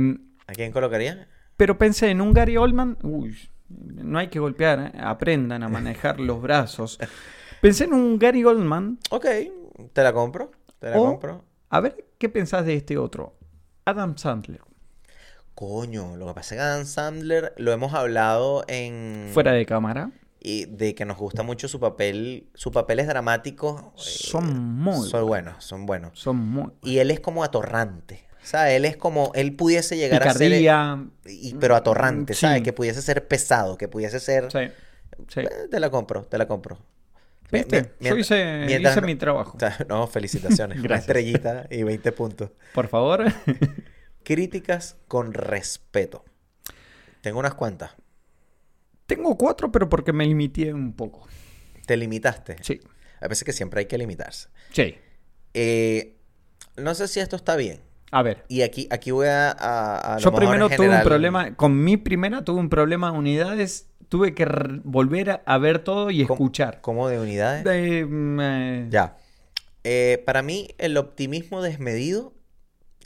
Speaker 5: ¿A quién colocaría?
Speaker 6: pero pensé en un Gary Oldman, uy, no hay que golpear, ¿eh? aprendan a manejar los brazos. Pensé en un Gary Oldman,
Speaker 5: Ok, te la compro. Te la
Speaker 6: o,
Speaker 5: compro.
Speaker 6: a ver, ¿qué pensás de este otro? Adam Sandler,
Speaker 5: Coño, lo que pasa es que Adam Sandler lo hemos hablado en...
Speaker 6: fuera de cámara.
Speaker 5: Y de que nos gusta mucho su papel. Sus papeles dramáticos. eh,
Speaker 6: Son muy
Speaker 5: Son buenos, son buenos.
Speaker 6: Son muy...
Speaker 5: Y él es como atorrante. ¿Sabes? Él es como. Él pudiese llegar a ser. Y- pero atorrante,
Speaker 6: Sí.
Speaker 5: ¿sabes? Que pudiese ser pesado, que pudiese ser.
Speaker 6: Sí, sí.
Speaker 5: Eh, te la compro, te la compro.
Speaker 6: ¿Viste? Yo hice,
Speaker 5: mientras
Speaker 6: hice
Speaker 5: no-
Speaker 6: mi trabajo.
Speaker 5: No, felicitaciones. Una estrellita y 20 puntos.
Speaker 6: Por favor.
Speaker 5: Críticas con respeto. Tengo unas cuantas.
Speaker 6: Tengo cuatro, pero porque me limité un poco.
Speaker 5: Te limitaste.
Speaker 6: Sí.
Speaker 5: A veces que siempre hay que limitarse.
Speaker 6: Sí.
Speaker 5: Eh, no sé si esto está bien.
Speaker 6: A ver.
Speaker 5: Y aquí, aquí voy a, a,
Speaker 6: Yo primero tuve un problema. Con mi primera tuve un problema de unidades. Tuve que volver a, a ver todo y
Speaker 5: ¿Cómo-
Speaker 6: escuchar.
Speaker 5: ¿Cómo de unidades?
Speaker 6: De, mm, eh,
Speaker 5: Ya. Eh, para mí, el optimismo desmedido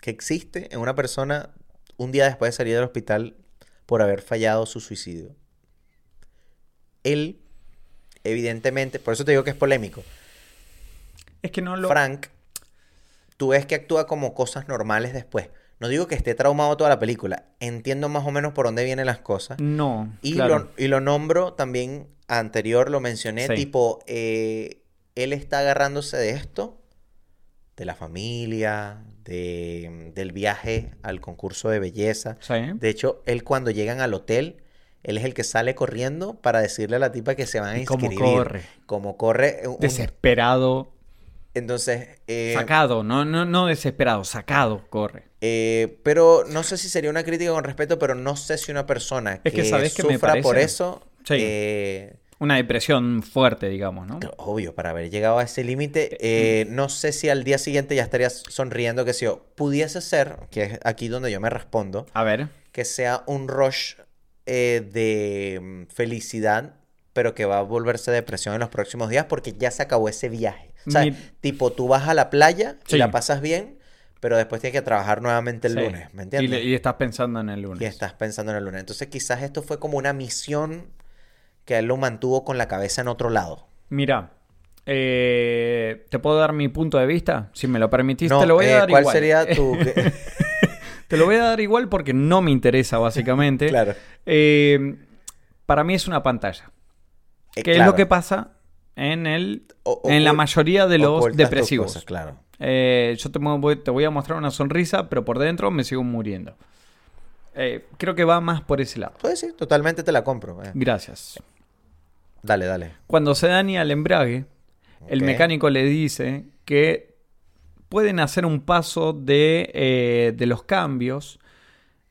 Speaker 5: que existe en una persona un día después de salir del hospital por haber fallado su suicidio. Él, evidentemente, por eso te digo que es polémico.
Speaker 6: Es que no lo.
Speaker 5: Frank, tú ves que actúa como cosas normales después. No digo que esté traumado toda la película. Entiendo más o menos por dónde vienen las cosas.
Speaker 6: No.
Speaker 5: Y,
Speaker 6: claro.
Speaker 5: lo, y lo nombro también, anterior lo mencioné,
Speaker 6: Sí.
Speaker 5: tipo, eh, él está agarrándose de esto, de la familia, de, del viaje al concurso de belleza.
Speaker 6: Sí.
Speaker 5: De hecho, él cuando llegan al hotel, él es el que sale corriendo para decirle a la tipa que se van a inscribir.
Speaker 6: corre.
Speaker 5: Como corre. un-
Speaker 6: Desesperado.
Speaker 5: entonces, eh,
Speaker 6: Sacado. No, no, no desesperado. Sacado. Corre.
Speaker 5: eh, pero no sé si sería una crítica con respeto, pero no sé si una persona que,
Speaker 6: Es que, ¿sabes qué me
Speaker 5: sufra por
Speaker 6: parece?
Speaker 5: eso,
Speaker 6: Sí.
Speaker 5: eh,
Speaker 6: Una depresión fuerte, digamos, ¿no?
Speaker 5: Obvio, para haber llegado a ese límite, no sé si al día siguiente ya estarías sonriendo, que si yo, pudiese ser, que es aquí donde yo me respondo,
Speaker 6: A ver.
Speaker 5: que sea un rush eh, de mm, felicidad, pero que va a volverse depresión en los próximos días porque ya se acabó ese viaje. O sea,
Speaker 6: Mi-
Speaker 5: tipo, tú vas a la playa y la pasas bien, pero después tienes que trabajar nuevamente el
Speaker 6: Sí.
Speaker 5: lunes, ¿me
Speaker 6: Y,
Speaker 5: entiendes?
Speaker 6: le- y estás pensando en el lunes.
Speaker 5: Y estás pensando en el lunes. Entonces quizás esto fue como una misión que él lo mantuvo con la cabeza en otro lado.
Speaker 6: Mira, eh, ¿te puedo dar mi punto de vista? Si me lo permitís,
Speaker 5: No,
Speaker 6: te lo voy
Speaker 5: eh,
Speaker 6: a dar
Speaker 5: ¿Cuál
Speaker 6: igual.
Speaker 5: sería tu...?
Speaker 6: Te lo voy a dar igual porque no me interesa, básicamente.
Speaker 5: Claro.
Speaker 6: Eh, para mí es una pantalla.
Speaker 5: Eh,
Speaker 6: Que es lo que pasa en, el,
Speaker 5: O-
Speaker 6: en la mayoría de los depresivos.
Speaker 5: cosas, claro.
Speaker 6: Eh, yo te, voy- te voy a mostrar una sonrisa, pero por dentro me sigo muriendo. Eh, creo que va más por ese lado.
Speaker 5: Pues sí, totalmente te la compro. eh.
Speaker 6: Gracias.
Speaker 5: Dale, dale.
Speaker 6: Cuando se daña el embrague, el mecánico le dice que pueden hacer un paso de, eh, de los cambios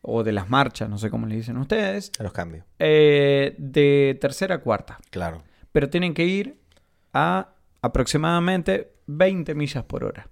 Speaker 6: o de las marchas, no sé cómo le dicen ustedes,
Speaker 5: A los cambios.
Speaker 6: eh, de tercera a cuarta.
Speaker 5: Claro.
Speaker 6: Pero tienen que ir a aproximadamente 20 millas por hora.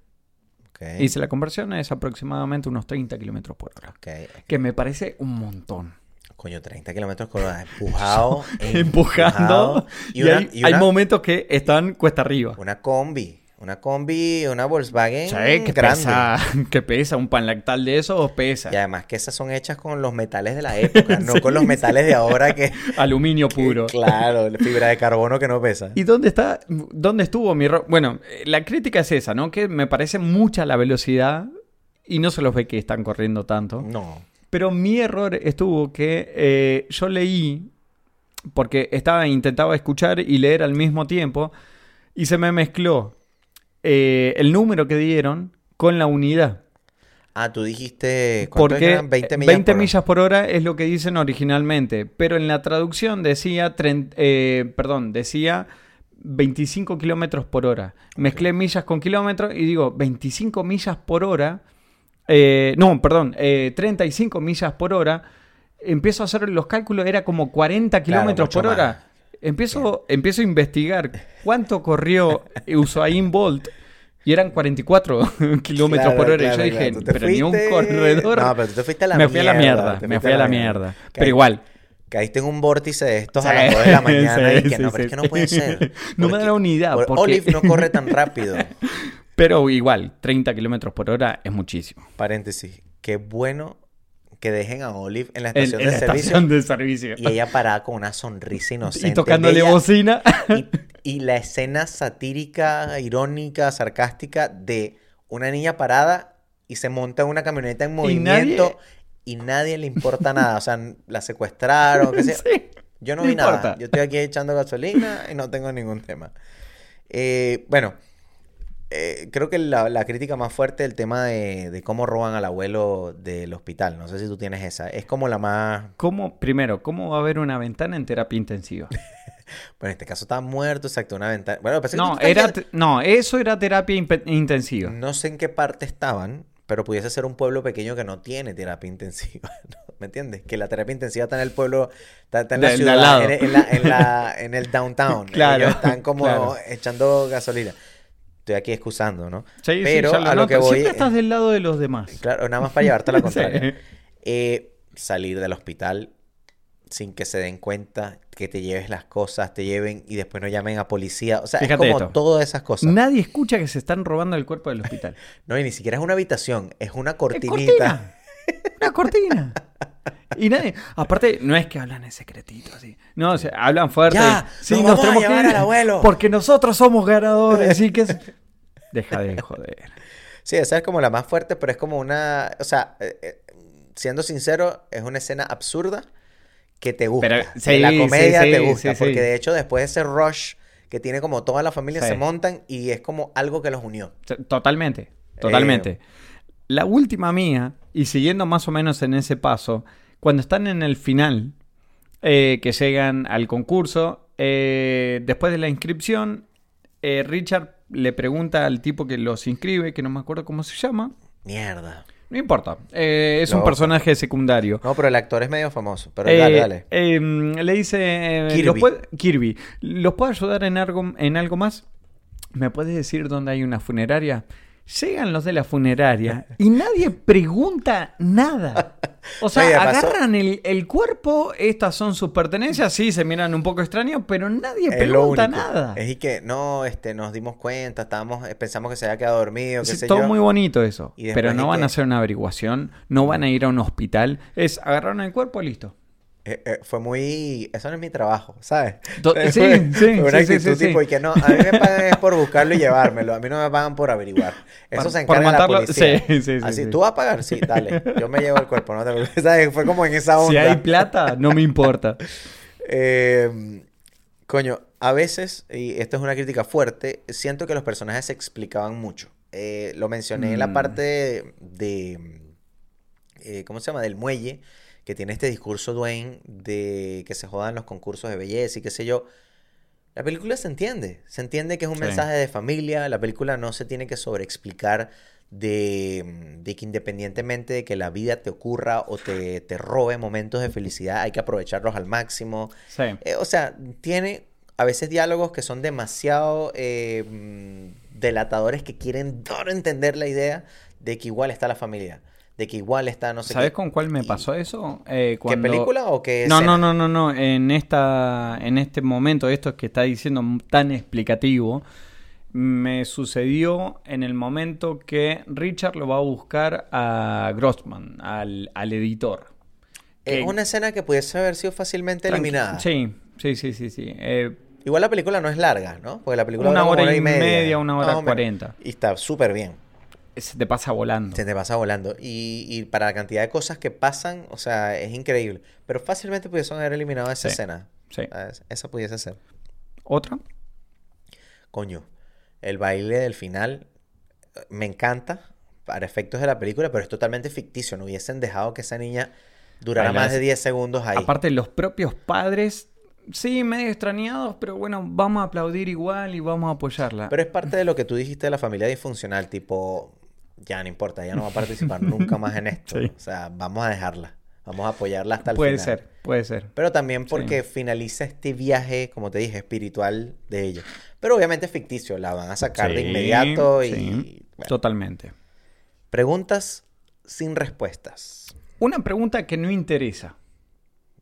Speaker 5: Ok.
Speaker 6: Y si la conversión es aproximadamente unos 30 kilómetros por hora.
Speaker 5: ok.
Speaker 6: Que me parece un montón.
Speaker 5: Coño, 30 kilómetros por hora. Empujado.
Speaker 6: Empujando.
Speaker 5: Y,
Speaker 6: Y,
Speaker 5: una,
Speaker 6: hay,
Speaker 5: y
Speaker 6: hay
Speaker 5: una-
Speaker 6: momentos que están cuesta arriba.
Speaker 5: una combi. Una combi, una Volkswagen
Speaker 6: que
Speaker 5: grande.
Speaker 6: pesa, que pesa un pan lactal de eso, pesa.
Speaker 5: Y además que esas son hechas con los metales de la época, no con los metales de ahora que...
Speaker 6: Aluminio puro.
Speaker 5: Claro, la fibra de carbono que no pesa.
Speaker 6: ¿Y dónde está? ¿Dónde estuvo mi error? Bueno, la crítica es esa, ¿no? Que me parece mucha la velocidad y no se los ve que están corriendo tanto.
Speaker 5: No.
Speaker 6: Pero mi error estuvo que eh, yo leí, porque estaba intentaba escuchar y leer al mismo tiempo, y se me mezcló eh, el número que dieron con la unidad.
Speaker 5: Ah, tú dijiste... ¿cuánto
Speaker 6: Porque
Speaker 5: eran? 20 millas
Speaker 6: 20
Speaker 5: por hora.
Speaker 6: millas por hora es lo que dicen originalmente, pero en la traducción decía, eh, perdón, decía 25 kilómetros por hora. Mezclé millas con kilómetros y digo 25 millas por hora. eh, no, perdón, eh, 35 millas por hora. empiezo a hacer los cálculos, era como 40 kilómetros por hora. Empiezo, empiezo a investigar cuánto corrió Usain Bolt y eran 44 kilómetros por hora. y
Speaker 5: claro,
Speaker 6: yo dije,
Speaker 5: claro.
Speaker 6: Pero ni un corredor.
Speaker 5: No, pero tú te fuiste a la
Speaker 6: me fui a la
Speaker 5: mierda,
Speaker 6: mierda, me fui a la mierda. Pero igual.
Speaker 5: Caíste en un vórtice de estos a las 2 de la mañana y
Speaker 6: sí,
Speaker 5: que
Speaker 6: sí,
Speaker 5: no, pero es que no puede ser.
Speaker 6: No me da la unidad,
Speaker 5: por-
Speaker 6: porque-
Speaker 5: Olive no corre tan rápido.
Speaker 6: Pero igual, 30 kilómetros por hora es muchísimo.
Speaker 5: Paréntesis. Qué bueno que dejen a Olive en la estación
Speaker 6: en
Speaker 5: de
Speaker 6: la
Speaker 5: servicio
Speaker 6: estación de servicio.
Speaker 5: y ella parada con una sonrisa inocente.
Speaker 6: Y tocándole
Speaker 5: bella,
Speaker 6: bocina.
Speaker 5: Y, y la escena satírica, irónica, sarcástica de una niña parada y se monta en una camioneta en
Speaker 6: Y nadie-
Speaker 5: movimiento y nadie, le importa nada. O sea, la secuestraron, qué sé.
Speaker 6: Sí,
Speaker 5: Yo no, vi nada. Yo estoy aquí echando gasolina y no tengo ningún tema. Eh, bueno, eh, creo que la, la crítica más fuerte el tema de, de cómo roban al abuelo del hospital. No sé si tú tienes esa. Es como la más...
Speaker 6: ¿Cómo, primero, ¿cómo va a haber una ventana en terapia intensiva?
Speaker 5: Bueno, en este caso estaba muerto, exacto, una ventana. Bueno, pensé que
Speaker 6: No,
Speaker 5: te
Speaker 6: era, no, eso era terapia intensiva.
Speaker 5: No sé en qué parte estaban, pero pudiese ser un pueblo pequeño que no tiene terapia intensiva. ¿no? ¿Me entiendes? Que la terapia intensiva está en el pueblo, está, está en la
Speaker 6: de
Speaker 5: ciudad, en, en la- en la- en el downtown.
Speaker 6: Claro,
Speaker 5: Ellos están como
Speaker 6: claro.
Speaker 5: echando gasolina. Estoy aquí excusando, ¿no?
Speaker 6: Sí, sí,
Speaker 5: pero
Speaker 6: ya
Speaker 5: a lo
Speaker 6: noto.
Speaker 5: que voy.
Speaker 6: Siempre estás del lado de los demás.
Speaker 5: Claro, nada más para llevarte a la contraria.
Speaker 6: Sí.
Speaker 5: Eh, salir del hospital sin que se den cuenta, que te lleves las cosas, te lleven y después no llamen a policía. O sea,
Speaker 6: Fíjate
Speaker 5: es como
Speaker 6: esto.
Speaker 5: todas esas cosas.
Speaker 6: Nadie escucha que se están robando el cuerpo del hospital.
Speaker 5: No, y ni siquiera es una habitación, es una
Speaker 6: Es
Speaker 5: cortinita.
Speaker 6: Una cortina. Y nadie. Aparte, no es que hablan en secretito así. No, o sea, hablan fuerte.
Speaker 5: Ya,
Speaker 6: Sí,
Speaker 5: nos
Speaker 6: nos
Speaker 5: vamos a
Speaker 6: tenemos que
Speaker 5: llevar
Speaker 6: ir
Speaker 5: al abuelo.
Speaker 6: Porque nosotros somos ganadores. Así que. es- Deja de joder.
Speaker 5: Sí, esa es como la más fuerte, pero es como una, o sea, eh, eh, siendo sincero, es una escena absurda que te gusta.
Speaker 6: Pero- sí,
Speaker 5: la comedia
Speaker 6: sí,
Speaker 5: te gusta, porque de hecho después de ese rush que tiene como toda la familia se montan y es como algo que los unió.
Speaker 6: Totalmente, totalmente.
Speaker 5: Eh,
Speaker 6: La última mía, y siguiendo más o menos en ese paso, cuando están en el final, eh, que llegan al concurso, eh, después de la inscripción, eh, Richard le pregunta al tipo que los inscribe, que no me acuerdo cómo se llama,
Speaker 5: Mierda.
Speaker 6: no importa, es un personaje secundario.
Speaker 5: No, pero el actor es medio famoso, pero dale, dale.
Speaker 6: eh, le dice
Speaker 5: Kirby.
Speaker 6: ¿los puede- Kirby, ¿los puedo ayudar en algo, en algo más? ¿Me puedes decir dónde hay una funeraria? Llegan los de la funeraria y nadie pregunta nada. O sea, agarran el, el cuerpo, estas son sus pertenencias, sí, se miran un poco extraños, pero nadie
Speaker 5: Es
Speaker 6: pregunta nada.
Speaker 5: Es y que no, este, nos dimos cuenta, estábamos, eh, pensamos que se había quedado dormido, qué sé
Speaker 6: todo
Speaker 5: yo.
Speaker 6: muy bonito eso. Pero no van
Speaker 5: que-
Speaker 6: a hacer una averiguación, no van a ir a un hospital. Es agarraron el cuerpo, listo.
Speaker 5: Eh, eh, fue muy, eso no es mi trabajo, ¿sabes? Fue-
Speaker 6: sí,
Speaker 5: fue
Speaker 6: sí,
Speaker 5: una
Speaker 6: sí, sí,
Speaker 5: actitud
Speaker 6: sí,
Speaker 5: tipo
Speaker 6: sí.
Speaker 5: y que no, a mí me pagan es por buscarlo y llevármelo, a mí no me pagan por averiguar. Eso
Speaker 6: Por-
Speaker 5: se
Speaker 6: por
Speaker 5: encarga la
Speaker 6: matarlo,
Speaker 5: policía.
Speaker 6: sí, sí, sí,
Speaker 5: Así,
Speaker 6: sí.
Speaker 5: ¿tú vas a pagar? Sí, dale, yo me llevo el cuerpo, no te preocupes. ¿Sabes? Fue como en esa onda.
Speaker 6: Si hay plata, no me importa.
Speaker 5: Eh, coño, a veces, y esto es una crítica fuerte, siento que los personajes se explicaban mucho. Eh, lo mencioné en la
Speaker 6: Mm.
Speaker 5: parte de, de, eh, ¿cómo se llama? Del muelle, que tiene este discurso Dwayne de que se jodan los concursos de belleza y qué sé yo. La película se entiende, se entiende que es un
Speaker 6: Sí.
Speaker 5: mensaje de familia, la película no se tiene que sobreexplicar de, de que independientemente de que la vida te ocurra o te, te robe momentos de felicidad, hay que aprovecharlos al máximo.
Speaker 6: Sí.
Speaker 5: Eh, o sea, tiene a veces diálogos que son demasiado eh, mm, delatadores que quieren dar a entender la idea de que igual está la familia, de que igual está no sé
Speaker 6: ¿Sabes
Speaker 5: qué.
Speaker 6: con cuál me pasó eso? Eh,
Speaker 5: ¿Qué película o qué
Speaker 6: No,
Speaker 5: escena?
Speaker 6: no, no, no, no. En esta, en este momento, esto que está diciendo tan explicativo, me sucedió en el momento que Richard lo va a buscar a Grossman, al, al editor.
Speaker 5: Es
Speaker 6: Que-
Speaker 5: una escena que pudiese haber sido fácilmente eliminada.
Speaker 6: Sí, sí, sí, sí, sí. Eh,
Speaker 5: Igual la película no es larga, ¿no? Porque la película
Speaker 6: Una
Speaker 5: dura como
Speaker 6: hora y media, una hora cuarenta.
Speaker 5: Y está súper bien.
Speaker 6: Se te pasa volando.
Speaker 5: Se te pasa volando. Y, y para la cantidad de cosas que pasan, o sea, es increíble. Pero fácilmente pudiesen haber eliminado esa
Speaker 6: Sí.
Speaker 5: escena.
Speaker 6: Sí.
Speaker 5: Ah, es- Esa pudiese ser.
Speaker 6: ¿Otra?
Speaker 5: Coño, el baile del final eh, me encanta para efectos de la película, pero es totalmente ficticio. No hubiesen dejado que esa niña durara más de
Speaker 6: así.
Speaker 5: 10 segundos ahí.
Speaker 6: Aparte, los propios padres, sí, medio extrañados, pero bueno, vamos a aplaudir igual y vamos a apoyarla.
Speaker 5: Pero es parte de lo que tú dijiste de la familia disfuncional, tipo, ya no importa, ya no va a participar nunca más en esto.
Speaker 6: Sí.
Speaker 5: O sea, vamos a dejarla. Vamos a apoyarla hasta el
Speaker 6: Puede
Speaker 5: final.
Speaker 6: ser, puede ser.
Speaker 5: Pero también porque finaliza este viaje, como te dije, espiritual de ella. Pero obviamente es ficticio, la van a sacar de
Speaker 6: Sí,
Speaker 5: inmediato y...
Speaker 6: sí,
Speaker 5: bueno.
Speaker 6: Totalmente.
Speaker 5: Preguntas sin respuestas.
Speaker 6: Una pregunta que no interesa.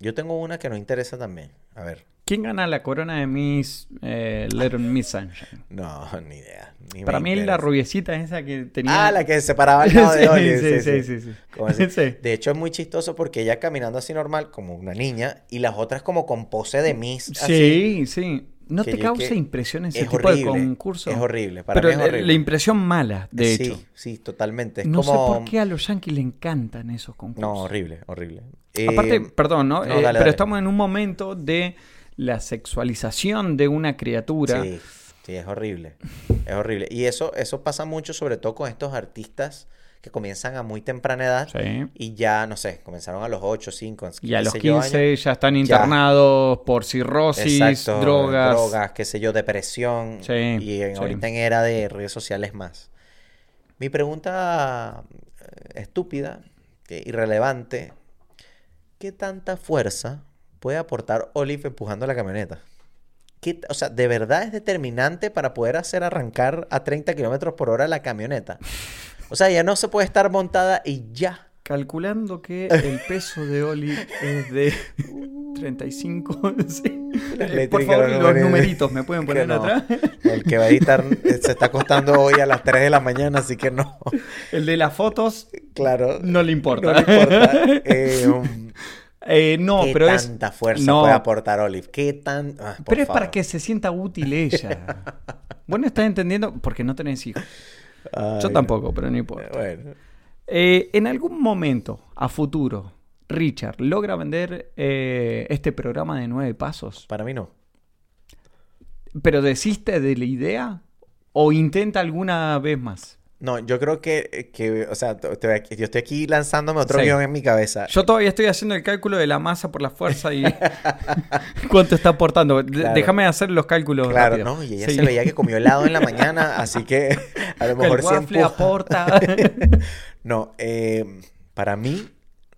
Speaker 5: Yo tengo una que nos interesa también. A ver.
Speaker 6: ¿Quién gana la corona de Miss eh, Little Miss Sunshine?
Speaker 5: No, ni idea. ni
Speaker 6: Para mí la
Speaker 5: interesa.
Speaker 6: rubiecita esa que tenía...
Speaker 5: Ah, la que se paraba al lado de Oli.
Speaker 6: sí, sí, sí, sí.
Speaker 5: De hecho, es muy chistoso porque ella caminando así normal, como una niña, y las otras como con pose de Miss. así.
Speaker 6: Sí, sí. ¿No te causa impresión ese
Speaker 5: es
Speaker 6: tipo
Speaker 5: horrible,
Speaker 6: de concurso?
Speaker 5: es horrible, para
Speaker 6: Pero
Speaker 5: mí es
Speaker 6: la-
Speaker 5: horrible.
Speaker 6: la impresión mala, de
Speaker 5: sí,
Speaker 6: hecho.
Speaker 5: Sí, totalmente. Es
Speaker 6: No
Speaker 5: como...
Speaker 6: sé por qué a los yankees le encantan esos concursos.
Speaker 5: No, horrible, horrible.
Speaker 6: Aparte,
Speaker 5: Eh,
Speaker 6: perdón, ¿no?
Speaker 5: no,
Speaker 6: Eh,
Speaker 5: dale,
Speaker 6: pero
Speaker 5: dale.
Speaker 6: estamos en un momento de la sexualización de una criatura.
Speaker 5: Sí, sí, es horrible. Es horrible. Y eso, eso pasa mucho, sobre todo con estos artistas que comienzan a muy temprana edad
Speaker 6: Sí.
Speaker 5: y ya, no sé, comenzaron a los 8, 5,
Speaker 6: Y a los
Speaker 5: qué sé yo,
Speaker 6: 15
Speaker 5: años.
Speaker 6: ya están internados por cirrosis,
Speaker 5: Exacto,
Speaker 6: drogas.
Speaker 5: drogas, qué sé yo, depresión.
Speaker 6: Sí,
Speaker 5: y en-
Speaker 6: sí.
Speaker 5: ahorita en era de redes sociales más. Mi pregunta eh, estúpida, irrelevante, ¿qué tanta fuerza puede aportar Olive empujando la camioneta? ¿Qué o sea, ¿de verdad es determinante para poder hacer arrancar a 30 kilómetros por hora la camioneta? O sea, ya no se puede estar montada y ya.
Speaker 6: Calculando que el peso de Oli es de 35. sí. Eh, Por favor,
Speaker 5: los
Speaker 6: los
Speaker 5: numeritos.
Speaker 6: numeritos me pueden poner
Speaker 5: no.
Speaker 6: atrás.
Speaker 5: El que va a editar eh, se está acostando hoy a las 3 de la mañana, así que no.
Speaker 6: El de las fotos
Speaker 5: Claro.
Speaker 6: no le importa.
Speaker 5: No le importa. Eh, um,
Speaker 6: Eh, no,
Speaker 5: ¿Qué
Speaker 6: pero es.
Speaker 5: tanta fuerza
Speaker 6: no,
Speaker 5: puede aportar Olive? ¿Qué tan...? ah,
Speaker 6: Pero es para que se sienta útil ella. Vos no estás entendiendo porque no tenés hijos.
Speaker 5: Ay,
Speaker 6: Yo tampoco, pero no importa.
Speaker 5: Bueno.
Speaker 6: Eh, en algún momento, a futuro, Richard logra vender eh, este programa de nueve pasos.
Speaker 5: Para mí no.
Speaker 6: ¿Pero desiste de la idea? ¿O intenta alguna vez más?
Speaker 5: No, yo creo que, que o sea, te- yo estoy aquí lanzándome otro
Speaker 6: Sí.
Speaker 5: guion en mi cabeza.
Speaker 6: Yo todavía estoy haciendo el cálculo de la masa por la fuerza y cuánto está aportando.
Speaker 5: Claro.
Speaker 6: Déjame hacer los cálculos.
Speaker 5: Claro,
Speaker 6: rápido.
Speaker 5: no, y ella
Speaker 6: Sí.
Speaker 5: se veía que comió helado en la mañana, así que a lo
Speaker 6: El
Speaker 5: mejor sí
Speaker 6: waffle aporta.
Speaker 5: No, eh, para mí,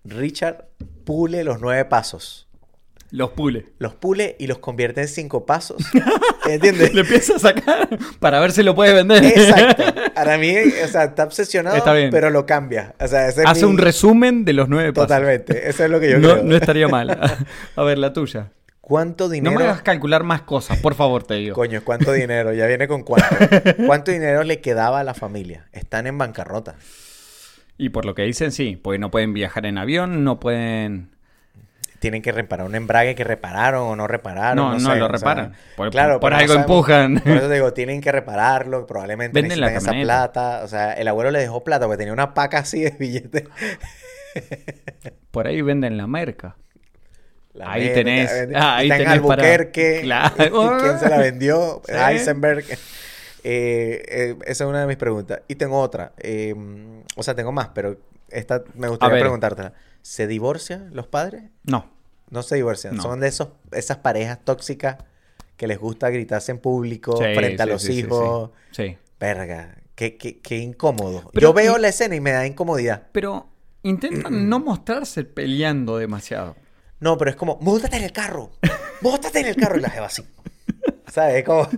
Speaker 5: Richard pule los nueve pasos.
Speaker 6: Los pule.
Speaker 5: Los pule y los convierte en cinco pasos. ¿Entiendes?
Speaker 6: Le empieza a sacar para ver si lo puede vender.
Speaker 5: Exacto. Para mí, o sea, está obsesionado,
Speaker 6: Está bien.
Speaker 5: pero lo cambia. O sea, ese
Speaker 6: Hace
Speaker 5: mi-
Speaker 6: un resumen de los nueve pasos.
Speaker 5: Totalmente. Eso es lo que yo
Speaker 6: No,
Speaker 5: creo.
Speaker 6: no estaría mal. A ver, la tuya.
Speaker 5: ¿Cuánto
Speaker 6: No
Speaker 5: dinero?
Speaker 6: me hagas calcular más cosas, por favor, te digo.
Speaker 5: Coño, ¿cuánto dinero? Ya viene con cuánto. ¿Cuánto dinero le quedaba a la familia? Están en bancarrota.
Speaker 6: Y por lo que dicen, sí, porque no pueden viajar en avión, no pueden...
Speaker 5: Tienen que reparar un embrague que repararon o no repararon.
Speaker 6: No, no
Speaker 5: sé,
Speaker 6: lo
Speaker 5: o sea,
Speaker 6: reparan. Por-
Speaker 5: claro,
Speaker 6: por
Speaker 5: no
Speaker 6: algo empujan.
Speaker 5: Por eso te digo, tienen que repararlo. Probablemente
Speaker 6: Venden la
Speaker 5: esa plata. O sea, el abuelo le dejó plata porque tenía una paca así de billetes.
Speaker 6: Por ahí venden la merca.
Speaker 5: La
Speaker 6: Ahí
Speaker 5: merca,
Speaker 6: tenés- ah, ahí
Speaker 5: está en
Speaker 6: tenés para-
Speaker 5: Albuquerque.
Speaker 6: Claro.
Speaker 5: ¿Y ¿Quién se la vendió?
Speaker 6: Sí.
Speaker 5: Heisenberg. Eh, eh, esa es una de mis preguntas. Y tengo otra. Eh, o sea, tengo más, pero esta me gustaría preguntártela. ¿Se divorcian los padres?
Speaker 6: No.
Speaker 5: No se divorcian.
Speaker 6: No.
Speaker 5: Son de esos, esas parejas tóxicas que les gusta gritarse en público
Speaker 6: Sí,
Speaker 5: frente a los
Speaker 6: sí,
Speaker 5: hijos.
Speaker 6: Sí.
Speaker 5: Verga. Qué, qué- qué incómodo.
Speaker 6: Pero
Speaker 5: Yo veo
Speaker 6: y-
Speaker 5: la escena y me da incomodidad.
Speaker 6: Pero intentan no mostrarse peleando demasiado.
Speaker 5: No, pero es como, móntate en el carro. Móntate en el carro. Y la jeva así. ¿Sabes? Es como...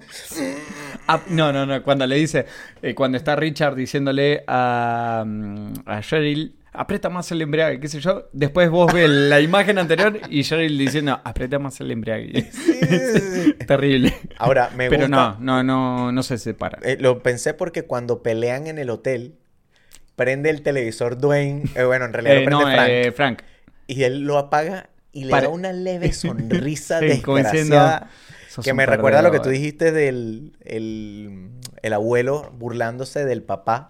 Speaker 6: Ah, no, no, no. Cuando le dice, eh, cuando está Richard diciéndole a, mm, a Cheryl, aprieta más el embrague, qué sé yo. Después vos ves la imagen anterior y Cheryl diciendo, aprieta más el.
Speaker 5: Sí, sí.
Speaker 6: Terrible.
Speaker 5: Ahora, me
Speaker 6: Pero
Speaker 5: gusta...
Speaker 6: no, no, no, no se separan.
Speaker 5: Eh, lo pensé porque cuando pelean en el hotel, prende el televisor Dwayne, eh, bueno, en realidad
Speaker 6: Eh,
Speaker 5: lo prende
Speaker 6: no,
Speaker 5: Frank,
Speaker 6: eh, Frank.
Speaker 5: y él lo apaga y le
Speaker 6: Pare-
Speaker 5: da una leve sonrisa
Speaker 6: Sí, diciendo,
Speaker 5: desgraciada
Speaker 6: "Sos
Speaker 5: que me recuerda a lo que tú
Speaker 6: perdedor".
Speaker 5: dijiste del el, el abuelo burlándose del papá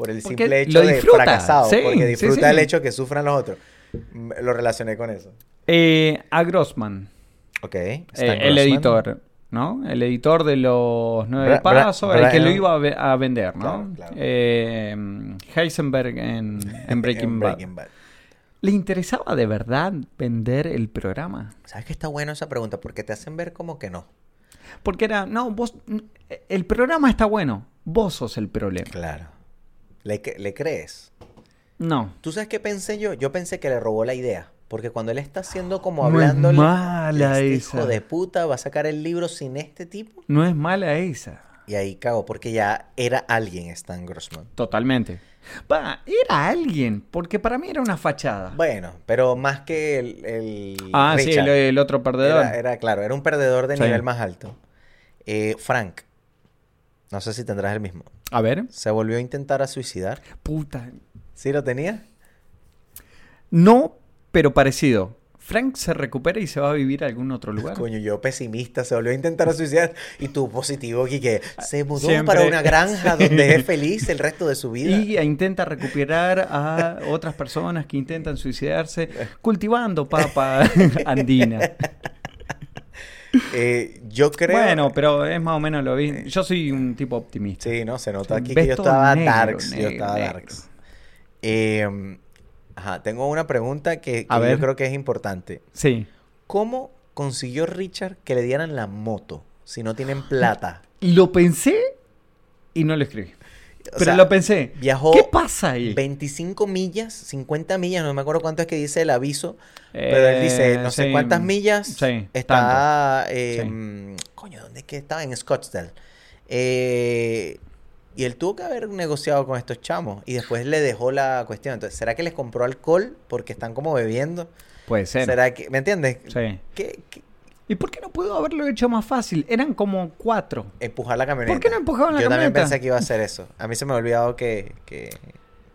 Speaker 5: por el
Speaker 6: Porque
Speaker 5: simple hecho de fracasado,
Speaker 6: sí,
Speaker 5: porque disfruta
Speaker 6: sí.
Speaker 5: el hecho que sufran los otros. Lo relacioné con eso.
Speaker 6: Eh, a Grossman,
Speaker 5: Ok.
Speaker 6: eh, el
Speaker 5: Grossman.
Speaker 6: editor, ¿no? El editor de los nueve pasos, el que lo iba a, ve- a vender, ¿no?
Speaker 5: Claro, claro.
Speaker 6: Eh, Heisenberg en, en Breaking,
Speaker 5: En
Speaker 6: Bad.
Speaker 5: Breaking Bad.
Speaker 6: ¿Le interesaba de verdad vender el programa?
Speaker 5: ¿Sabes que está bueno esa pregunta? Porque te hacen ver como que no.
Speaker 6: Porque era, no, vos, el programa está bueno, vos sos el problema.
Speaker 5: Claro. ¿Le, cre- le crees?
Speaker 6: No.
Speaker 5: ¿Tú sabes qué pensé yo? Yo pensé que le robó la idea. Porque cuando él está haciendo como
Speaker 6: No es
Speaker 5: hablando...
Speaker 6: mala
Speaker 5: este
Speaker 6: esa.
Speaker 5: hijo de puta va a sacar el libro sin este tipo.
Speaker 6: No es mala esa.
Speaker 5: Y ahí cago, porque ya era alguien Stan Grossman.
Speaker 6: Totalmente. Va, era alguien, porque para mí era una fachada.
Speaker 5: Bueno, pero más que el... el
Speaker 6: ah, sí, el, el otro perdedor.
Speaker 5: Era, era, claro, era un perdedor de
Speaker 6: Sí.
Speaker 5: nivel más alto. Eh, Frank, no sé si tendrás el mismo.
Speaker 6: A ver.
Speaker 5: Se volvió a intentar a suicidar.
Speaker 6: Puta.
Speaker 5: ¿Sí lo tenía?
Speaker 6: No, pero parecido. Frank se recupera y se va a vivir a algún otro lugar.
Speaker 5: Coño, yo pesimista, se volvió a intentar a suicidar. Y tú positivo, que se mudó
Speaker 6: Siempre.
Speaker 5: para una granja donde es feliz el resto de su vida.
Speaker 6: Y intenta recuperar a otras personas que intentan suicidarse cultivando papa andina.
Speaker 5: Eh, yo creo...
Speaker 6: Bueno, pero es más o menos lo mismo. Yo soy un tipo optimista.
Speaker 5: Sí, no, se nota aquí que yo estaba
Speaker 6: negro,
Speaker 5: darks. yo estaba
Speaker 6: negro.
Speaker 5: darks. Eh, ajá, tengo una pregunta que,
Speaker 6: A
Speaker 5: que yo
Speaker 6: ver.
Speaker 5: creo que es importante.
Speaker 6: Sí.
Speaker 5: ¿Cómo consiguió Richard que le dieran la moto si no tienen plata?
Speaker 6: Lo pensé y no lo escribí. Pero
Speaker 5: sea,
Speaker 6: lo pensé.
Speaker 5: Viajó
Speaker 6: ¿Qué pasa ahí?
Speaker 5: 25 millas, 50 millas, no me acuerdo cuánto es que dice el aviso, pero él dice,
Speaker 6: Eh,
Speaker 5: no sé
Speaker 6: sí,
Speaker 5: cuántas millas,
Speaker 6: sí,
Speaker 5: está, eh,
Speaker 6: Sí.
Speaker 5: coño, ¿dónde es que estaba? En Scottsdale. Eh, y él tuvo que haber negociado con estos chamos y después le dejó la cuestión. Entonces, ¿será que les compró alcohol porque están como bebiendo?
Speaker 6: Puede ser.
Speaker 5: ¿Será que, ¿me entiendes?
Speaker 6: Sí.
Speaker 5: ¿Qué, qué-
Speaker 6: ¿Y por qué no pudo haberlo hecho más fácil? Eran como cuatro.
Speaker 5: Empujar la camioneta.
Speaker 6: ¿Por qué no empujaban la
Speaker 5: Yo también
Speaker 6: camioneta?
Speaker 5: pensé que iba a hacer eso. A mí se me ha olvidado que, que,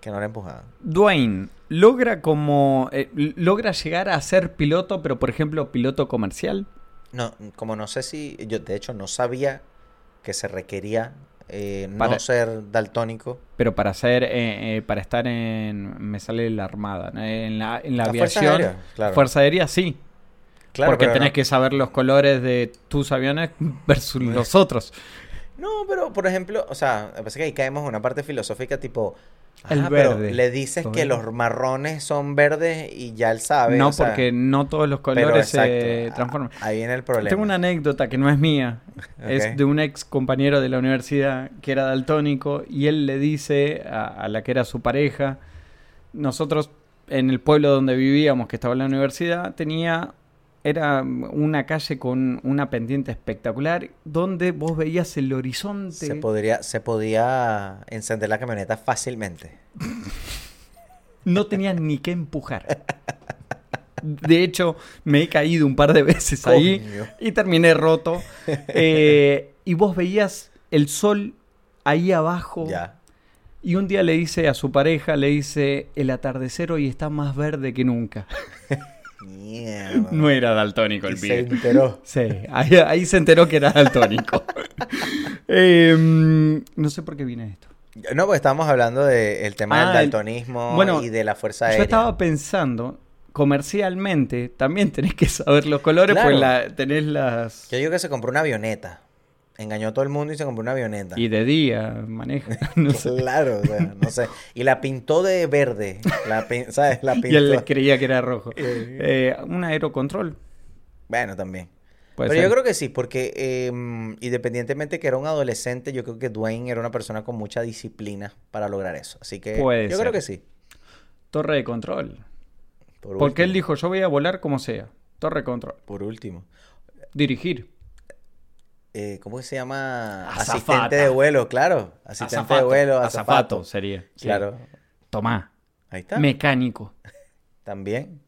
Speaker 5: que no la empujaban.
Speaker 6: Dwayne logra como eh, logra llegar a ser piloto, pero por ejemplo piloto comercial.
Speaker 5: No, como no sé si, yo de hecho no sabía que se requería eh, no ser daltónico.
Speaker 6: Pero para ser, eh, eh, para estar en, me sale la armada, en la, en la
Speaker 5: La Fuerza
Speaker 6: aviación,
Speaker 5: Aérea, claro.
Speaker 6: Fuerza Aérea sí,
Speaker 5: Claro,
Speaker 6: porque tenés
Speaker 5: no-
Speaker 6: que saber los colores de tus aviones versus los otros.
Speaker 5: No, pero por ejemplo, o sea, me parece que ahí caemos en una parte filosófica tipo...
Speaker 6: El
Speaker 5: "Ah, pero
Speaker 6: verde.
Speaker 5: le dices que
Speaker 6: verde.
Speaker 5: los marrones son verdes y ya él sabe.
Speaker 6: no,
Speaker 5: o sea,
Speaker 6: porque no todos los colores se
Speaker 5: ah,
Speaker 6: transforman.
Speaker 5: Ahí viene el problema.
Speaker 6: Tengo una anécdota que no es mía, es de un ex compañero de la universidad que era daltónico y él le dice a, a la que era su pareja, nosotros en el pueblo donde vivíamos, que estaba en la universidad, tenía, era una calle con una pendiente espectacular donde vos veías el horizonte.
Speaker 5: Se podría, se podía encender la camioneta fácilmente.
Speaker 6: No tenía ni que empujar. De hecho, me he caído un par de veces ahí y terminé roto. Eh, y vos veías el sol ahí abajo.
Speaker 5: Ya.
Speaker 6: Y un día le dice a su pareja, le dice, el atardecer hoy está más verde que nunca.
Speaker 5: Mierda.
Speaker 6: No era daltónico
Speaker 5: Y
Speaker 6: el
Speaker 5: se
Speaker 6: pibe.
Speaker 5: enteró.
Speaker 6: Sí, ahí, ahí se enteró que era daltónico. Em, no sé por qué viene esto.
Speaker 5: No, pues estábamos hablando del tema
Speaker 6: Ah,
Speaker 5: del
Speaker 6: el-
Speaker 5: daltonismo
Speaker 6: bueno,
Speaker 5: y de la fuerza
Speaker 6: Yo
Speaker 5: aérea.
Speaker 6: estaba pensando, comercialmente, también tenés que saber los colores,
Speaker 5: Claro.
Speaker 6: pues la, tenés las...
Speaker 5: Yo digo que se compró una avioneta. Engañó a todo el mundo y se compró una avioneta.
Speaker 6: Y de día maneja, no sé.
Speaker 5: Claro, o sea, no sé. Y la pintó de verde. La pin- ¿Sabes? La pintó.
Speaker 6: Y él creía que era rojo.
Speaker 5: Eh.
Speaker 6: Eh, un aerocontrol.
Speaker 5: Bueno, también. Pero
Speaker 6: ser.
Speaker 5: yo creo que sí, porque eh, independientemente que era un adolescente, yo creo que Dwayne era una persona con mucha disciplina para lograr eso. Así que
Speaker 6: Puede
Speaker 5: yo
Speaker 6: ser.
Speaker 5: creo que sí.
Speaker 6: Torre de control.
Speaker 5: Por
Speaker 6: Porque él dijo, yo voy a volar como sea. Torre de control.
Speaker 5: Por último.
Speaker 6: Dirigir.
Speaker 5: Eh, ¿Cómo se llama?
Speaker 6: Azafata.
Speaker 5: Asistente de vuelo, claro. Asistente de vuelo, azafato.
Speaker 6: sería. sí.
Speaker 5: Claro.
Speaker 6: Tomá.
Speaker 5: Ahí está.
Speaker 6: Mecánico.
Speaker 5: También.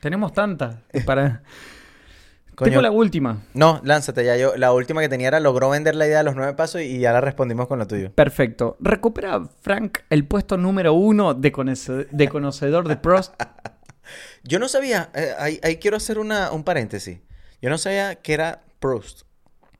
Speaker 6: Tenemos tantas para...
Speaker 5: Coño.
Speaker 6: Tengo la última.
Speaker 5: No, lánzate ya. Yo, la última que tenía era logró vender la idea de los nueve pasos y ya la respondimos con lo tuyo.
Speaker 6: Perfecto. Recupera Frank el puesto número uno de, conoce- de conocedor de Prost.
Speaker 5: Yo no sabía, eh, ahí, ahí quiero hacer una, un paréntesis. Yo no sabía que era Proust.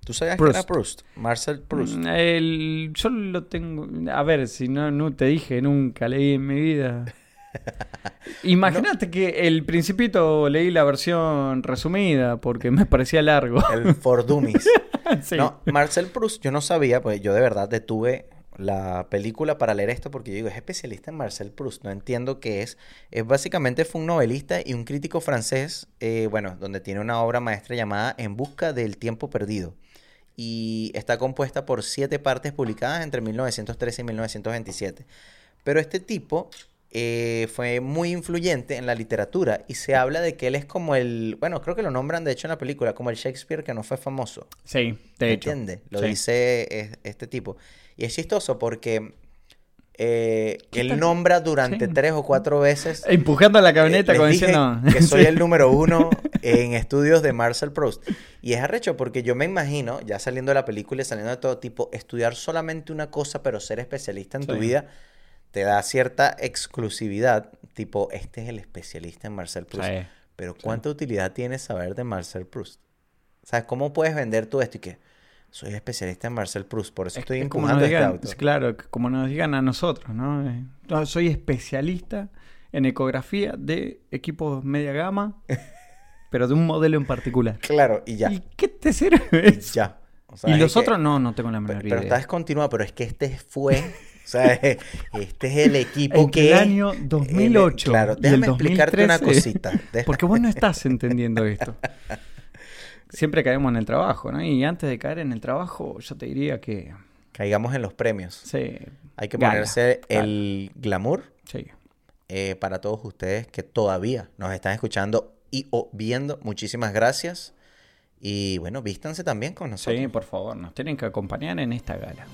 Speaker 5: ¿Tú sabías que era
Speaker 6: Proust.
Speaker 5: Proust? Marcel Proust.
Speaker 6: Mm, el- yo lo tengo. A ver, si no, no te dije, nunca leí en mi vida. Imagínate que el Principito leí la versión resumida porque me parecía largo.
Speaker 5: El Fordumis.
Speaker 6: Sí.
Speaker 5: No, Marcel Proust, yo no sabía, pues yo de verdad detuve la película para leer esto porque yo digo, es especialista en Marcel Proust, no entiendo qué es. Es básicamente fue un novelista y un crítico francés, eh, bueno, donde tiene una obra maestra llamada En busca del tiempo perdido. Y está compuesta por siete partes publicadas entre 1913 y 1927. Pero este tipo eh, fue muy influyente en la literatura y se habla de que él es como el, bueno, creo que lo nombran de hecho en la película, como el Shakespeare que no fue famoso.
Speaker 6: Sí, de
Speaker 5: ¿Me
Speaker 6: hecho.
Speaker 5: entiendes? Lo
Speaker 6: Sí.
Speaker 5: dice es- este tipo. Y es chistoso porque eh, él nombra durante
Speaker 6: Sí.
Speaker 5: tres o cuatro veces
Speaker 6: Empujando la camioneta
Speaker 5: eh,
Speaker 6: como diciendo...
Speaker 5: que soy el número uno en estudios de Marcel Proust. Y es arrecho porque yo me imagino, ya saliendo de la película y saliendo de todo tipo, estudiar solamente una cosa, pero ser especialista en tu vida, te da cierta exclusividad. Tipo, este es el especialista en Marcel Proust.
Speaker 6: Sí.
Speaker 5: Pero ¿cuánta utilidad tiene saber de Marcel Proust? ¿Sabes cómo puedes vender tú esto y que soy especialista en Marcel Proust, por eso
Speaker 6: Es-
Speaker 5: estoy
Speaker 6: es
Speaker 5: empujando este
Speaker 6: digan-
Speaker 5: auto?
Speaker 6: Claro, que como nos digan a nosotros, ¿no? Eh, no, soy especialista en ecografía de equipos media gama, pero de un modelo en particular.
Speaker 5: Claro, y ya.
Speaker 6: ¿Y qué te sirve eso?
Speaker 5: Ya. O sea,
Speaker 6: y
Speaker 5: es
Speaker 6: los
Speaker 5: que-
Speaker 6: otros no, no tengo la
Speaker 5: Pero,
Speaker 6: menor
Speaker 5: pero
Speaker 6: idea.
Speaker 5: está descontinuado, pero es que este fue, o sea, este es el equipo
Speaker 6: Entre
Speaker 5: que...
Speaker 6: el año
Speaker 5: en el-
Speaker 6: 2008
Speaker 5: claro,
Speaker 6: y el
Speaker 5: déjame explicarte una
Speaker 6: 2013,
Speaker 5: cosita.
Speaker 6: Porque vos no estás entendiendo esto. Siempre caemos en el trabajo, ¿no? Y antes de caer en el trabajo, yo te diría que...
Speaker 5: Caigamos en los premios.
Speaker 6: Sí,
Speaker 5: Hay que
Speaker 6: gala,
Speaker 5: ponerse el glamour
Speaker 6: Sí.
Speaker 5: eh, para todos ustedes que todavía nos están escuchando y o viendo. Muchísimas gracias. Y bueno, vístanse también con nosotros.
Speaker 6: Sí, por favor, nos tienen que acompañar en esta gala.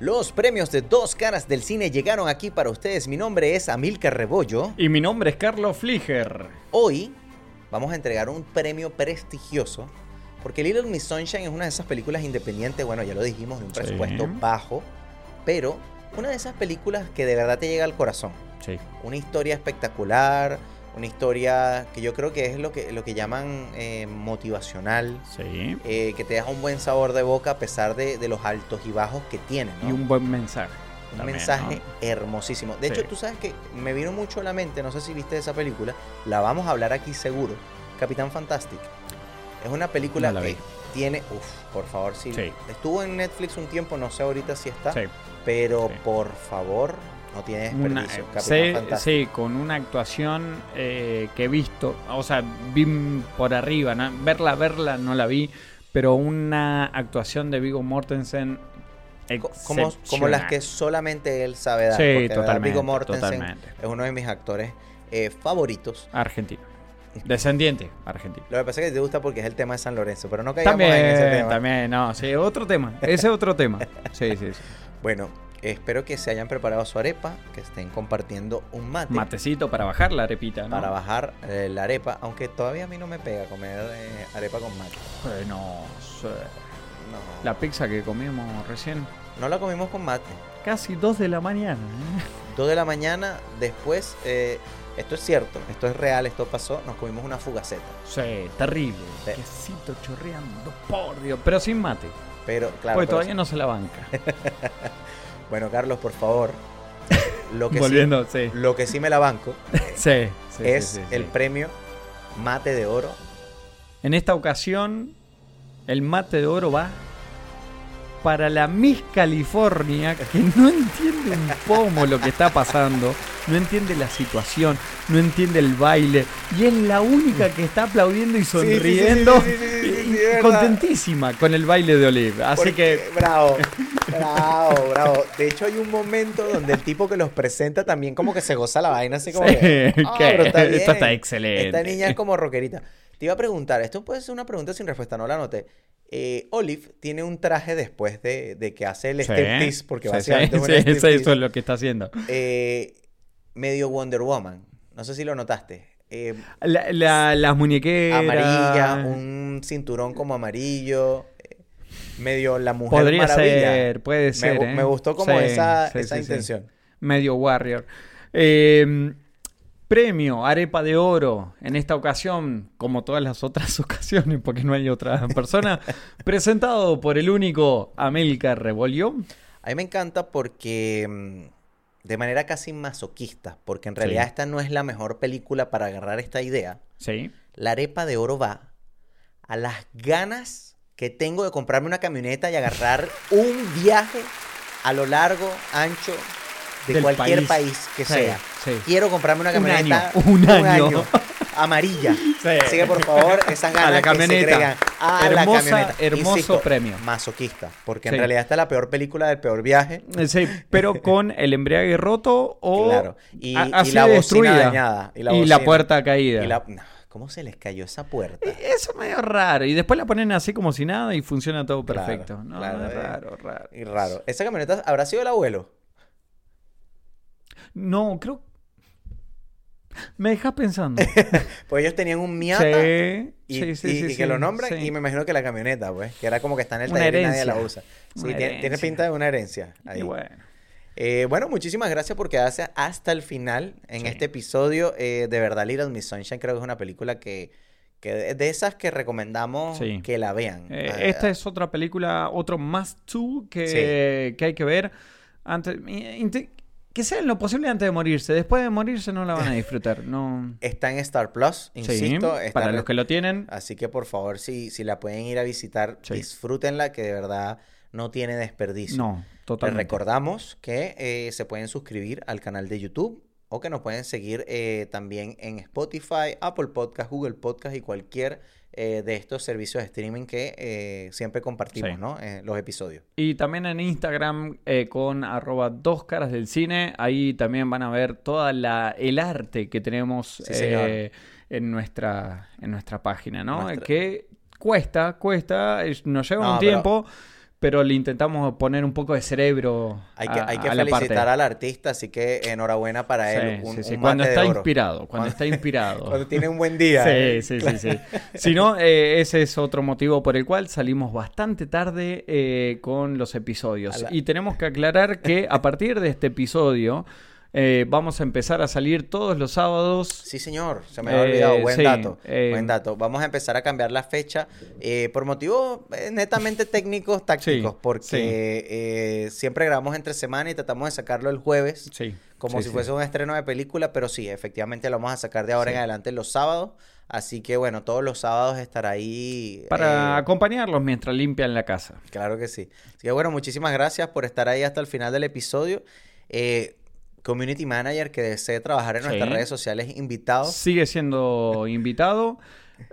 Speaker 5: Los premios de Dos Caras del Cine llegaron aquí para ustedes. Mi nombre es Amilcar Rebollo.
Speaker 6: Y mi nombre es Carlos Fliger.
Speaker 5: Hoy vamos a entregar un premio prestigioso porque Little Miss Sunshine es una de esas películas independientes, bueno, ya lo dijimos, de un
Speaker 6: Sí.
Speaker 5: presupuesto bajo, pero una de esas películas que de verdad te llega al corazón.
Speaker 6: Sí.
Speaker 5: Una historia espectacular, una historia que yo creo que es lo que, lo que llaman eh, motivacional,
Speaker 6: Sí.
Speaker 5: eh, que te deja un buen sabor de boca a pesar de, de los altos y bajos que tiene. ¿no?
Speaker 6: Y un buen mensaje.
Speaker 5: Un
Speaker 6: también,
Speaker 5: mensaje
Speaker 6: ¿no?
Speaker 5: hermosísimo. De
Speaker 6: Sí.
Speaker 5: hecho, tú sabes que me vino mucho a la mente, no sé si viste esa película, la vamos a hablar aquí seguro. Capitán Fantastic. Es una película
Speaker 6: No
Speaker 5: que tiene, uff, por favor, sí.
Speaker 6: Sí.
Speaker 5: Estuvo en Netflix un tiempo, no sé ahorita si está,
Speaker 6: Sí.
Speaker 5: pero por favor, no tiene desperdicio. Capitán
Speaker 6: sí, con una actuación eh, que he visto, o sea, vi por arriba, ¿no? verla, verla no la vi, pero una actuación de Vigo Mortensen
Speaker 5: Co- Como, como las que solamente él sabe dar.
Speaker 6: Sí, totalmente,
Speaker 5: Viggo Mortensen
Speaker 6: totalmente.
Speaker 5: es uno de mis actores eh, favoritos.
Speaker 6: Argentino. Descendiente, argentino.
Speaker 5: Lo que pasa es que te gusta porque es el tema de San Lorenzo, pero no caigamos en ese
Speaker 6: También,
Speaker 5: tema.
Speaker 6: también, no, sí, otro tema. Ese es otro tema. Sí, sí, sí.
Speaker 5: Bueno, espero que se hayan preparado su arepa, que estén compartiendo un mate,
Speaker 6: Matecito para bajar la arepita, ¿no?
Speaker 5: para bajar eh, la arepa, aunque todavía a mí no me pega comer eh, arepa con mate.
Speaker 6: Bueno, sí.
Speaker 5: No,
Speaker 6: La pizza que comimos recién,
Speaker 5: no la comimos con mate.
Speaker 6: casi 2 de la mañana. ¿eh?
Speaker 5: Dos de la mañana, después, eh, esto es cierto, esto es real, esto pasó, nos comimos una fugaceta.
Speaker 6: Sí, terrible.
Speaker 5: Sí.
Speaker 6: Quesito chorreando, por Dios. Pero sin mate.
Speaker 5: Pero, claro,
Speaker 6: porque
Speaker 5: pero-
Speaker 6: todavía no se la banca.
Speaker 5: bueno, Carlos, por favor, lo que,
Speaker 6: Volviendo,
Speaker 5: sí,
Speaker 6: sí.
Speaker 5: lo que sí me la banco
Speaker 6: Sí, sí,
Speaker 5: es el premio mate de oro.
Speaker 6: En esta ocasión, el mate de oro va para la Miss California, que no entiende un pomo lo que está pasando, no entiende la situación, no entiende el baile, y es la única que está aplaudiendo y sonriendo,
Speaker 5: sí, sí, sí,
Speaker 6: y- contentísima con el baile de Olive. Así
Speaker 5: Porque-
Speaker 6: que
Speaker 5: Bravo, bravo, bravo. De hecho, hay un momento donde el tipo que los presenta también como que se goza la vaina, así como que... "Ah,
Speaker 6: que
Speaker 5: pero está
Speaker 6: esto está excelente".
Speaker 5: Esta niña es como rockerita. Te iba a preguntar, esto puede ser una pregunta sin respuesta, no la anoté. Eh, Olive tiene un traje después de, de que hace el
Speaker 6: Sí,
Speaker 5: striptease, porque
Speaker 6: sí,
Speaker 5: básicamente
Speaker 6: sí,
Speaker 5: es un
Speaker 6: sí, eso, es lo que está haciendo.
Speaker 5: eh, medio Wonder Woman. No sé si lo notaste. Eh,
Speaker 6: La- la- las muñequeras.
Speaker 5: amarilla, un cinturón como amarillo. eh, medio la mujer
Speaker 6: Podría
Speaker 5: maravilla.
Speaker 6: ser, puede
Speaker 5: Me
Speaker 6: ser.
Speaker 5: me gustó como esa, esa intención.
Speaker 6: Medio Warrior. Eh, premio Arepa de Oro. En esta ocasión, como todas las otras ocasiones, porque no hay otra persona, presentado por el único América Revolvió.
Speaker 5: A mí me encanta porque mm, de manera casi masoquista, porque en realidad
Speaker 6: Sí.
Speaker 5: esta no es la mejor película para agarrar esta idea.
Speaker 6: Sí.
Speaker 5: La arepa de oro va a las ganas que tengo de comprarme una camioneta y agarrar un viaje a lo largo, ancho de
Speaker 6: Del
Speaker 5: cualquier
Speaker 6: país.
Speaker 5: país, que
Speaker 6: Sí,
Speaker 5: sea.
Speaker 6: sí.
Speaker 5: Quiero comprarme una
Speaker 6: Un
Speaker 5: camioneta
Speaker 6: año, un año.
Speaker 5: amarilla. Así que por favor, esas ganas
Speaker 6: A la
Speaker 5: que se
Speaker 6: camioneta.
Speaker 5: crean. A la
Speaker 6: Hermosa-
Speaker 5: camioneta.
Speaker 6: hermoso premio.
Speaker 5: Masoquista, porque en
Speaker 6: Sí.
Speaker 5: realidad esta es la peor película del peor viaje.
Speaker 6: Sí, pero con el embriague roto o
Speaker 5: Claro. Y, la bocina
Speaker 6: destruida.
Speaker 5: dañada. Y la,
Speaker 6: Y
Speaker 5: bocina.
Speaker 6: la puerta caída.
Speaker 5: Y la- no, ¿Cómo se les cayó esa puerta?
Speaker 6: Eso es medio raro. Y después la ponen así como si nada y funciona todo
Speaker 5: Claro,
Speaker 6: perfecto. no,
Speaker 5: claro,
Speaker 6: es
Speaker 5: eh.
Speaker 6: raro, raro.
Speaker 5: Y raro. ¿Esa camioneta habrá sido el abuelo?
Speaker 6: No, creo. Me dejas pensando.
Speaker 5: Pues ellos tenían un Miata.
Speaker 6: sí,
Speaker 5: Y,
Speaker 6: sí, sí,
Speaker 5: y-
Speaker 6: sí,
Speaker 5: y
Speaker 6: sí,
Speaker 5: que lo nombran y me imagino que la camioneta, pues, que era como que está en el
Speaker 6: Una
Speaker 5: taller y nadie la
Speaker 6: herencia.
Speaker 5: usa. Sí, tiene, tiene pinta de una herencia. ahí.
Speaker 6: Y bueno.
Speaker 5: Eh, bueno, muchísimas gracias por quedarse hasta el final en este episodio. Eh, de verdad, Little Miss Sunshine creo que es una película que, que de, esas que recomendamos
Speaker 6: Sí.
Speaker 5: que la vean.
Speaker 6: Eh,
Speaker 5: Eh,
Speaker 6: esta es otra película, otro must to que, que hay que ver antes. Que sea en lo posible antes de morirse. Después de morirse no la van a disfrutar. No.
Speaker 5: Está en Star Plus, insisto.
Speaker 6: para los que lo tienen.
Speaker 5: Así que por favor, si, si la pueden ir a visitar,
Speaker 6: Sí.
Speaker 5: disfrútenla, que de verdad no tiene desperdicio.
Speaker 6: No,
Speaker 5: Les
Speaker 6: totalmente.
Speaker 5: recordamos que eh, se pueden suscribir al canal de YouTube o que nos pueden seguir eh, también en Spotify, Apple Podcast, Google Podcast y cualquier eh, de estos servicios de streaming que eh, siempre compartimos,
Speaker 6: Sí.
Speaker 5: ¿no? Eh, los episodios.
Speaker 6: Y también en Instagram eh, con arroba dos caras del cine. Ahí también van a ver toda la el arte que tenemos
Speaker 5: Sí,
Speaker 6: eh, en nuestra en nuestra página, ¿no?
Speaker 5: Nuestra-
Speaker 6: Que cuesta, cuesta, es- nos lleva
Speaker 5: No,
Speaker 6: un tiempo, pero le intentamos poner un poco de cerebro.
Speaker 5: Hay que,
Speaker 6: a-
Speaker 5: hay que
Speaker 6: a la parte.
Speaker 5: felicitar al artista, así que enhorabuena para él.
Speaker 6: Sí,
Speaker 5: Un,
Speaker 6: sí, sí,
Speaker 5: un
Speaker 6: Cuando está inspirado, cuando está inspirado.
Speaker 5: Cuando tiene un buen día.
Speaker 6: Sí,
Speaker 5: ¿eh?
Speaker 6: sí, sí, sí. Si no, eh, ese es otro motivo por el cual salimos bastante tarde eh, con los episodios.
Speaker 5: La-
Speaker 6: Y tenemos que aclarar que a partir de este episodio eh, vamos a empezar a salir todos los sábados.
Speaker 5: Sí, señor, se me había
Speaker 6: Eh,
Speaker 5: olvidado. Buen
Speaker 6: sí,
Speaker 5: dato.
Speaker 6: eh,
Speaker 5: buen dato. Vamos a empezar a cambiar la fecha eh, por motivos eh, netamente técnicos, tácticos,
Speaker 6: Sí,
Speaker 5: porque
Speaker 6: sí.
Speaker 5: eh, siempre grabamos entre semana y tratamos de sacarlo el jueves,
Speaker 6: Sí.
Speaker 5: como si fuese un estreno de película, pero sí, efectivamente lo vamos a sacar de ahora en adelante los sábados. Así que bueno, todos los sábados estará ahí.
Speaker 6: Para
Speaker 5: eh,
Speaker 6: acompañarlos mientras limpian la casa.
Speaker 5: Claro que sí. Así que bueno, muchísimas gracias por estar ahí hasta el final del episodio. Eh, community manager que desee trabajar en nuestras
Speaker 6: Sí.
Speaker 5: redes sociales, invitados.
Speaker 6: Sigue siendo invitado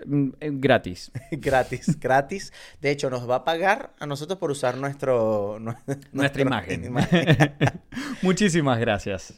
Speaker 6: mm, eh, gratis.
Speaker 5: gratis, gratis. De hecho, nos va a pagar a nosotros por usar nuestro, nue-
Speaker 6: Nuestra
Speaker 5: nuestro-
Speaker 6: imagen. Muchísimas gracias.